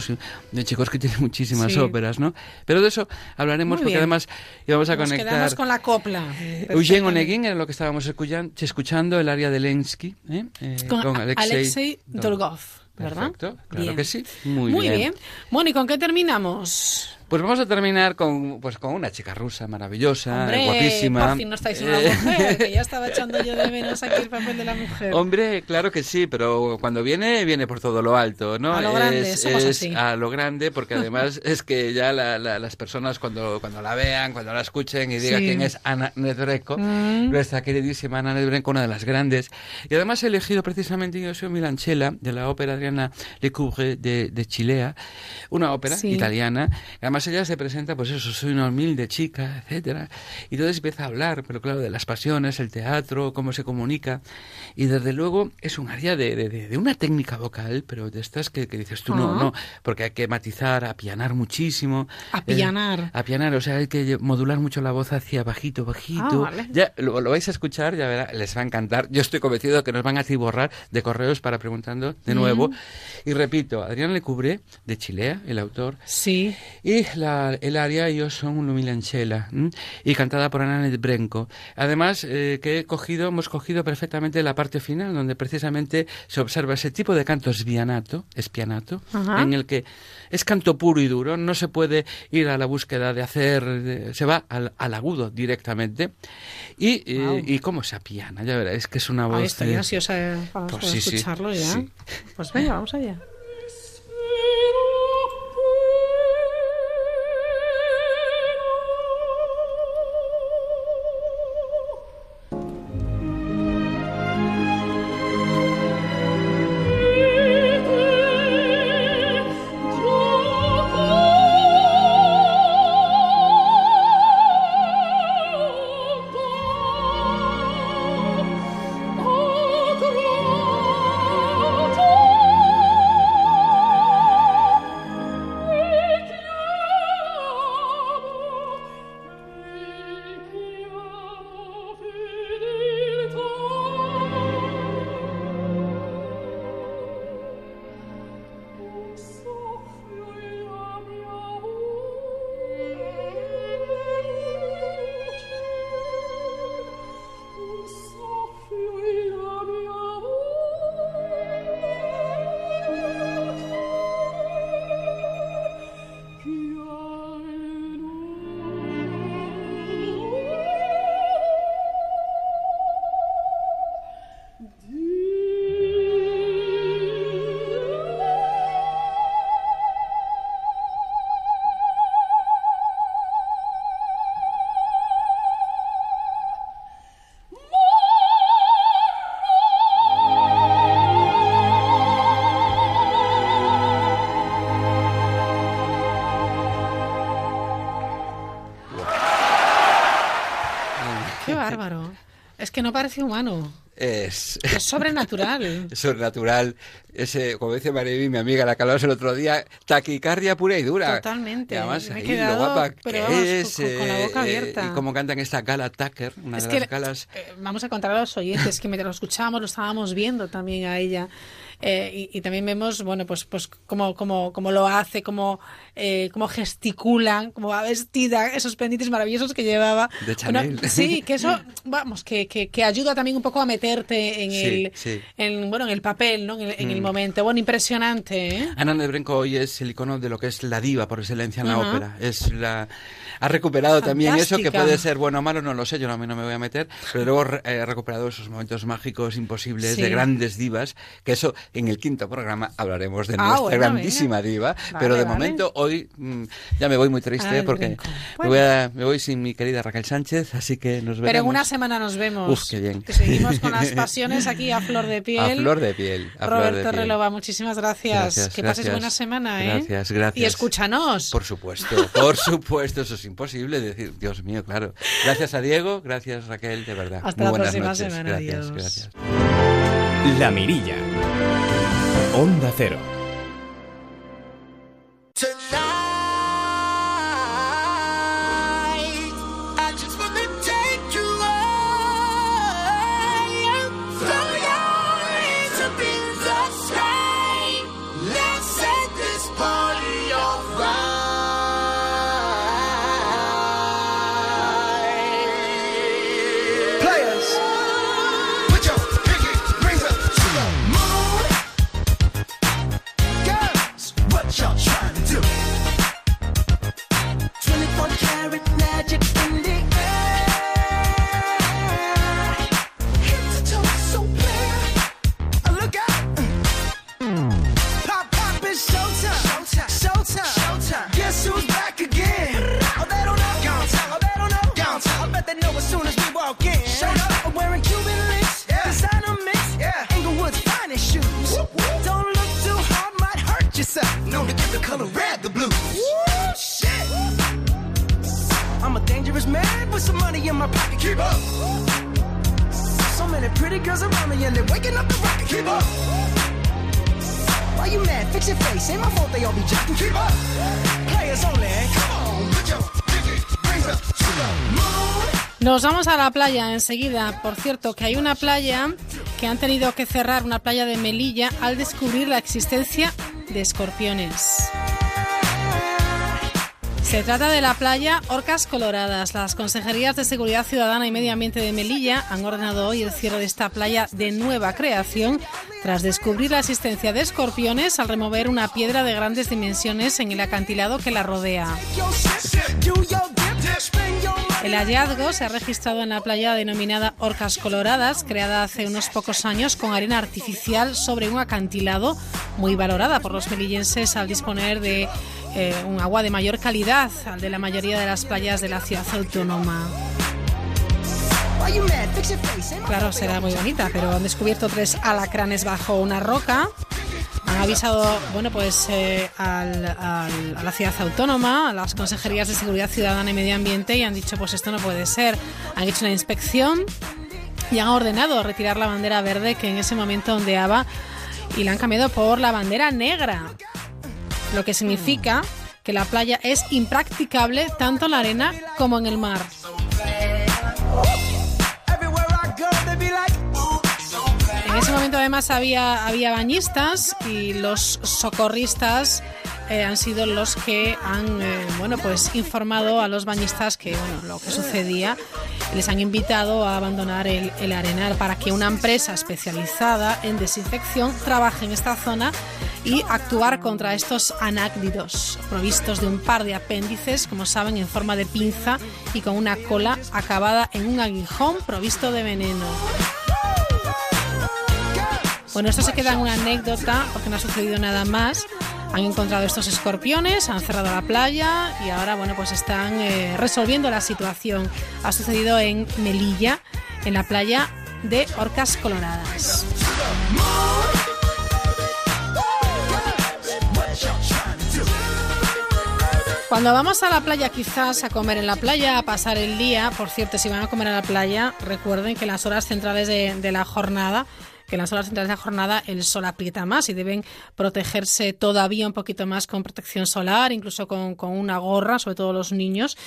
de Tchaikovsky tiene muchísimas Sí. óperas, ¿no? Pero de eso hablaremos Muy porque bien. además íbamos a Nos conectar. quedamos con la copla. Eugene. Onegin era lo que estábamos escuchan- escuchando, el área de Lensky, ¿eh? Eh, Con, Alexei, Alexei Dolgov, ¿verdad? Perfecto, claro Bien. que sí. Muy, Muy bien. bien. Bueno, ¿y con qué terminamos? Pues vamos a terminar con, pues, con una chica rusa maravillosa, Hombre, guapísima. por fin no estáis una mujer, que ya estaba echando yo de menos aquí el papel de la mujer. Hombre, claro que sí, pero cuando viene, viene por todo lo alto, ¿no? A lo grande, somos así. A lo grande, porque además es que ya la- la- las personas cuando, cuando la vean, cuando la escuchen y digan Sí. quién es Ana Nedrenko, Mm. nuestra queridísima Ana Nedrenko, una de las grandes. Y además he elegido precisamente yo soy Milanchela, de la ópera Adriana Lecouvré de, de Chilea, una ópera Sí. italiana. Además ella se presenta, pues eso, soy una humilde chica, etcétera. Y entonces empieza a hablar, pero claro, de las pasiones, el teatro, cómo se comunica. Y desde luego es un área de, de- de- una técnica vocal, pero de estas que, que dices tú, no, Ah. no, porque hay que matizar, apianar muchísimo. Apianar. Eh, apianar, o sea, hay que modular mucho la voz hacia bajito, bajito. Ah, vale. Ya lo, lo vais a escuchar, ya verá, les va a encantar. Yo estoy convencido que nos van a tiborrar de correos para preguntando de nuevo. Mm. Y repito, Adrián Lecubré, de Chilea, el autor. Sí. Y la, el aria Yo son un Milanchela, y cantada por Ana Brenco. Además, eh, que he cogido, hemos cogido perfectamente la parte final, donde precisamente se observa ese tipo de canto espianato, espianato Ajá. en el que es canto puro y duro, no se puede ir a la búsqueda de hacer, de- se va al, al agudo directamente. Y, eh, Guau. y cómo se apiana, ya verás, es que es una voz... Ahí estoy eh, ansiosa eh, para pues sí, sí, escucharlo ya. sí. Pues venga, vamos allá. Que no parece humano. Es, Es sobrenatural. es sobrenatural. Ese, como dice Mariby, mi amiga, la que el otro día, taquicardia pura y dura. Totalmente. Y además, Me he ahí, quedado, lo guapa pero que vamos, es. con- con la boca eh, abierta. y cómo cantan esta Gala Tucker, una Es de que las galas. eh, vamos a contar a los oyentes que mientras lo escuchábamos lo estábamos viendo también a ella. Eh, y, y también vemos, bueno, pues, pues cómo, cómo, cómo lo hace, cómo, eh, cómo gesticula, cómo va vestida, esos pendientes maravillosos que llevaba. De Bueno, Chanel. sí, que eso, vamos, que, que, que ayuda también un poco a meterte en Sí, el, sí. en, bueno, en el papel, ¿no? En el, en el Mm. momento. Bueno, impresionante, ¿eh? Ana Nebrenko hoy es el icono de lo que es la diva por excelencia en la Ajá. ópera. Es la ha recuperado también eso que Fantástica. puede ser bueno o malo, no lo sé, yo a mí no me voy a meter, pero luego eh, ha recuperado esos momentos mágicos imposibles Sí. de grandes divas, que eso en el quinto programa hablaremos de Ah, nuestra bueno, grandísima diva, Vale, pero de vale. momento hoy mm, ya me voy muy triste Ana porque me, voy a- me voy sin mi querida Raquel Sánchez, así que nos veremos. Pero en una semana nos vemos. Uf, qué bien. Que seguimos con las pasiones aquí a flor de piel. A flor de piel. a flor de Roberto piel. Relova, muchísimas gracias. Gracias, que pases gracias. buena semana, ¿eh? Gracias, gracias. Y escúchanos. Por supuesto, por supuesto, eso es imposible decir, Dios mío, claro. Gracias a Diego, gracias Raquel, de verdad. Hasta Muy la buenas próxima noches. semana, Gracias, adiós. gracias. La Mirilla. Onda Cero. So many pretty girls around me and they're waking up the rocket. You mad? Fix your face. To. Nos vamos a la playa enseguida. Por cierto, que hay una playa que han tenido que cerrar, una playa de Melilla, al descubrir la existencia de escorpiones. Se trata de la playa Orcas Coloradas. Las consejerías de Seguridad Ciudadana y Medio Ambiente de Melilla han ordenado hoy el cierre de esta playa de nueva creación tras descubrir la existencia de escorpiones al remover una piedra de grandes dimensiones en el acantilado que la rodea. El hallazgo se ha registrado en la playa denominada Orcas Coloradas, creada hace unos pocos años con arena artificial sobre un acantilado muy valorada por los melillenses al disponer de eh, un agua de mayor calidad al de la mayoría de las playas de la ciudad autónoma. Claro, será muy bonita, pero han descubierto tres alacranes bajo una roca. Han avisado, bueno, pues eh, al- al- a la ciudad autónoma, a las consejerías de seguridad ciudadana y medio ambiente y han dicho, pues esto no puede ser. Han hecho una inspección y han ordenado retirar la bandera verde que en ese momento ondeaba y la han cambiado por la bandera negra, lo que significa que la playa es impracticable tanto en la arena como en el mar. En ese momento además había, había bañistas y los socorristas eh, han sido los que han eh, bueno pues informado a los bañistas que bueno lo que sucedía les han invitado a abandonar el, el arenal para que una empresa especializada en desinfección trabaje en esta zona y actuar contra estos anáclidos provistos de un par de apéndices como saben en forma de pinza y con una cola acabada en un aguijón provisto de veneno bueno, esto se queda en una anécdota porque no ha sucedido nada más. Han encontrado estos escorpiones, han cerrado la playa y ahora, bueno, pues están eh, resolviendo la situación. Ha sucedido en Melilla, en la playa de Orcas Coloradas. Cuando vamos a la playa, quizás a comer en la playa, a pasar el día, por cierto, si van a comer a la playa, recuerden que en las horas centrales de, de la jornada, que en las horas centrales de la jornada el sol aprieta más y deben protegerse todavía un poquito más con protección solar, incluso con, con una gorra, sobre todo los niños,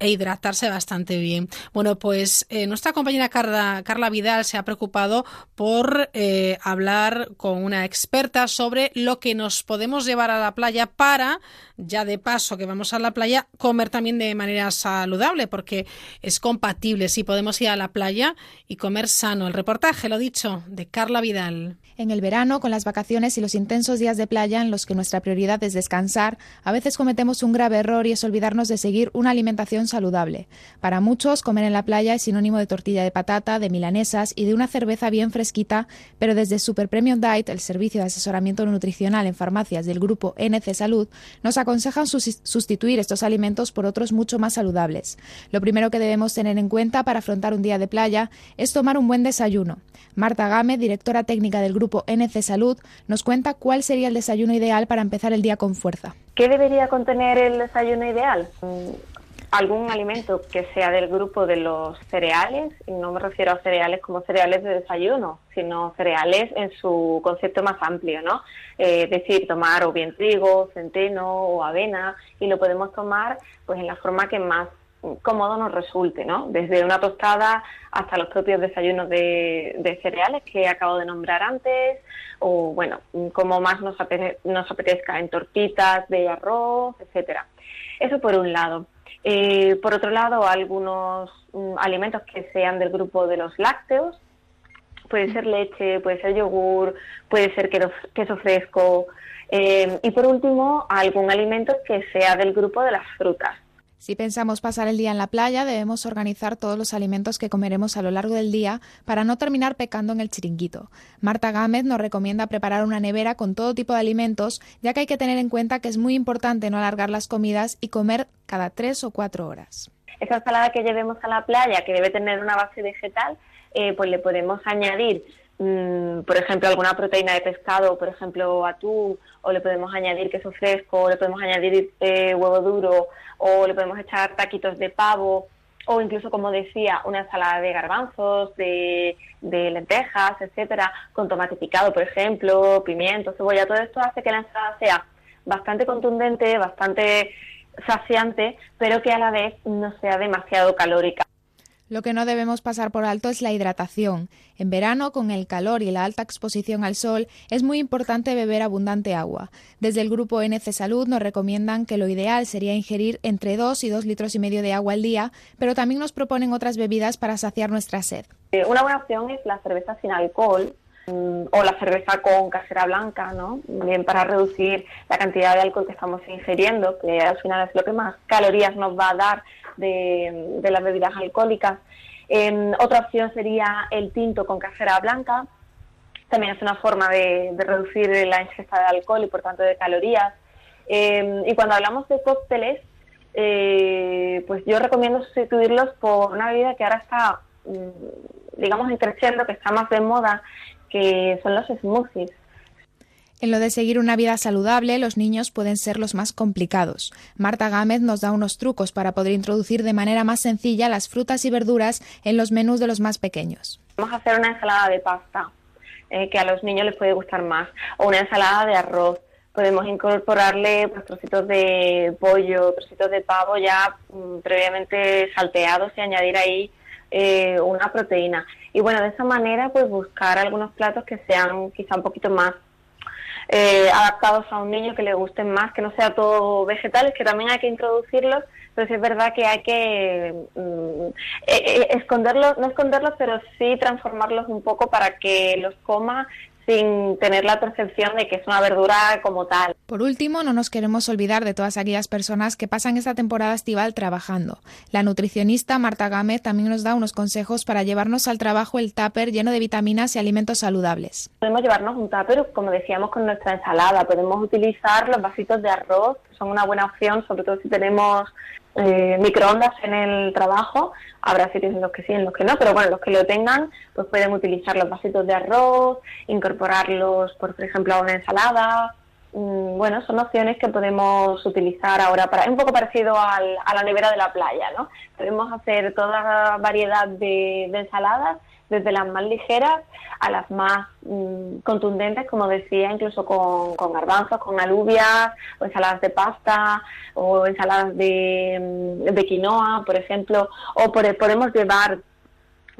e hidratarse bastante bien. Bueno, pues eh, nuestra compañera Carla, Carla Vidal se ha preocupado por eh, hablar con una experta sobre lo que nos podemos llevar a la playa para, ya de paso que vamos a la playa, comer también de manera saludable, porque es compatible. Sí, podemos ir a la playa y comer sano. El reportaje, lo dicho, de Carla Vidal. En el verano, con las vacaciones y los intensos días de playa en los que nuestra prioridad es descansar, a veces cometemos un grave error y es olvidarnos de seguir una alimentación saludable. Para muchos, comer en la playa es sinónimo de tortilla de patata, de milanesas y de una cerveza bien fresquita, pero desde Super Premium Diet, el servicio de asesoramiento nutricional en farmacias del grupo NC Salud, nos aconsejan sus- sustituir estos alimentos por otros mucho más saludables. Lo primero que debemos tener en cuenta para afrontar un día de playa es tomar un buen desayuno. Marta Gámez, directora técnica del grupo NC Salud, nos cuenta cuál sería el desayuno ideal para empezar el día con fuerza. ¿Qué debería contener el desayuno ideal? Mm, Algún alimento que sea del grupo de los cereales, y no me refiero a cereales como cereales de desayuno, sino cereales en su concepto más amplio, ¿no? Eh, es decir, tomar o bien trigo, centeno o avena, y lo podemos tomar pues en la forma que más cómodo nos resulte, ¿no? Desde una tostada hasta los propios desayunos de, cereales que acabo de nombrar antes, o bueno, como más nos, apete- nos apetezca en tortitas de arroz, etcétera. Eso por un lado. Eh, por otro lado, algunos mm, alimentos que sean del grupo de los lácteos, puede ser leche, puede ser yogur, puede ser queso, queso fresco. eh, y por último, algún alimento que sea del grupo de las frutas. Si pensamos pasar el día en la playa, debemos organizar todos los alimentos que comeremos a lo largo del día para no terminar pecando en el chiringuito. Marta Gámez nos recomienda preparar una nevera con todo tipo de alimentos, ya que hay que tener en cuenta que es muy importante no alargar las comidas y comer cada tres o cuatro horas. Esa ensalada que llevemos a la playa, que debe tener una base vegetal, eh, pues le podemos añadir, mm, por ejemplo, alguna proteína de pescado, por ejemplo, atún, o le podemos añadir queso fresco, o le podemos añadir eh, huevo duro, o le podemos echar taquitos de pavo. o incluso, como decía, una ensalada de garbanzos, de, de lentejas, etcétera, con tomate picado, por ejemplo, pimiento, cebolla, todo esto hace que la ensalada sea bastante contundente, bastante saciante, pero que a la vez no sea demasiado calórica. Lo que no debemos pasar por alto es la hidratación. En verano, con el calor y la alta exposición al sol, es muy importante beber abundante agua. Desde el grupo NC Salud nos recomiendan que lo ideal sería ingerir entre 2 y 2 litros y medio de agua al día, pero también nos proponen otras bebidas para saciar nuestra sed. Eh, Una buena opción es la cerveza sin alcohol o la cerveza con casera blanca, ¿no? Bien para reducir la cantidad de alcohol que estamos ingiriendo, que al final es lo que más calorías nos va a dar de, de las bebidas alcohólicas. Eh, otra opción sería el tinto con casera blanca. También es una forma de, de reducir la ingesta de alcohol y por tanto de calorías. Eh, y cuando hablamos de cócteles, eh, pues yo recomiendo sustituirlos por una bebida que ahora está, mm, digamos, creciendo, que está más de moda, que son los smoothies. En lo de seguir una vida saludable, los niños pueden ser los más complicados. Marta Gámez nos da unos trucos para poder introducir de manera más sencilla las frutas y verduras en los menús de los más pequeños. Vamos a hacer una ensalada de pasta, eh, que a los niños les puede gustar más, o una ensalada de arroz. Podemos incorporarle pues, trocitos de pollo, trocitos de pavo ya mm, previamente salteados y añadir ahí eh, una proteína. Y bueno, de esa manera pues buscar algunos platos que sean quizá un poquito más eh, adaptados a un niño que le gusten más, que no sea todo vegetales, que también hay que introducirlos, pero sí es verdad que hay que mm, eh, eh, esconderlos, no esconderlos, pero sí transformarlos un poco para que los coma sin tener la percepción de que es una verdura como tal. Por último, no nos queremos olvidar de todas aquellas personas que pasan esta temporada estival trabajando. La nutricionista Marta Gámez también nos da unos consejos para llevarnos al trabajo el tupper lleno de vitaminas y alimentos saludables. Podemos llevarnos un tupper, como decíamos, con nuestra ensalada. Podemos utilizar los vasitos de arroz, que son una buena opción, sobre todo si tenemos eh, microondas en el trabajo. Habrá sitios en los que sí, en los que no, pero bueno, los que lo tengan, pues pueden utilizar los vasitos de arroz, incorporarlos, por ejemplo, a una ensalada. Mm, Bueno, son opciones que podemos utilizar ahora para, es un poco parecido al- a la nevera de la playa, ¿no? Podemos hacer toda variedad de, de ensaladas, desde las más ligeras a las más mm, contundentes, como decía, incluso con, con garbanzos, con alubias, o ensaladas de pasta, o ensaladas de, mm, de quinoa, por ejemplo, o por- podemos llevar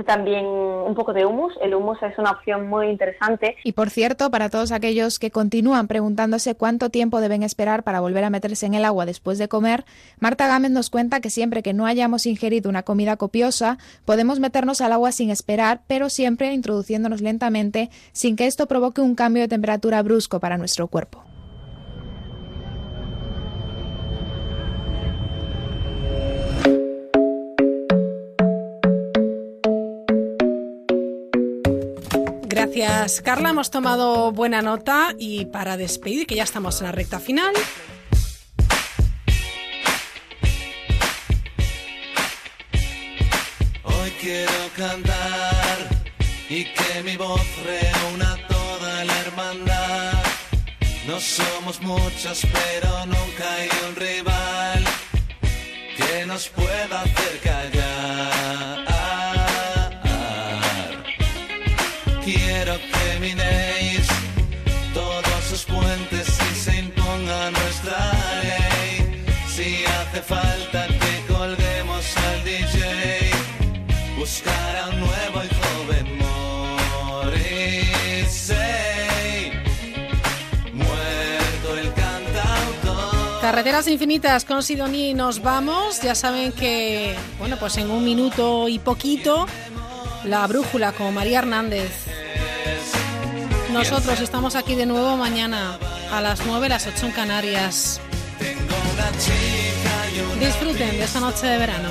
también un poco de humus. El humus es una opción muy interesante. Y por cierto, para todos aquellos que continúan preguntándose cuánto tiempo deben esperar para volver a meterse en el agua después de comer, Marta Gámez nos cuenta que siempre que no hayamos ingerido una comida copiosa, podemos meternos al agua sin esperar, pero siempre introduciéndonos lentamente, sin que esto provoque un cambio de temperatura brusco para nuestro cuerpo. Gracias, Carla. Hemos tomado buena nota y para despedir, que ya estamos en la recta final. Hoy quiero cantar y que mi voz reúna toda la hermandad. No somos muchos, pero nunca hay un rival que nos pueda hacer callar. Carreteras infinitas con Sidoní nos vamos. Ya saben que, bueno, pues en un minuto y poquito, la brújula con María Hernández. Nosotros estamos aquí de nuevo mañana a las 9, las 8 en Canarias. Disfruten de esta noche de verano.